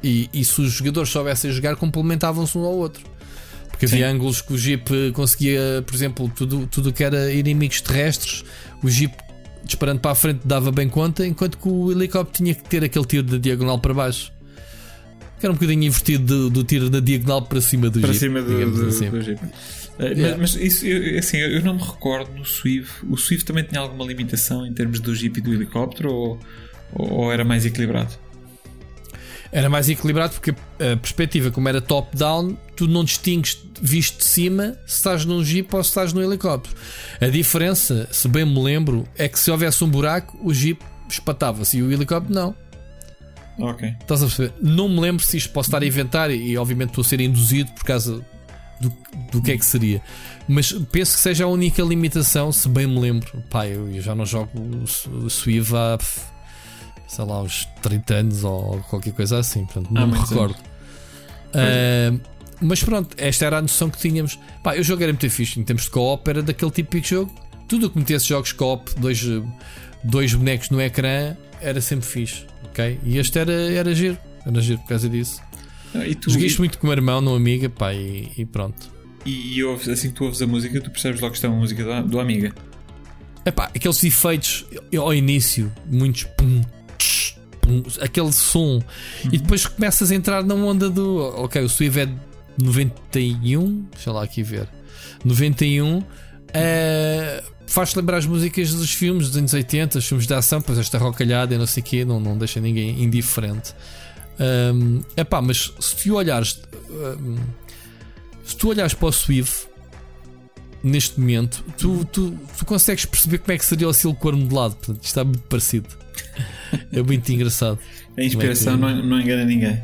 E, e se os jogadores soubessem jogar, complementavam-se um ao outro. Porque havia Sim. ângulos que o Jeep conseguia, por exemplo, tudo tudo que era inimigos terrestres, o Jeep disparando para a frente dava bem conta, enquanto que o helicóptero tinha que ter aquele tiro da diagonal para baixo. Que era um bocadinho invertido do, do tiro da diagonal para cima do para Jeep. cima do, do, assim. do jeep. Eh, Yeah. Mas, mas isso, eu, assim, eu não me recordo no Swift. O Swift também tinha alguma limitação em termos do jeep e do helicóptero ou, ou, era mais equilibrado? Era mais equilibrado porque a perspectiva, como era top-down, tu não distingues visto de cima se estás num jeep ou se estás no helicóptero. A diferença, se bem me lembro, é que se houvesse um buraco, o jeep espatava-se e o helicóptero não. Ok. Estás a perceber? Não me lembro se isto posso estar a inventar e, obviamente estou a ser induzido por causa do, do que é que seria. Mas penso que seja a única limitação, se bem me lembro. Pá, eu, eu já não jogo o, Swift há sei lá, uns 30 anos ou qualquer coisa assim. Portanto, não me muitos recordo. Ah, mas pronto, esta era a noção que tínhamos. Pá, o jogo era muito fixe em termos de co-op, era daquele típico jogo. Tudo o que metesse jogos co-op, dois, dois bonecos no ecrã, era sempre fixe. ok? E este era, era giro, era giro por causa disso. Ah, E tu, Joguei e, muito com o meu irmão, não amiga, pá, e, e pronto. e, e ouves- assim que tu ouves a música, tu percebes logo que é uma música do, do Amiga. Epá, aqueles efeitos ao início, muitos pum, tsh, pum, aquele som, e depois começas a entrar na onda do. Ok, o Swift é de 91, deixa lá aqui ver. 91, eh, faz-te lembrar as músicas dos filmes dos anos 80, os filmes de ação, pois esta rocalhada e não sei o quê, não, não deixa ninguém indiferente. Um, epá, mas se tu olhares, um, se tu olhares para o Swift neste momento, tu, tu, tu consegues perceber como é que seria o Silkworm modelado. Portanto, isto está muito parecido. É muito engraçado. A inspiração Como é não, não engana ninguém.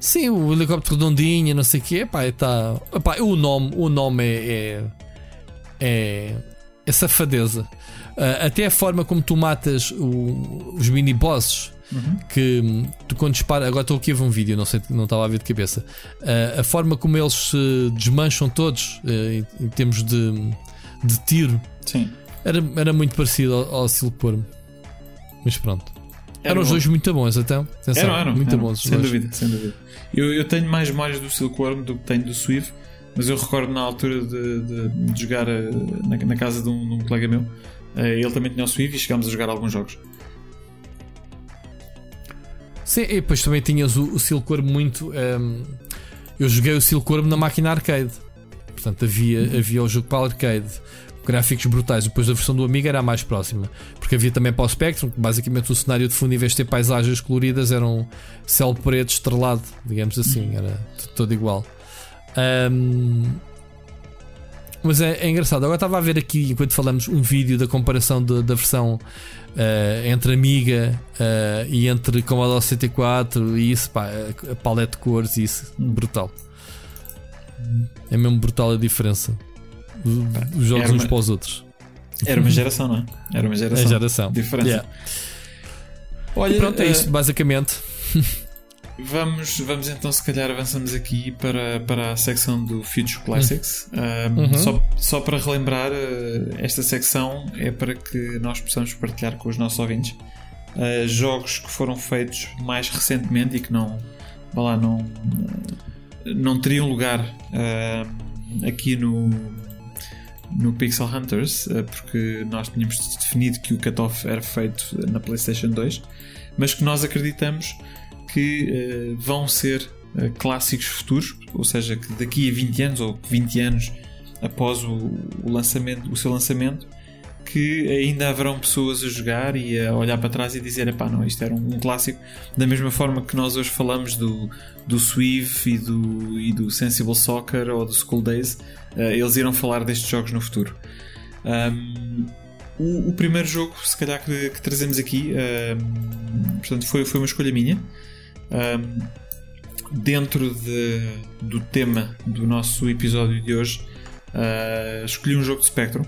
Sim, o helicóptero redondinho, não sei o quê. Epá, tá, epá, o nome, o nome é, é, é, é safadeza. Ah, até a forma como tu matas o- os mini-bosses. Que hum, tu quando dispara, agora estou aqui a ver um vídeo, não sei, não estava a ver de cabeça. Ah, a forma como eles se desmancham todos eh, em, em termos de, de tiro Sim. era, era muito parecido ao, ao Silkworm. Mas pronto. Eram os bom. dois muito bons, então. Atenção, Eram, eram, muito eram, bons. Sem dois. dúvida, sem dúvida. Eu, eu tenho mais memórias do Silkworm do que tenho do Swift, mas eu recordo na altura de, de- de jogar eh, na, na casa de um, de um colega meu. eh, Ele também tinha o Swift e chegámos a jogar alguns jogos. Sim, e depois também tinhas o, o Silkworm muito. ehm, eu joguei o Silkworm na máquina arcade. Portanto, havia, havia o jogo para arcade. Gráficos brutais. Depois a versão do Amiga era a mais próxima. Porque havia também para o Spectrum, que basicamente o cenário de fundo, em vez de ter paisagens coloridas, era um céu preto estrelado, digamos assim. Era t- todo igual. Ahm, Mas é, é engraçado. Agora estava a ver aqui, enquanto falamos, um vídeo da comparação de- da versão eh, entre Amiga eh, e entre Commodore 64 e isso, pá, a paleta de cores e isso, brutal. É mesmo brutal a diferença. Os jogos era uns uma- para os outros. Era uma geração, não é? Era uma É geração. a geração. Diferença. Yeah. Olha, E pronto, é eh, isso, basicamente. Vamos, vamos então, se calhar, avançamos aqui para, para a secção do Future Classics. Um, Uhum. só, só para relembrar, uh, esta secção é para que nós possamos partilhar com os nossos ouvintes uh, jogos que foram feitos mais recentemente e que não, lá, não, não teriam lugar uh, aqui no, no Pixel Hunters, uh, porque nós tínhamos definido que o cutoff era feito na PlayStation 2, mas que nós acreditamos que eh, vão ser eh, clássicos futuros, ou seja, que daqui a 20 anos ou 20 anos após o, o lançamento, o seu lançamento, que ainda haverão pessoas a jogar e a olhar para trás e dizer, pá, não, isto era um, um clássico, da mesma forma que nós hoje falamos do, do Swift e do, e do Sensible Soccer ou do School Days, eh, eles irão falar destes jogos no futuro. Um, o, o primeiro jogo, se calhar, que, que trazemos aqui, um, portanto, foi, foi uma escolha minha. Um, dentro de, do tema do nosso episódio de hoje, uh, escolhi um jogo de Spectrum.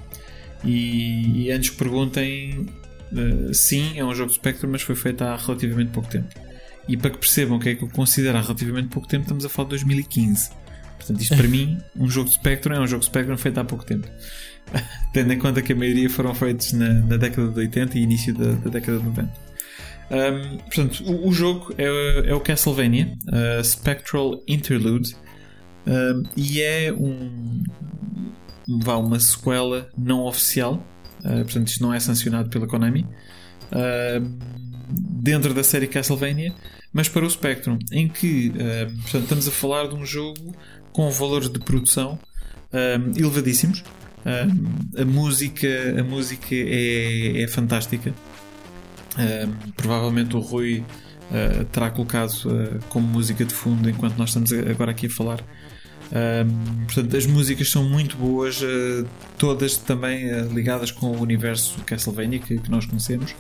E, e antes que perguntem, uh, sim, é um jogo de Spectrum, mas foi feito há relativamente pouco tempo. E para que percebam o que é que eu considero há relativamente pouco tempo, estamos a falar de 2015. Portanto, isto para mim, um jogo de Spectrum é um jogo de Spectrum feito há pouco tempo. Tendo em conta que a maioria foram feitos na, na década de 80 e início da, da década de 90. Um, portanto, o, o jogo é, é o Castlevania uh, Spectral Interlude um, e é um, vá, uma sequela não oficial. Uh, portanto, isto não é sancionado pela Konami. Uh, dentro da série Castlevania, mas para o Spectrum, em que portanto, estamos a falar de um jogo com valores de produção elevadíssimos. A música, a música é, é fantástica. Uh, provavelmente o Rui uh, terá colocado como música de fundo enquanto nós estamos agora aqui a falar. portanto, as músicas são muito boas, todas também ligadas com o universo Castlevania que, que nós conhecemos.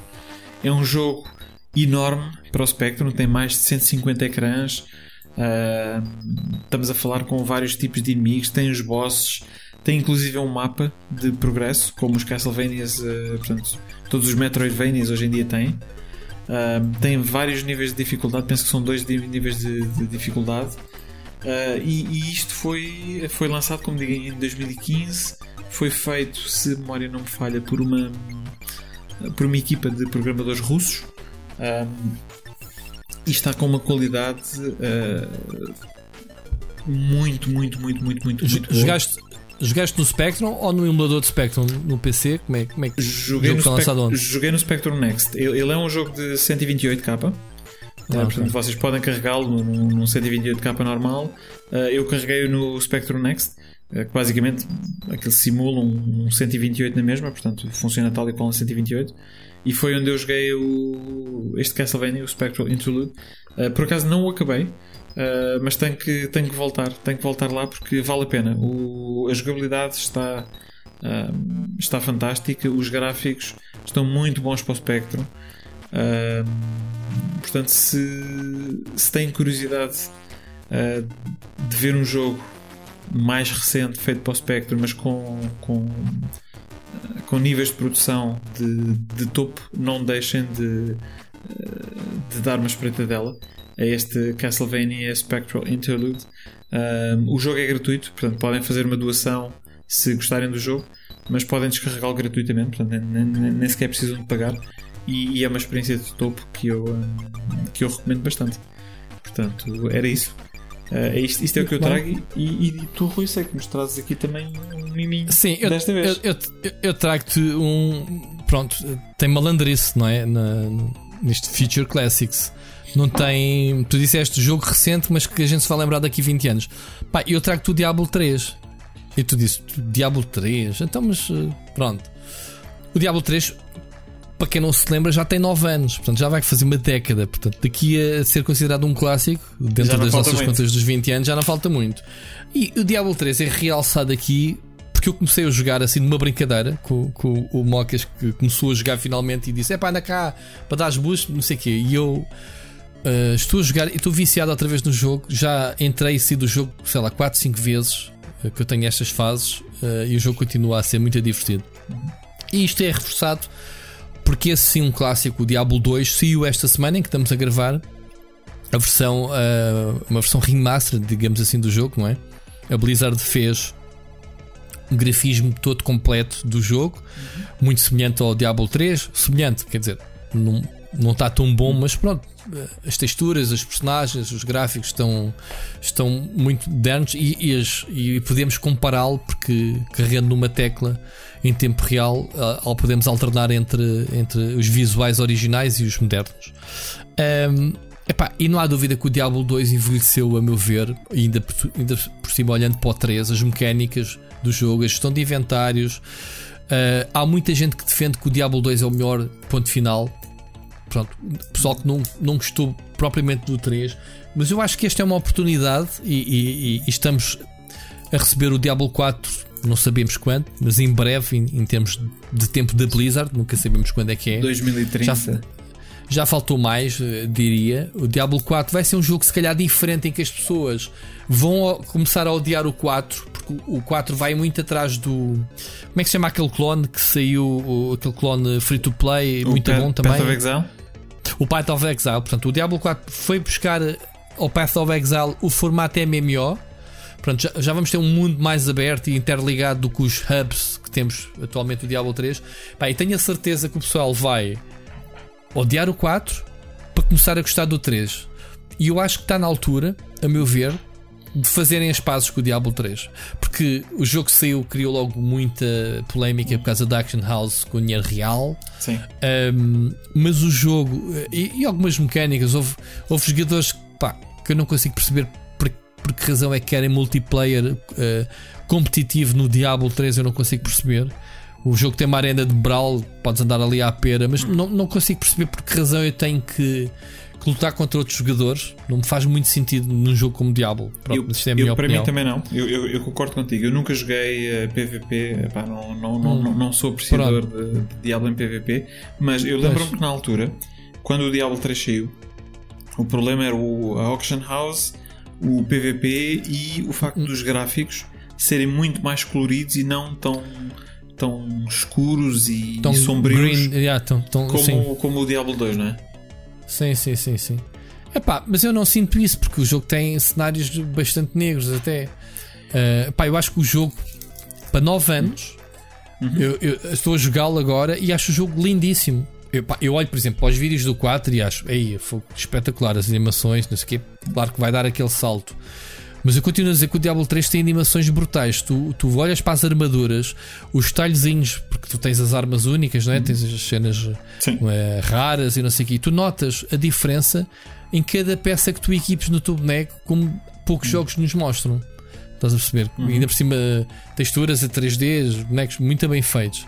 É um jogo enorme para o Spectrum, tem mais de 150 ecrãs. Uh, estamos a falar com vários tipos de inimigos, tem os bosses, tem inclusive um mapa de progresso, como os Castlevanias, uh, portanto, todos os Metroidvanias hoje em dia têm. Uh, tem vários níveis de dificuldade, penso que são dois níveis de, de dificuldade. E, e, isto foi, foi lançado, como digo, em 2015. Foi feito, se a memória não me falha, por uma, por uma equipa de programadores russos. Um, e está com uma qualidade uh, muito, muito, muito, muito, muito, muito boa. Jogaste, jogaste no Spectrum ou no emulador de Spectrum no PC? Como é, como é que joguei, no Spec joguei no Spectrum Next. Ele, ele, é um jogo de 128k. Ah, okay. Portanto, vocês podem carregá-lo num, num 128k normal. Uh, eu carreguei no Spectrum Next, uh, que basicamente aquele simula um, um 128 na mesma, portanto funciona tal e qual um 128 e foi onde eu joguei o, este Castlevania, o Spectral Interlude. Uh, por acaso não o acabei, uh, mas tenho que, tenho que voltar, tenho que voltar lá porque vale a pena. O, a jogabilidade está, uh, está fantástica, os gráficos estão muito bons para o Spectrum. portanto, se, se têm curiosidade de ver um jogo mais recente feito para o Spectrum, mas com, com com níveis de produção de, de topo, não deixem de, de dar uma espreita dela a este Castlevania Spectral Interlude. Um, o jogo é gratuito, portanto podem fazer uma doação se gostarem do jogo, mas podem descarregá-lo gratuitamente, portanto nem, nem, nem sequer precisam de pagar. E, e, é uma experiência de topo que eu, um, que eu recomendo bastante. Portanto, era isso. Uh, isto, isto é o que eu trago e, e, tu, Rui, sei que nos trazes aqui também um miminho Sim, eu, desta vez. Eu, eu, eu trago-te um. Pronto, tem malandrice, não é? Na, neste Future Classics. Não tem. Tu disseste jogo recente, mas que a gente se vai lembrar daqui a 20 anos. Pá, eu trago-te o Diablo 3. E tu disse Diablo 3. Então, mas uh, pronto. O Diablo 3 para quem não se lembra, já tem 9 anos, portanto já vai fazer uma década. Portanto, daqui a ser considerado um clássico, dentro das nossas muito. contas dos 20 anos, já não falta muito. E o Diablo 3 é realçado aqui porque eu comecei a jogar assim numa brincadeira com, com o Mocas que começou a jogar finalmente e disse: É pá, anda cá para dar as boosts, não sei o quê. E eu uh, estou a jogar e estou viciado outra vez no jogo. Já entrei e saí do jogo, sei lá, 4, 5 vezes uh, que eu tenho estas fases uh, e o jogo continua a ser muito divertido. E isto é reforçado porque esse sim, um clássico, o Diablo 2, saiu esta semana em que estamos a gravar a versão, uma versão remaster, digamos assim, do jogo, não é? A Blizzard fez um grafismo todo completo do jogo, muito semelhante ao Diablo 3. Semelhante, quer dizer, não, não está tão bom, mas pronto, as texturas, as personagens, os gráficos estão, estão muito modernos e, e, e podemos compará-lo porque carregando numa tecla em tempo real, ah, ao podemos alternar entre, entre os visuais originais e os modernos. Ahm, epá, e não há dúvida que o Diablo 2 envelheceu, a meu ver, ainda, por- ainda por cima olhando para o 3, as mecânicas do jogo, a gestão de inventários. ah, há muita gente que defende que o Diablo 2 é o melhor ponto final. Pronto, pessoal que não, não gostou propriamente do 3, mas eu acho que esta é uma oportunidade e, e- e- estamos a receber o Diablo 4. Não sabemos quando, mas em breve, em, em termos de tempo da Blizzard, nunca sabemos quando é que é. 2030. Já, já faltou mais, eh, diria. O Diablo 4 vai ser um jogo, se calhar, diferente em que as pessoas vão começar a odiar o 4, porque o- o 4 vai muito atrás do. Como é que se chama aquele clone que saiu? aquele clone free to play, O muito Path- bom Path também. of Exile? O Path of Exile. Portanto, o Diablo 4 foi buscar ao Path of Exile o formato MMO. Portanto, já, já vamos ter um mundo mais aberto e interligado do que os hubs que temos atualmente do Diablo 3. Pá, e tenho a certeza que o pessoal vai odiar o 4 para começar a gostar do 3. E eu acho que está na altura, a meu ver, de fazerem as pazes com o Diablo 3. Porque o jogo que saiu criou logo muita polémica por causa da Action House com dinheiro real. Sim. Um, mas o jogo eh, e, e algumas mecânicas, houve, houve jogadores pá, que eu não consigo perceber por, por que razão é que querem multiplayer eh, competitivo no Diablo 3. Eu não consigo perceber. O jogo tem uma arena de Brawl, podes andar ali à pera, mas não, não consigo perceber por que razão eu tenho que lutar contra outros jogadores. Não me faz muito sentido num jogo como Diablo. Pronto, Eu, isto é a minha eu, para mim também não. Eu, eu, eu concordo contigo. Eu nunca joguei eh, PVP. epá, não, não, não, Hum. não, não sou apreciador de, de Diablo em PVP. Mas eu lembro-me que na altura, quando o Diablo 3 saiu, o problema era o, a Auction House, o PVP e o Hum. facto dos gráficos serem muito mais coloridos e não tão, tão escuros e, Tão e sombrios green, yeah, tão- tão- sim. como, como o Diablo 2, não é? Sim, sim, sim, sim. Epá, mas eu não sinto isso porque o jogo tem cenários bastante negros até. Uh, pá, eu acho que o jogo para 9 anos eu, eu estou a jogá-lo agora e acho o jogo lindíssimo. Eu, pá, eu olho, por exemplo, para os vídeos do 4 e acho, aí, foi espetacular as animações, não sei o quê. Claro que vai dar aquele salto. Mas eu continuo a dizer que o Diablo 3 tem animações brutais. Tu, tu olhas para as armaduras, os talhozinhos, porque tu tens as armas únicas, não é? Tens as cenas eh, raras e não sei o quê. E tu notas a diferença em cada peça que tu equipes no teu boneco, como poucos jogos nos mostram. Estás a perceber? Ainda por cima, texturas a 3D, os bonecos muito bem feitos.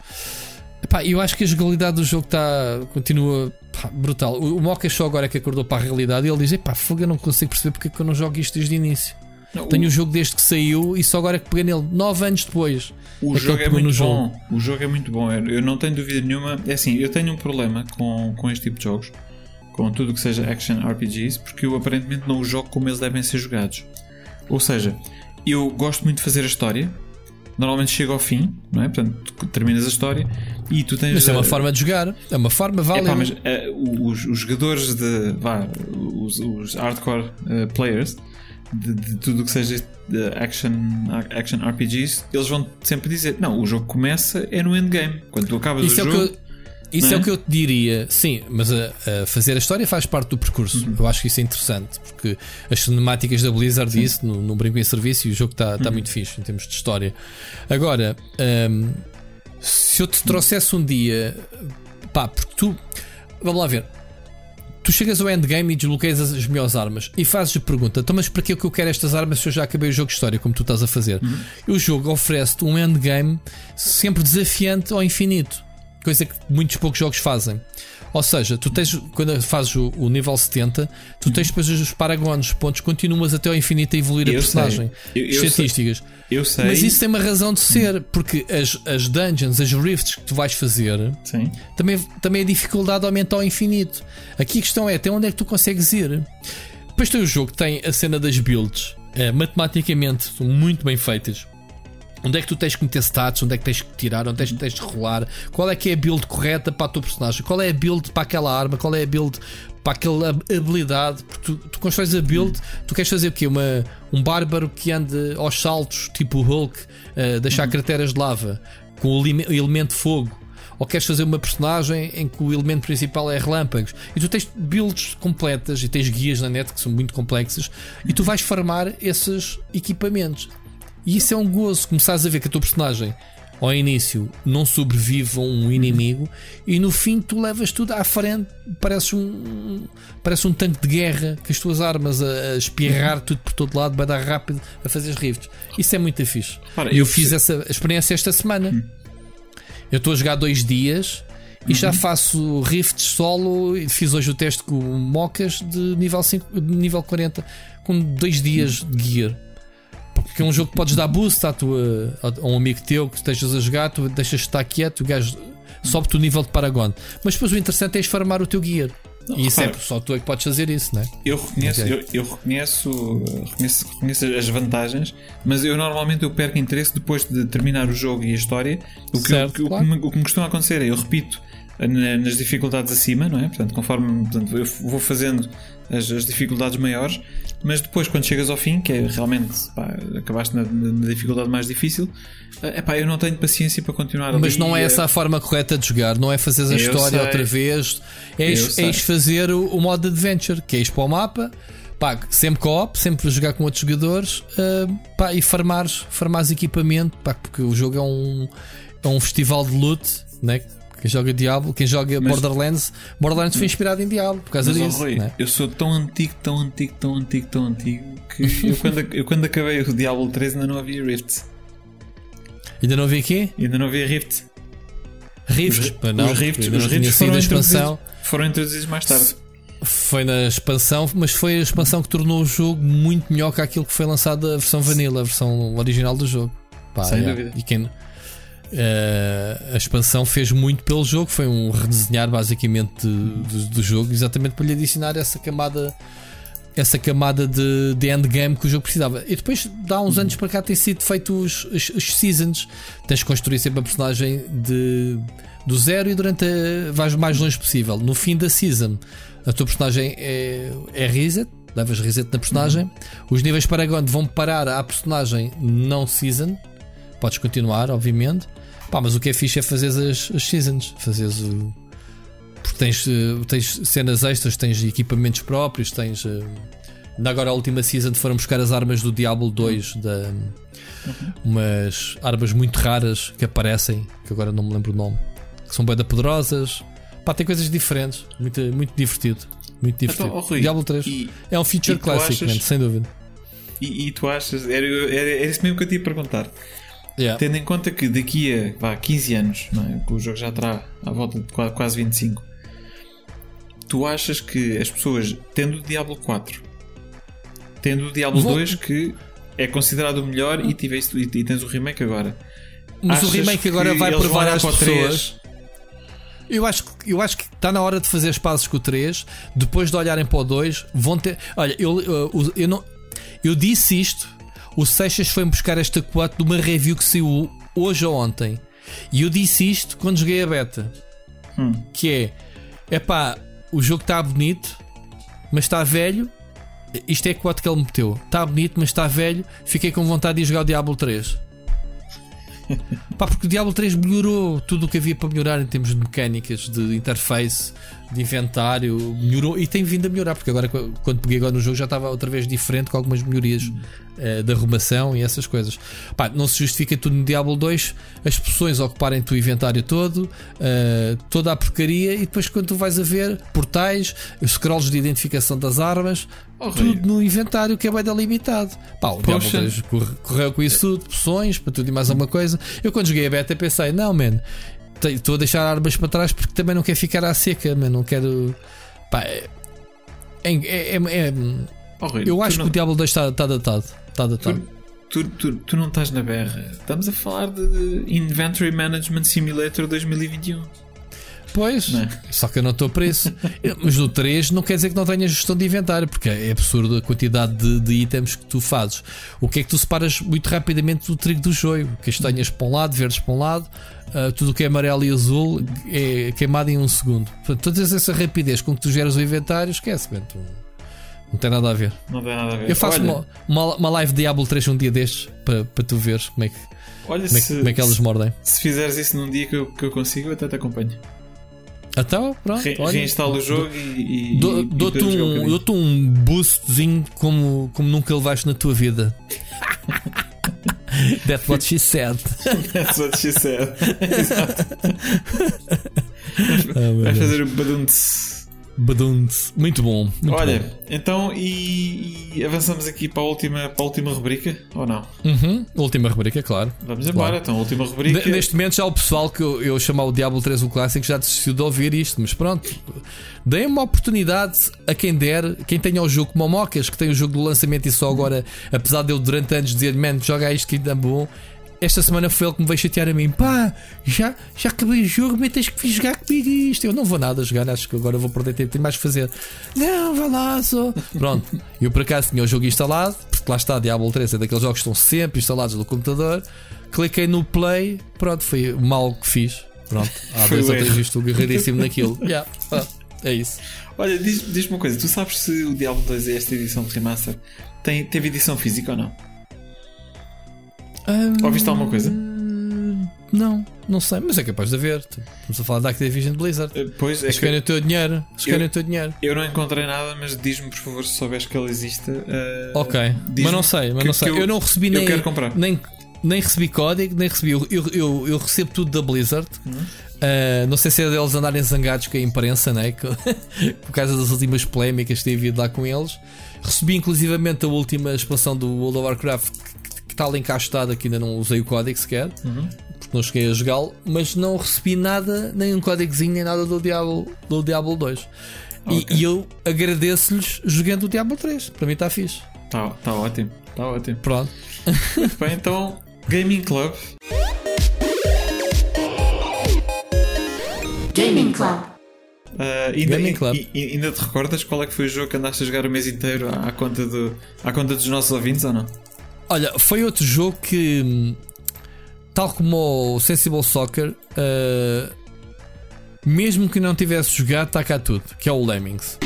Epá, eu acho que a jogabilidade do jogo está continua pá, brutal. O, o Mocha só agora é que acordou para a realidade e ele diz: Epá, fogo, eu não consigo perceber porque é que eu não jogo isto desde o início. Não, Tenho o jogo desde que saiu e só agora é que peguei nele, 9 anos depois. O jogo é muito jogo. bom. O jogo é muito bom. Eu não tenho dúvida nenhuma. É assim, eu tenho um problema com, com este tipo de jogos, com tudo que seja action RPGs, porque eu aparentemente não os jogo como eles devem ser jogados. Ou seja, eu gosto muito de fazer a história. Normalmente chego ao fim, não é? Portanto, terminas a história e tu tens. Mas é uma a- forma de jogar, é uma forma válida. Mas eh, os, os jogadores de. Vá, os, os hardcore eh, players de, de tudo o que seja de action, action RPGs, eles vão sempre dizer: Não, o jogo começa é no endgame. Quando tu acabas Isso, o é jogo. isso não é é? o que eu te diria, sim, mas a, a fazer a história faz parte do percurso. Uhum. Eu acho que isso é interessante, porque as cinemáticas da Blizzard e isso no, no Brinco em Serviço e o jogo está Uhum. tá muito fixe em termos de história. Agora, hum, se eu te trouxesse um dia, pá, porque tu, vamos lá ver. Tu chegas ao endgame e desbloqueias as melhores armas e fazes a pergunta: então, mas para que é que eu quero estas armas se eu já acabei o jogo de história, como tu estás a fazer? Uhum. E o jogo oferece-te um endgame sempre desafiante ao infinito. coisa que muitos poucos jogos fazem. Ou seja, tu tens, quando fazes o, o nível 70, tu tens depois os paragons, os pontos, continuas até ao infinito a evoluir a Eu personagem. sei. Eu- eu estatísticas. Eu sei. Mas isso tem uma razão de ser, porque as, as dungeons, as rifts que tu vais fazer, Sim. também, também a dificuldade aumenta ao infinito. Aqui a questão é até onde é que tu consegues ir. Depois tem o jogo que tem a cena das builds, eh, matematicamente muito bem feitas. Onde é que tu tens que meter stats, onde é que tens que tirar, onde é que tens de rolar, qual é que é a build correta para a tua personagem, qual é a build para aquela arma, qual é a build para aquela habilidade, porque tu, tu constróis a build, tu queres fazer o quê? Uma, um bárbaro que ande aos saltos, tipo o Hulk, eh, deixar crateras de lava, com o o elemento fogo. Ou queres fazer uma personagem em que o elemento principal é relâmpagos. E tu tens builds completas e tens guias na net que são muito complexas e tu vais farmar esses equipamentos. E isso é um gozo. Começares a ver que a tua personagem ao início não sobrevive a um inimigo e no fim tu levas tudo à frente, parece um, parece um tanque de guerra com as tuas armas a, a espirrar tudo por todo lado, vai dar rápido a fazer rifts. Isso é muito fixe. Ora, eu fiz perce- essa experiência esta semana. Eu estou a jogar dois dias e já faço rifts solo. e Fiz hoje o teste com Mocas de nível, 5, de nível 40 com dois dias de gear. Porque é um jogo que podes dar boost à tua, a um amigo teu que estejas a jogar, tu deixas de estar quieto, o gajo sobe-te o nível de Paragon. Mas depois o interessante é esfarmar o teu gear. E isso é só tu é que podes fazer isso, não é? Eu reconheço, Ok. eu, eu reconheço, reconheço, reconheço as vantagens, mas eu normalmente eu perco interesse depois de terminar o jogo e a história. O que, Certo, o que- o que claro. me, o que me costuma acontecer é eu repito na- nas dificuldades acima, não é? Portanto, conforme portanto, eu vou fazendo as, as dificuldades maiores, mas depois quando chegas ao fim, que é realmente pá, acabaste na, na dificuldade mais difícil, é pá, eu não tenho paciência para continuar Mas ali, não é eh, essa a forma correta de jogar, não é fazer a história sei. outra vez, é Eu ires, sei. é ires fazer o, o modo adventure, que é ires para o mapa, pá, sempre co-op, sempre jogar com outros jogadores ah, pá, e farmares, farmares equipamento, pá, porque o jogo é um, é um festival de loot, né? Quem joga Diablo, quem joga Mas- Borderlands, Borderlands foi inspirado em Diablo por causa Mas, disso. Rui, né? eu sou tão antigo, tão antigo, tão antigo, tão antigo que eu quando, eu quando acabei o Diablo 3 ainda não havia Rift. Ainda não vi aqui? Ainda não havia Rift. Rifts, Os, não, os Rifts, os Rifts foram, expansão. introduzidos, foram introduzidos mais tarde. Foi na expansão, mas foi a expansão que tornou o jogo muito melhor que aquilo que foi lançado a versão vanilla, a versão original do jogo. Pá, Sem yeah. dúvida. E quem, eh, a expansão fez muito pelo jogo, foi um redesenhar basicamente do, do jogo, exatamente para lhe adicionar essa camada. Essa camada de, de endgame que o jogo precisava. E depois, de há uns anos para cá, tem sido feito os, os, os seasons. Tens de construir sempre a personagem de, do zero e durante a, vais o mais longe possível. No fim da season, a tua personagem é, é reset, levas reset na personagem. Os níveis Paragon vão parar à personagem não season. Podes continuar, obviamente. Pá, mas o que é fixe é fazer as, as seasons. Fazeres o. Porque tens, eh, tens cenas extras, tens equipamentos próprios, tens. eh, Ainda agora a última season foram buscar as armas do Diablo 2 da, umas armas muito raras que aparecem, que agora não me lembro o nome, que são bem da poderosas. Pá, tem coisas diferentes, muito, muito divertido. Muito divertido. Então, ó, Rui, Diablo 3 E, é um feature achas- man, sem dúvida. e, e tu achas. Era, era, era isso mesmo que eu te ia perguntar. Yeah. Tendo em conta que daqui a vá, 15 anos, é? que o jogo já terá à volta de qua- quase 25, tu achas que as pessoas, tendo o Diablo 4, tendo o Diablo Vou- 2, que é considerado o melhor, e, tiveste, e, e tens o remake agora, Mas o remake agora vai provar às pessoas. Eu acho, que- eu acho que está na hora de fazer as pazes com o 3. Depois de olharem para o 2, vão ter. Olha, eu, eu, eu não. Eu disse isto. O Seixas foi buscar esta quote de uma review que saiu hoje ou ontem. E eu disse isto quando joguei a beta. Hum. Que é. Epá, o jogo está bonito, mas está velho. Isto é a quote que ele meteu. Está bonito, mas está velho. Fiquei com vontade de jogar o Diablo 3. Pá, porque o Diablo 3 melhorou tudo o que havia para melhorar em termos de mecânicas, de interface, de inventário, melhorou e tem vindo a melhorar, porque agora quando peguei agora no jogo já estava outra vez diferente com algumas melhorias eh, de arrumação e essas coisas. Pá, não se justifica tudo no Diablo 2 as poções ocuparem o inventário todo, eh, toda a porcaria, e depois quando tu vais a ver portais, os scrolls de identificação das armas, Horrível. tudo no inventário que é bem delimitado. Pá, o Diablo Poxa. 3 corre- correu com isso tudo, poções, para tudo e mais alguma coisa. Eu quando joguei a beta pensei, não, man, estou a deixar armas para trás porque também não quero ficar à seca, mas não quero. Pá, é, é- é- é- Oh, Rui, eu tu acho não, que o Diablo 2 está, está datado. Está datado. tu, tu, tu não estás na berra. Estamos a falar de Inventory Management Simulator 2021. Pois, é? só que eu não estou preso. Mas no 3 não quer dizer que não tenha gestão de inventário, porque é absurdo a quantidade de, de itens que tu fazes. O que é que tu separas muito rapidamente do trigo do joio? Castanhas para um lado, verdes para um lado, ah, tudo o que é amarelo e azul é queimado em um segundo. Portanto, toda essa rapidez com que tu geras o inventário, esquece, man, tu- não tem nada a ver. Não tem nada a ver. Eu faço olha, uma, uma, uma live Diablo 3 um dia destes para, para tu veres como é, que, olha como, é, que- se, como é que eles mordem. se fizeres isso num dia que eu, que eu consigo, eu até te acompanho. Então, pronto. Re, olha. reinstalo o jogo e. e e Dou-te um, um boostzinho como, como nunca levaste na tua vida. That's what she said. That's what she said. Exato. Ah, Vais fazer o badunte. Badunte. Muito bom. Muito Olha, bom. então e, e avançamos aqui para a última, para a última rubrica? Ou não? Uhum. Última rubrica, claro. Vamos embora, Claro. então, última rubrica. Ne- Neste momento já o pessoal que eu, eu chamar o Diablo 3 o clássico já desistiu de ouvir isto, mas pronto. Deem uma oportunidade a quem der, quem tenha o jogo como Mocas, que tem o jogo do lançamento e só agora, apesar de eu durante anos dizer, man, joga isto que ainda é bom. Esta semana foi ele que me veio chatear a mim. Pá, já, já acabei o jogo, mas tens que vir jogar comigo isto. Eu não vou nada jogar, acho que agora vou perder tempo, tenho mais que fazer. Não, vá lá, só. Pronto, eu por acaso tinha o jogo instalado, porque lá está, Diablo 3 é daqueles jogos que estão sempre instalados no computador. Cliquei no play, pronto, foi o mal que fiz. Pronto, às Foi vezes o eu tenho erro. visto o guerreiríssimo naquilo. Yeah, pá, é isso. Olha, diz- diz-me uma coisa: tu sabes se o Diablo 2 é esta edição de remaster? Tem, teve edição física ou não? Ouviste alguma coisa? Não, não sei, mas é capaz de haver. Estamos a falar da Activision Blizzard. Eh, Pois é Eles que o teu dinheiro. Eles Eu- o teu dinheiro. eu não encontrei nada, mas diz-me por favor se souberes que ela existe. eh, Ok, mas não sei, mas que- não sei. que Eu, não recebi eu nem, quero comprar. nem nem recebi código, nem recebi. Eu, eu, eu, eu recebo tudo da Blizzard. Uhum. Uh, não sei se é deles andarem zangados com a imprensa, né? por causa das últimas polémicas que tem havido lá com eles. Recebi inclusivamente a última expansão do World of Warcraft está lá encastada, que ainda não usei o código sequer, Uhum. porque não cheguei a jogá-lo, mas não recebi nada, nem um códigozinho, nem nada do Diablo, do Diablo 2. E- Ok. E, eu agradeço-lhes jogando o Diablo 3. Para mim está fixe. Tá, tá ótimo, tá ótimo. Pronto. Bem, então, Gaming Club. Gaming Club. Ah, ainda, Gaming Club. e- e- ainda te recordas qual é que foi o jogo que andaste a jogar o mês inteiro à, à conta, do, à conta dos nossos ouvintes ou não? Olha, foi outro jogo que, hum, tal como o Sensible Soccer, uh, mesmo que não tivesse jogado, está cá tudo, que é o Lemmings.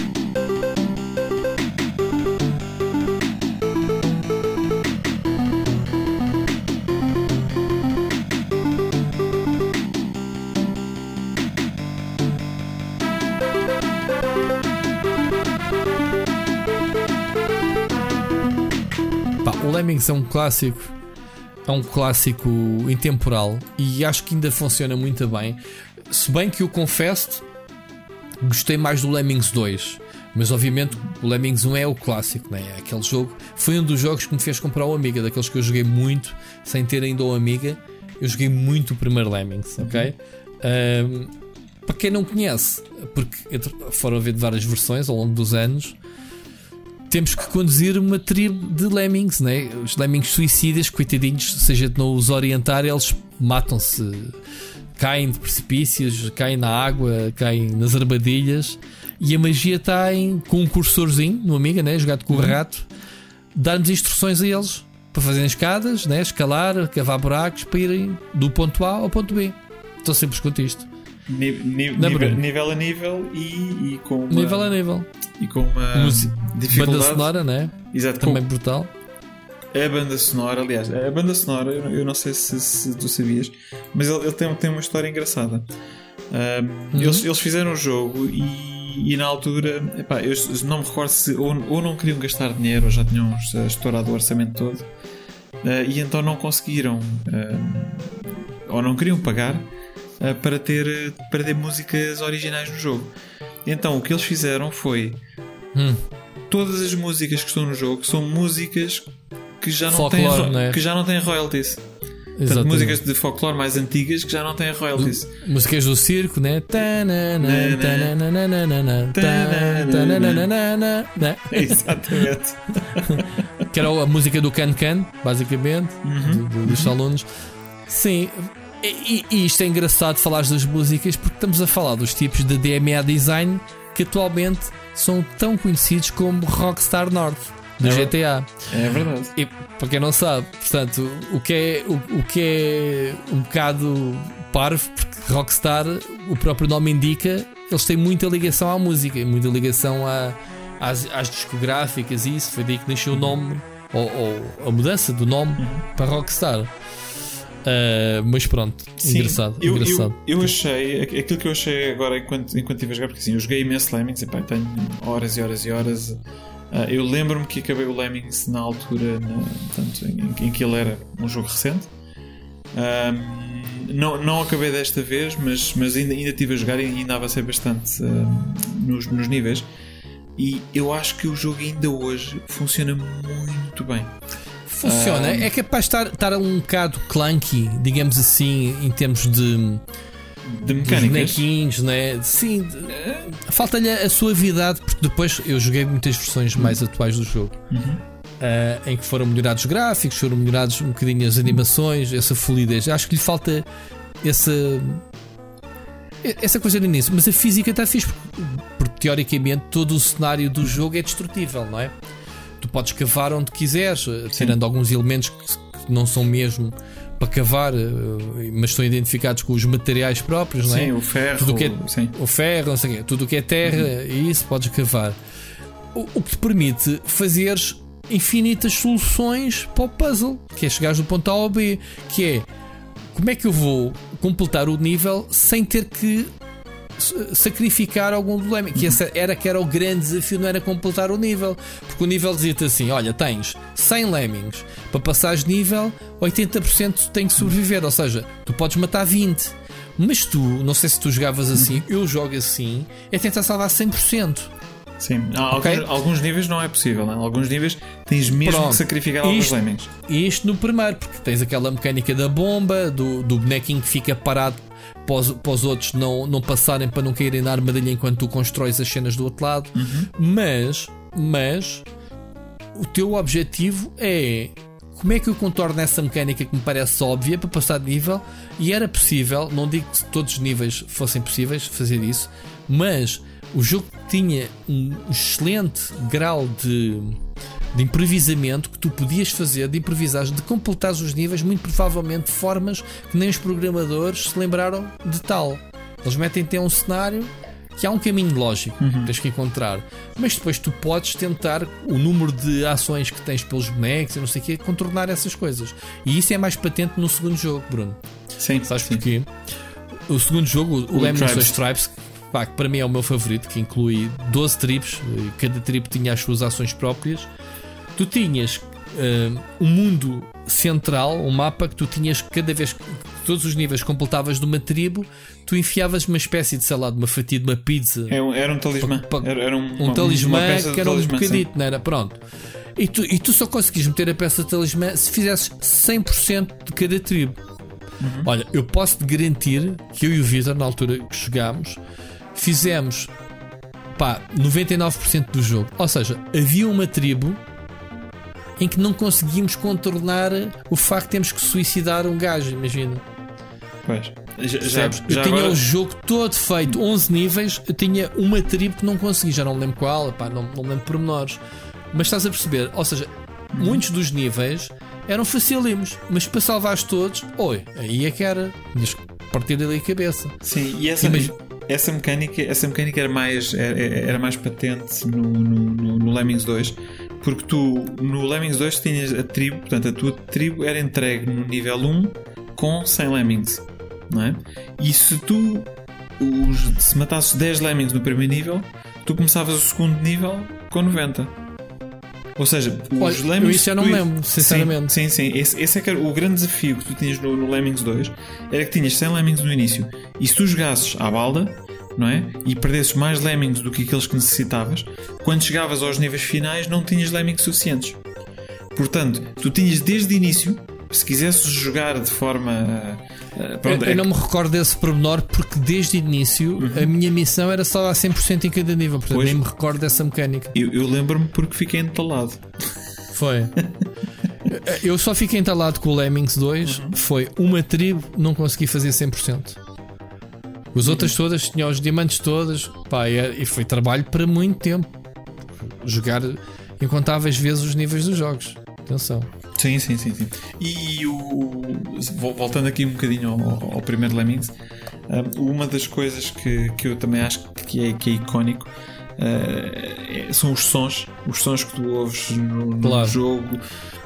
Lemmings é um clássico. É um clássico intemporal e acho que ainda funciona muito bem. Se bem que eu confesso, gostei mais do Lemmings 2. Mas obviamente o Lemmings 1 é o clássico, né? é aquele jogo. Foi um dos jogos que me fez comprar o Amiga, daqueles que eu joguei muito sem ter ainda o Amiga. Eu joguei muito o primeiro Lemmings, ok? Ahm, para quem não conhece, porque foram haver várias versões ao longo dos anos, temos que conduzir uma tribo de lemmings, né? Os lemmings suicidas, coitadinhos, seja de não os orientar, eles matam-se, caem de precipícios, caem na água, caem nas armadilhas. E a magia está em, com um cursorzinho no Amiga, né? jogado com o rato, dar-nos instruções a eles para fazerem escadas, né? escalar, cavar buracos para irem do ponto A ao ponto B. Tão simples quanto isto. Nível, nível a nível e, e com uma, Nível a nível. E com uma dificuldade. Banda sonora, né? Exato, com Também brutal. a banda sonora, aliás, a banda sonora, eu, não sei se, se tu sabias, mas ele, ele tem, tem uma história engraçada. Um, Uhum. eles, eles fizeram o jogo e, e na altura, epá, eu não me recordo se ou, ou não queriam gastar dinheiro ou já tinham estourado o orçamento todo uh, e então não conseguiram uh, ou não queriam pagar para, ter, para ter músicas originais no jogo. Então o que eles fizeram foi Hum. todas as músicas que estão no jogo são músicas que já não Folclore, têm, é? que já não têm royalties. Portanto, músicas de folclore mais antigas que já não têm royalties. Músicas do circo, né? Exatamente. Que era a música do Can Can, basicamente, do- dos alunos. Sim, e, e isto é engraçado falar das músicas porque estamos a falar dos tipos de DMA design que atualmente são tão conhecidos como Rockstar North do É GTA. É verdade. E para quem não sabe, portanto, o que é, o, o que é um bocado parvo, porque Rockstar, o próprio nome indica, eles têm muita ligação à música, muita ligação à- às, às discográficas e isso. Foi daí que nasceu o nome, ou, ou a mudança do nome para Rockstar. Ah, mas pronto, Sim, engraçado. eu, engraçado. Eu, eu achei, aqu- aquilo que eu achei agora enquanto, enquanto estive a jogar, porque assim, eu joguei imenso Lemmings, e pá, tenho horas e horas e horas. Ah, eu lembro-me que acabei o Lemmings na altura na, portanto, em, em que ele era um jogo recente. Não, não acabei desta vez, mas, mas ainda, ainda estive a jogar e ainda avancei bastante ahm, nos, nos níveis. E eu acho que o jogo ainda hoje funciona muito bem. Funciona, Ah. é capaz de estar, estar um bocado clunky, digamos assim, em termos de. De mecânicas. né? Sim, falta-lhe a suavidade, porque depois eu joguei muitas versões mais atuais do jogo. Ah, em que foram melhorados os gráficos, foram melhorados um bocadinho as animações, essa fluidez. Acho que lhe falta essa essa coisa no início, mas a física está fixe porque, porque, teoricamente todo o cenário do jogo é destrutível, não é? Tu podes cavar onde quiseres, eh, tirando alguns elementos que, não são mesmo para cavar, eh, mas estão identificados com os materiais próprios, não é? Sim, o ferro. Tudo o que é- sim. o ferro, não sei o quê, tudo o que é terra, e isso podes cavar. O, o que te permite fazeres infinitas soluções para o puzzle, que é chegares do ponto A ao B, que é como é que eu vou completar o nível sem ter que sacrificar algum dilema. Que esse era que era o grande desafio, não era completar o nível. Porque o nível dizia-te assim: olha, tens 100 lemmings para passares nível, 80% tem que sobreviver. Ou seja, tu podes matar 20. Mas tu, não sei se tu jogavas assim, eu jogo assim, é tentar salvar 100%. Sim, Há Ok? alguns, alguns níveis não é possível, né? alguns níveis tens mesmo Pronto. que sacrificar alguns lemmings. E isto no primeiro, porque tens aquela mecânica da bomba, do, do bonequinho que fica parado para os, para os outros não, não passarem para não caírem na armadilha enquanto tu constróis as cenas do outro lado. Mas, mas, o teu objetivo é como é que eu contorno essa mecânica que me parece óbvia para passar de nível e era possível, não digo que todos os níveis fossem possíveis fazer isso, mas o jogo tinha um excelente grau de, de improvisamento que tu podias fazer, de improvisar, de completar os níveis, muito provavelmente de formas que nem os programadores se lembraram de tal. Eles metem até um cenário que há um caminho lógico que tens que encontrar, mas depois tu podes tentar o número de ações que tens pelos bonecos e não sei o que, contornar essas coisas. E isso é mais patente no segundo jogo, Bruno. Sim, Sabes sim. porquê? O segundo jogo, o, O Lemons. Stripes, pá, que para mim é o meu favorito, que inclui 12 tribos, e cada tribo tinha as suas ações próprias. Tu tinhas eh, um mundo central, um mapa que tu tinhas cada vez que todos os níveis completavas de uma tribo, tu enfiavas uma espécie de, sei lá, de uma fatia de uma pizza É Era um talismã. Era, um, um talismã que era um talismã, sim. bocadito, não era? Pronto. E tu, e tu só conseguis meter a peça de talismã se fizesses 100% de cada tribo. Uhum. Olha, eu posso te garantir que eu e o Vitor, na altura que jogámos, fizemos pá, 99% do jogo. Ou seja, havia uma tribo em que não conseguimos contornar o facto de termos que suicidar um gajo, imagina. Pois. Já, já, já eu tinha agora- o jogo todo feito, 11 níveis, eu tinha uma tribo que não consegui, já não me lembro qual, pá, não, não me lembro pormenores. Mas estás a perceber? Ou seja, muitos dos níveis eram facílimos, mas para salvares todos, oi, aí é que era. Tinhas que partir ali a cabeça. Sim, e essa, essa mecânica, essa mecânica era mais, era, era mais patente no, no, no, no Lemmings 2, porque tu no Lemmings 2 tinhas a tribo, portanto a tua tribo era entregue no nível 1 com 100 Lemmings, não é? E se tu os, se matasses 10 Lemmings no primeiro nível, tu começavas o segundo nível com 90. Ou seja, os Olha, Lemmings. isso eu não tu- lembro, sinceramente. Sim, sim, sim. Esse, esse é que era o grande desafio que tu tinhas no, no Lemmings 2 era que tinhas 100 Lemmings no início e se tu jogasses à balda, não é? E perdesses mais Lemmings do que aqueles que necessitavas, quando chegavas aos níveis finais não tinhas Lemmings suficientes. Portanto, tu tinhas desde o início se quisesse jogar de forma. eh, pronto, eu, eu é não me recordo desse pormenor porque desde o início a minha missão era só dar 100% em cada nível, portanto Pois. nem me recordo dessa mecânica. eu, eu lembro-me porque fiquei entalado. Foi. Eu só fiquei entalado com o Lemmings 2. Uhum. Foi uma tribo, não consegui fazer 100%. Os outras todas tinham os diamantes todas. Pá, e era- e foi trabalho para muito tempo. Jogar incontáveis vezes os níveis dos jogos. Atenção. Sim, sim, sim, sim. E o. vol- Voltando aqui um bocadinho ao, ao primeiro Lemmings, um, uma das coisas que, que eu também acho que é, que é icónico uh, são os sons, os sons que tu ouves no, no Claro. jogo.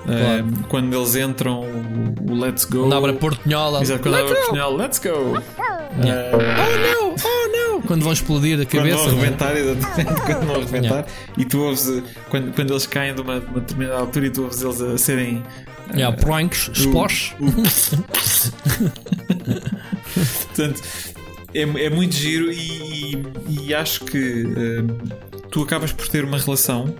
Claro. Um, quando eles entram, o, o Let's Go. Quando abre a portinhola. Exato, quando Let's abre a Let's Go! Yeah. Oh não, oh não! Quando vão explodir a Quando cabeça. vão não é? arrebentar, exatamente, quando vão arrebentar, e tu ouves uh, quando, quando eles caem de uma, de uma determinada altura e tu ouves eles a serem Yeah, pranks, splash. Portanto, é, é muito giro e, e acho que hum, tu acabas por ter uma relação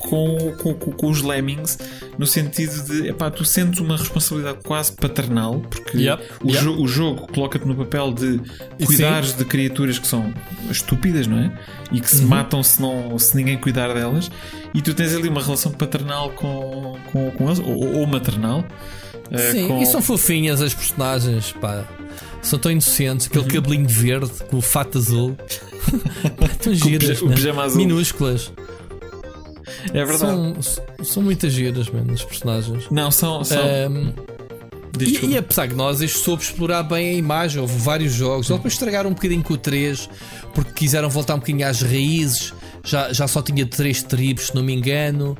com, com, com- os Lemmings no sentido de epá, tu sentes uma responsabilidade quase paternal porque Yep, o, yep. jo- o jogo coloca-te no papel de E cuidares de criaturas que são estúpidas, não é? E que se Uhum. matam se, não, se ninguém cuidar delas, e tu tens ali uma relação paternal com, com, com eles, ou, ou maternal. eh, Sim, com- e são fofinhas as personagens, pá. São tão inocentes, aquele cabelinho verde com o fato azul. Tão giras, o pijama azul. minúsculas. É verdade. São, são muitas giras, mano, as personagens. Não, são. são diz, e, e nós este soube explorar bem a imagem, houve vários jogos. Eles depois estragaram um bocadinho com o 3 porque quiseram voltar um bocadinho às raízes. Já, já só tinha três tribos, se não me engano.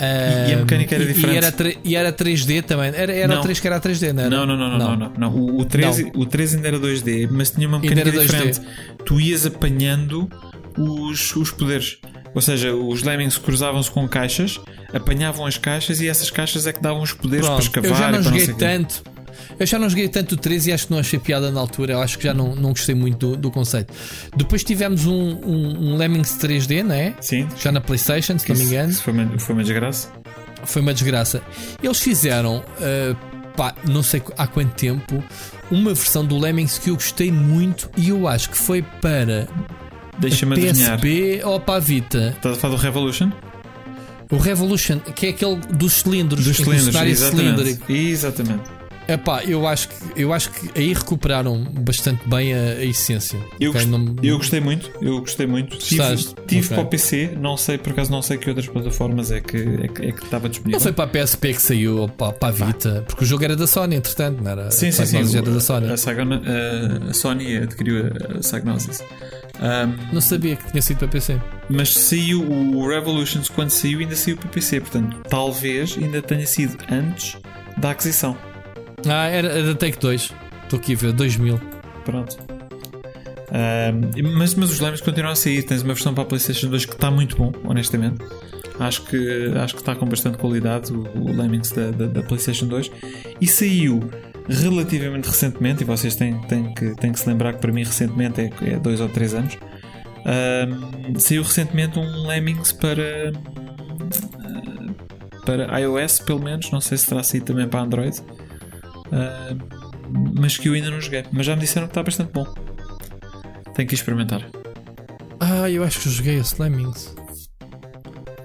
E- e a mecânica era diferente. E era, e era 3D também. Era, era Não. o 3 que era 3D, não era? Não, não, não, não, não, não, não. O, o, 13, o 13 ainda era 2D, mas tinha uma mecânica era 2D. diferente. Tu ias apanhando os, os poderes. Ou seja, os Lemmings cruzavam-se com caixas, apanhavam as caixas e essas caixas é que davam os poderes para Pronto, escavar eu já não para joguei tanto. Eu já não joguei tanto o 13 e acho que não achei piada na altura. Eu acho que já não, não gostei muito do, do conceito. Depois tivemos um, um, um Lemmings 3D, não é? Sim, Já na PlayStation, se não me engano. isso foi uma, foi uma desgraça. Foi uma desgraça. Eles fizeram, uh, pá, não sei há quanto tempo, uma versão do Lemmings que eu gostei muito e eu acho que foi para Deixa-me. PSP ou para a Vita. Estás a falar do Revolution? O Revolution, que é aquele dos cilindros, Dos cilindros, é exatamente. cilíndrico. Exatamente. Epá, eu acho que eu acho que aí recuperaram bastante bem a, a essência. Eu, Ok, gost- não- eu gostei muito, eu gostei muito. Tive, Gostaste? tive Ok. para o PC, não sei, por acaso não sei que outras plataformas é que, é que, é que estava disponível. Não foi para a PSP que saiu ou para, para a Vita, porque o jogo era da Sony, entretanto, não era? Sim, sim, sim. Era da Sony. A- a Sony adquiriu a, a Psygnosis. Um, Não sabia que tinha sido para PC. mas saiu o Revolutions quando saiu, ainda saiu para PC. Portanto, talvez ainda tenha sido antes da aquisição. Ah, era, da Take 2. Estou aqui a ver, 2000. Pronto. Mas, mas os Lemmings continuam a sair. Tens uma versão para a PlayStation 2 que está muito bom, honestamente. Acho que, acho que está com bastante qualidade o, o Lemmings da, da, da PlayStation 2. E saiu relativamente recentemente, e vocês têm, têm, que, têm que se lembrar que para mim recentemente é, é dois ou três anos. Saiu recentemente um Lemmings para, uh, para iOS, pelo menos. Não sei se terá saído também para Android. Um, mas que eu ainda não joguei. Mas já me disseram que está bastante bom. Tenho que experimentar. Ah, eu acho que joguei esse Lemmings.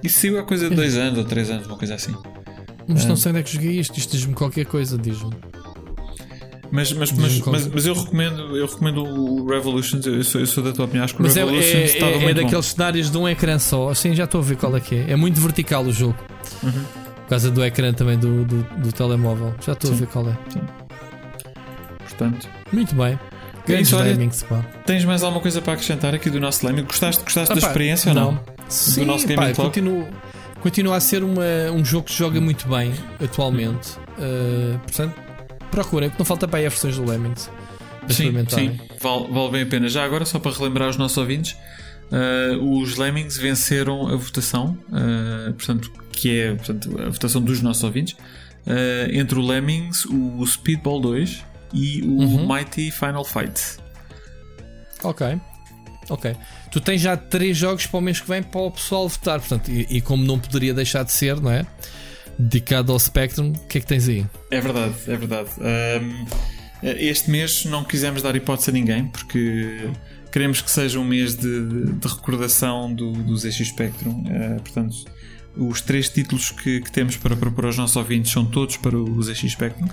Isso saiu há coisa de dois anos ou três anos, uma coisa assim. Mas Ah. não sei onde é que joguei isto. Isto diz-me qualquer coisa, diz-me. Mas, mas, mas, mas, mas eu, recomendo, eu recomendo o Revolutions. Eu sou, eu sou da tua opinião. Acho que o Mas é, Revolutions é, é, é muito daqueles cenários de um ecrã só. Assim, já estou a ver qual é que é. É muito vertical o jogo. Uhum. Por causa do ecrã também do, do, do telemóvel. Já estou a Sim. ver qual é. bom. Portanto, Muito bem. É Grandes olha, Lemmings, pá. tens mais alguma coisa para acrescentar aqui do nosso Lemming? Gostaste, gostaste da Epá, experiência ou não? Sim, nosso pá, Gaming Club? continua, continua a ser uma, um jogo que joga muito bem atualmente. Uh, portanto, procurem, que não falta para aí as versões do Lemmings. Sim, sim, vale, vale bem a pena. Já agora, só para relembrar os nossos ouvintes, uh, os Lemmings venceram a votação, uh, portanto, que é portanto, a votação dos nossos ouvintes, uh, entre o Lemmings, o Speedball 2 e o Uhum. Mighty Final Fight. Ok. Ok. Tu tens já três jogos para o mês que vem para o pessoal votar. Portanto, e, e como não poderia deixar de ser, não é? dedicado ao Spectrum. O que é que tens aí? É verdade, é verdade. Ahm, este mês não quisemos dar hipótese a ninguém porque queremos que seja um mês de, de recordação do, do ZX Spectrum. Ah, portanto, os três títulos que, que temos para propor aos nossos ouvintes são todos para o ZX Spectrum.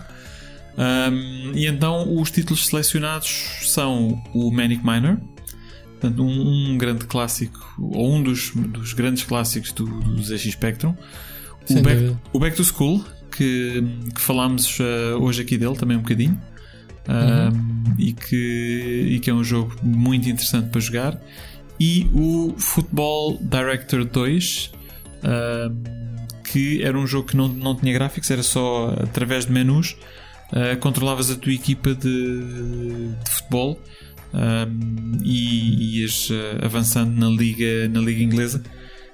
Ahm, e então os títulos selecionados são o Manic Miner, portanto, um, um grande clássico, ou um dos, dos grandes clássicos do, do ZX Spectrum. O Back, o Back to School, que, que falámos ah, hoje aqui dele também um bocadinho. Ah, e, que, e que é um jogo muito interessante para jogar. E o Football Director 2, ah, que era um jogo que não, não tinha gráficos, era só através de menus. ah, controlavas a tua equipa de, de futebol e ias ah, avançando na liga, na liga inglesa.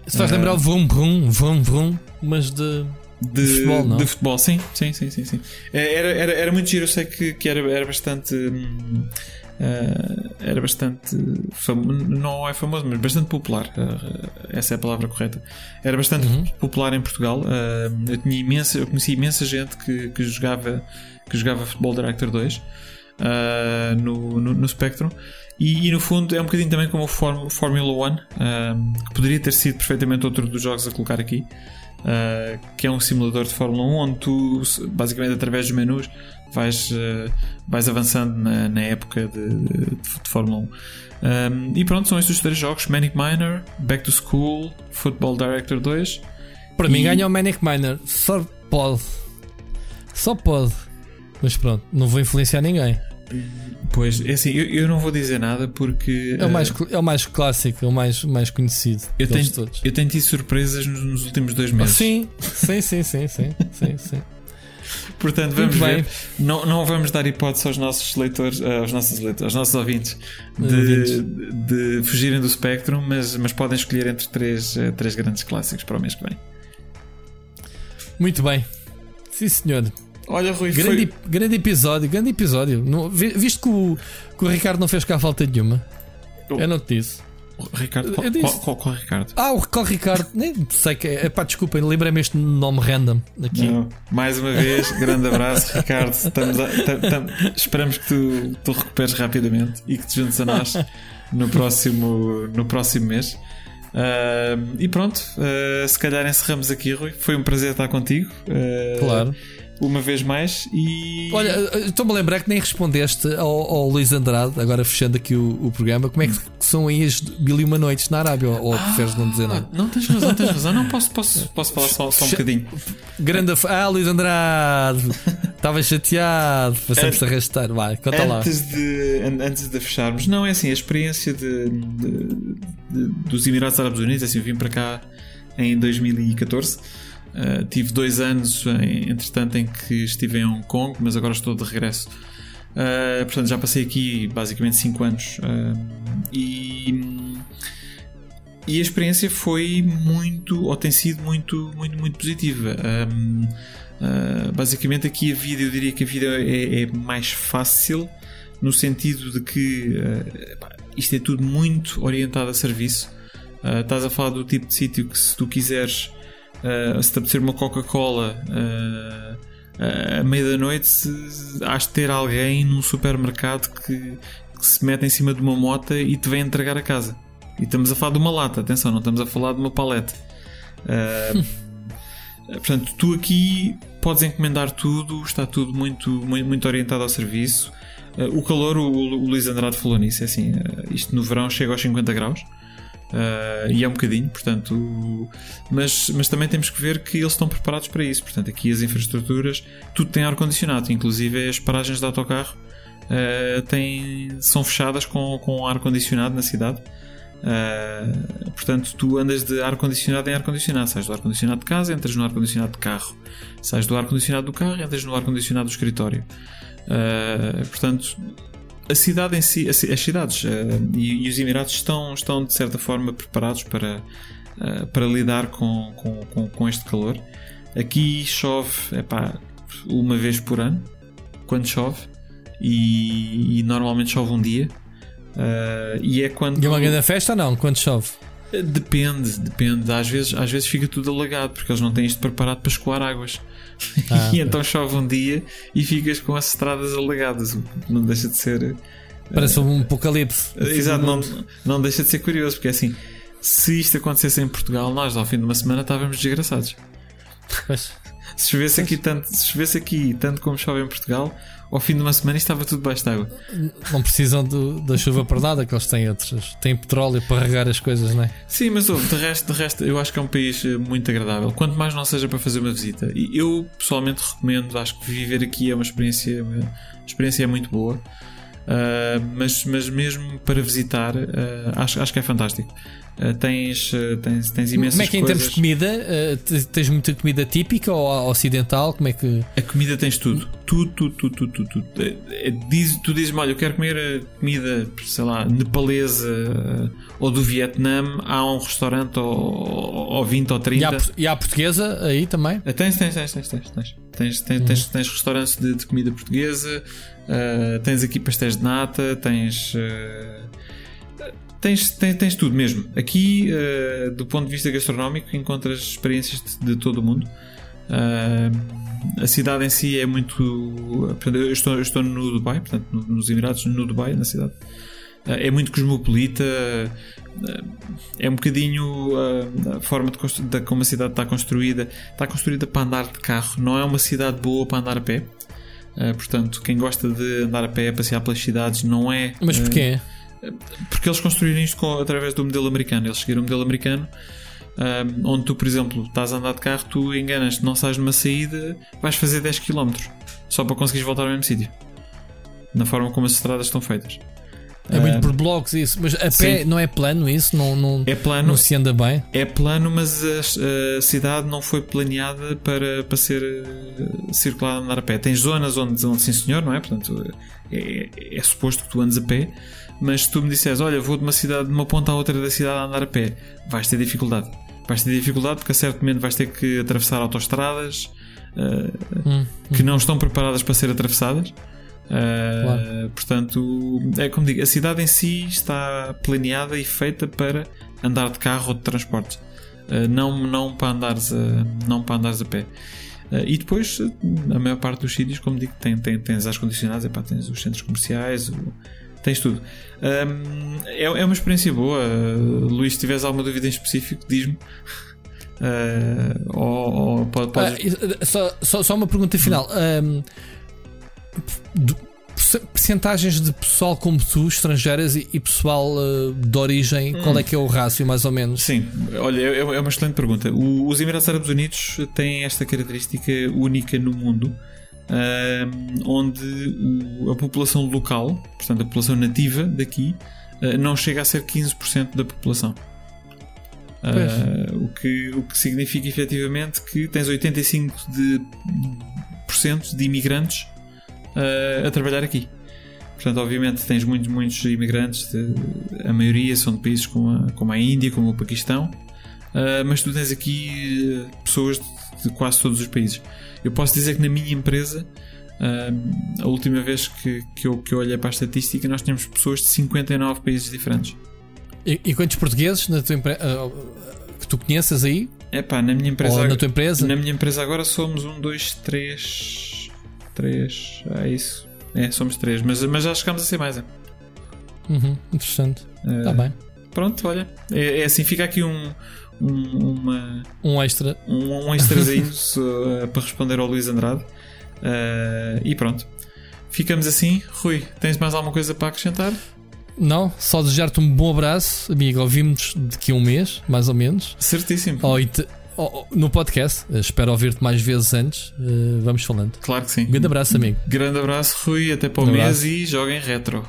Se faz Ah. lembrar o Vum Vum, Vum Vum, mas de. De, De futebol, não? de futebol, sim, sim, sim, sim, sim. É, Era, era, era muito giro, eu sei que, que era, era bastante. hum, ah, era bastante famo- não é famoso, mas bastante popular. ah, essa é a palavra correta. Era bastante Uhum. popular em Portugal. ah, eu tinha imensa, eu conheci imensa gente que, que jogava que jogava Futebol Director 2 ah, no, no, no Spectrum. E, e, no fundo é um bocadinho também como o Form- Formula One, que poderia ter sido perfeitamente outro dos jogos a colocar aqui. Uh, que é um simulador de Fórmula 1 onde tu, basicamente, através dos menus, vais, uh, vais avançando na, na época de, de, de Fórmula 1. Um, e pronto, são estes os três jogos: Manic Miner, Back to School, Football Director 2. Para mim E- ganha o Manic Miner. Só pode. Só pode. Mas pronto, não vou influenciar ninguém. Pois, é assim, eu, eu não vou dizer nada porque É o mais, cl- é o mais clássico, é o mais, mais conhecido. eu, tenho, todos. eu tenho tido surpresas nos, nos últimos dois Ah, meses. sim, sim, sim, sim, sim, sim, sim. Portanto, vamos ver. Não, não vamos dar hipótese aos nossos leitores, eh, aos nossos leitores, aos nossos ouvintes Ouvintes. de, de fugirem do Spectrum, mas, mas podem escolher entre três, eh, três grandes clássicos para o mês que vem. Muito bem. Sim, senhor. Olha, Rui, Grande, foi... grande episódio, grande episódio. Não, vi- viste que o, que o Ricardo não fez cá falta nenhuma. Oh. Eu não te disse. Ricardo, qual, qual, qual- qual Ricardo? Ah, o qual Ricardo? Nem sei que é. Pá, desculpem, lembrei-me este nome random aqui. Não. Mais uma vez, grande abraço, Ricardo. Estamos a- tam- tam- esperamos que tu, tu recuperes rapidamente e que te juntes a nós no próximo, no próximo mês. Ah, e pronto, ah, se calhar encerramos aqui, Rui. Foi um prazer estar contigo. ah, Claro. Uma vez mais. E Olha, estou-me a lembrar que nem respondeste ao, ao Luís Andrade, agora fechando aqui o, o programa, como é que são aí as mil e uma noites na Arábia? Ou, ou preferes não dizer nada? não tens razão, tens razão. Não posso, posso, posso falar só, só um bocadinho. Grande. Ah, Luís Andrade, estava chateado, passamos-se a arrastar. Vai, conta lá. Antes de, an- antes de fecharmos, não é assim, a experiência de, de- de- dos Emirados Árabes Unidos, assim, eu vim para cá em 2014. Uh, tive dois anos, entretanto, em que estive em Hong Kong, mas agora estou de regresso. Uh, portanto, já passei aqui basicamente 5 anos. Uh, e, e a experiência foi muito, ou tem sido muito, muito, muito positiva. Um, uh, basicamente, aqui a vida, eu diria que a vida é, é mais fácil, no sentido de que uh, isto é tudo muito orientado a serviço. Uh, estás a falar do tipo de sítio que, se tu quiseres, uh, se te uma Coca-Cola. uh, à meia da noite has de ter alguém num supermercado que, que se mete em cima de uma moto e te vem entregar a casa. E estamos a falar de uma lata, atenção, não estamos a falar de uma palete. Uh, portanto, tu aqui podes encomendar tudo, está tudo muito, muito, muito orientado ao serviço. Uh, o calor, o, o Luís Andrade falou nisso, é assim, uh, isto no verão chega aos 50 graus. Uh, e é um bocadinho, portanto, mas, mas também temos que ver que eles estão preparados para isso. Portanto, aqui as infraestruturas, tudo tem ar-condicionado, inclusive as paragens de autocarro uh, têm, são fechadas com, com ar-condicionado na cidade. Uh, portanto, tu andas de ar-condicionado em ar-condicionado, sais do ar-condicionado de casa, entras no ar-condicionado de carro, sais do ar-condicionado do carro, entras no ar-condicionado do escritório. Uh, portanto, a cidade em si, as cidades uh, e, e os Emirados estão, estão de certa forma preparados para, uh, para lidar com, com, com, com este calor. Aqui chove epá, uma vez por ano, quando chove, e, e normalmente chove um dia. Uh, e é quando. E uma grande festa ou não? Quando chove? Depende, depende. Às vezes, às vezes fica tudo alagado porque eles não têm isto preparado para escoar águas. Ah, e então chove um dia e ficas com as estradas alagadas. Não deixa de ser. Parece um apocalipse. Exato, não, não deixa de ser curioso, porque é assim, se isto acontecesse em Portugal, nós ao fim de uma semana estávamos desgraçados. Pois. Se chovesse aqui tanto, se chovesse aqui tanto como chove em Portugal, ao fim de uma semana estava tudo debaixo de água. Não precisam do- da chuva para nada, que eles têm outros. Têm petróleo para regar as coisas, não é? Sim, mas ouve, de resto, de resto, eu acho que é um país eh, muito agradável. Quanto mais não seja para fazer uma visita. E eu pessoalmente recomendo, acho que viver aqui é uma experiência, uma experiência é muito boa. Ah, mas, mas mesmo para visitar, ah, acho, acho que é fantástico. Ah, tens, tens, tens imensas Como é que é em termos de comida? te- tens muita comida típica ou ocidental? Como é que. A comida tens tudo. Tudo, tudo, tudo, tudo, tudo. tudo. É, é, diz, tu dizes-me, olha, eu quero comer comida, sei lá, nepalesa ou do Vietnã. Há um restaurante ou, ou 20 ou E 30. há, por- e há portuguesa aí também? Tens, tens, tens, tens, tens, tens. Tens, tens, tens, tens restaurantes de, de comida portuguesa, ah, tens aqui pastéis de nata, tens. ah, tens, tens, tens tudo mesmo. Aqui, ah, do ponto de vista gastronómico, encontras experiências de, de todo o mundo. A cidade em si é muito. Eu estou, eu estou no Dubai, portanto, no- nos Emirados, no Dubai, na cidade. É muito cosmopolita, é um bocadinho a forma de, de como a cidade está construída. Está construída para andar de carro, não é uma cidade boa para andar a pé. Ah, portanto, quem gosta de andar a pé, passear pelas cidades, não é. Mas porquê? porque eles construíram isto com- através do modelo americano. Eles seguiram o modelo americano, ahm, onde tu, por exemplo, estás a andar de carro, tu enganas-te, não sais numa saída, vais fazer 10 km só para conseguires voltar ao mesmo sítio. Na forma como as estradas estão feitas. É muito Ah, por blocos isso. Mas a pé sim. não é plano isso? Não, não, É plano, não se anda bem? é plano, mas a, a cidade não foi planeada para, para ser eh, circulada a andar a pé. Tens zonas onde, onde sim senhor, não é? Portanto, é, é suposto que tu andes a pé, mas se tu me disseres, olha, vou de uma cidade, de uma ponta à outra da cidade a andar a pé, vais ter dificuldade. Vais ter dificuldade porque a certo momento vais ter que atravessar autoestradas eh, Hum. que não estão preparadas para ser atravessadas. Uh, Claro. Portanto, é como digo, a cidade em si está planeada e feita para andar de carro ou de transportes, Uh, não, não, para andares a, não para andares a pé. Uh, e depois, a maior parte dos sítios, como digo, tem, tem, tens as condicionadas, epá, tens os centros comerciais, o- tens tudo. Um, é, é uma experiência boa. Uh, Luís, se tiveres alguma dúvida em específico, diz-me. Uh, ou, ou pode, podes- Ah, só, só, só uma pergunta final. Ahm, percentagens de pessoal como tu, estrangeiras e, e pessoal ah, de origem, Hum. qual é que é o rácio mais ou menos? Sim, olha, é é uma excelente pergunta. O- os Emirados Árabes Unidos têm esta característica única no mundo, ahm, onde o- a população local, portanto a população nativa daqui, ah, não chega a ser 15% da população. Ah, o, que, o que significa efetivamente que tens 85% de, por cento de imigrantes ah, a trabalhar aqui. Portanto, obviamente, tens muitos, muitos imigrantes, de- a maioria são de países como a, como a Índia, como o Paquistão, ah, mas tu tens aqui ah, pessoas de, de quase todos os países. Eu posso dizer que na minha empresa, ah, a última vez que, que, eu, que eu olhei para a estatística, nós tínhamos pessoas de 59 países diferentes. E, e quantos portugueses na tua empre- ah, que tu conheças aí? É pá, na minha empresa. ou na tua empresa? Na minha empresa agora somos um, dois, três. Três. É isso. É, somos três. Mas, mas já chegamos a ser mais. É. Uhum, interessante. Está bem. Pronto, olha. É, é assim, fica aqui um. um uma, Um extra. um, um extrazinho só, para responder ao Luís Andrade. Eh, e pronto. Ficamos assim. Rui, tens mais alguma coisa para acrescentar? Não, só desejar-te um bom abraço, amigo. Ouvimos daqui a um mês, mais ou menos. Certíssimo. Ou ite- ou- no podcast. Eh, Espero ouvir-te mais vezes antes. Eh, vamos falando. Claro que sim. Um grande abraço, amigo. Grande abraço, Rui. Até para o Um mês abraço. e joguem retro.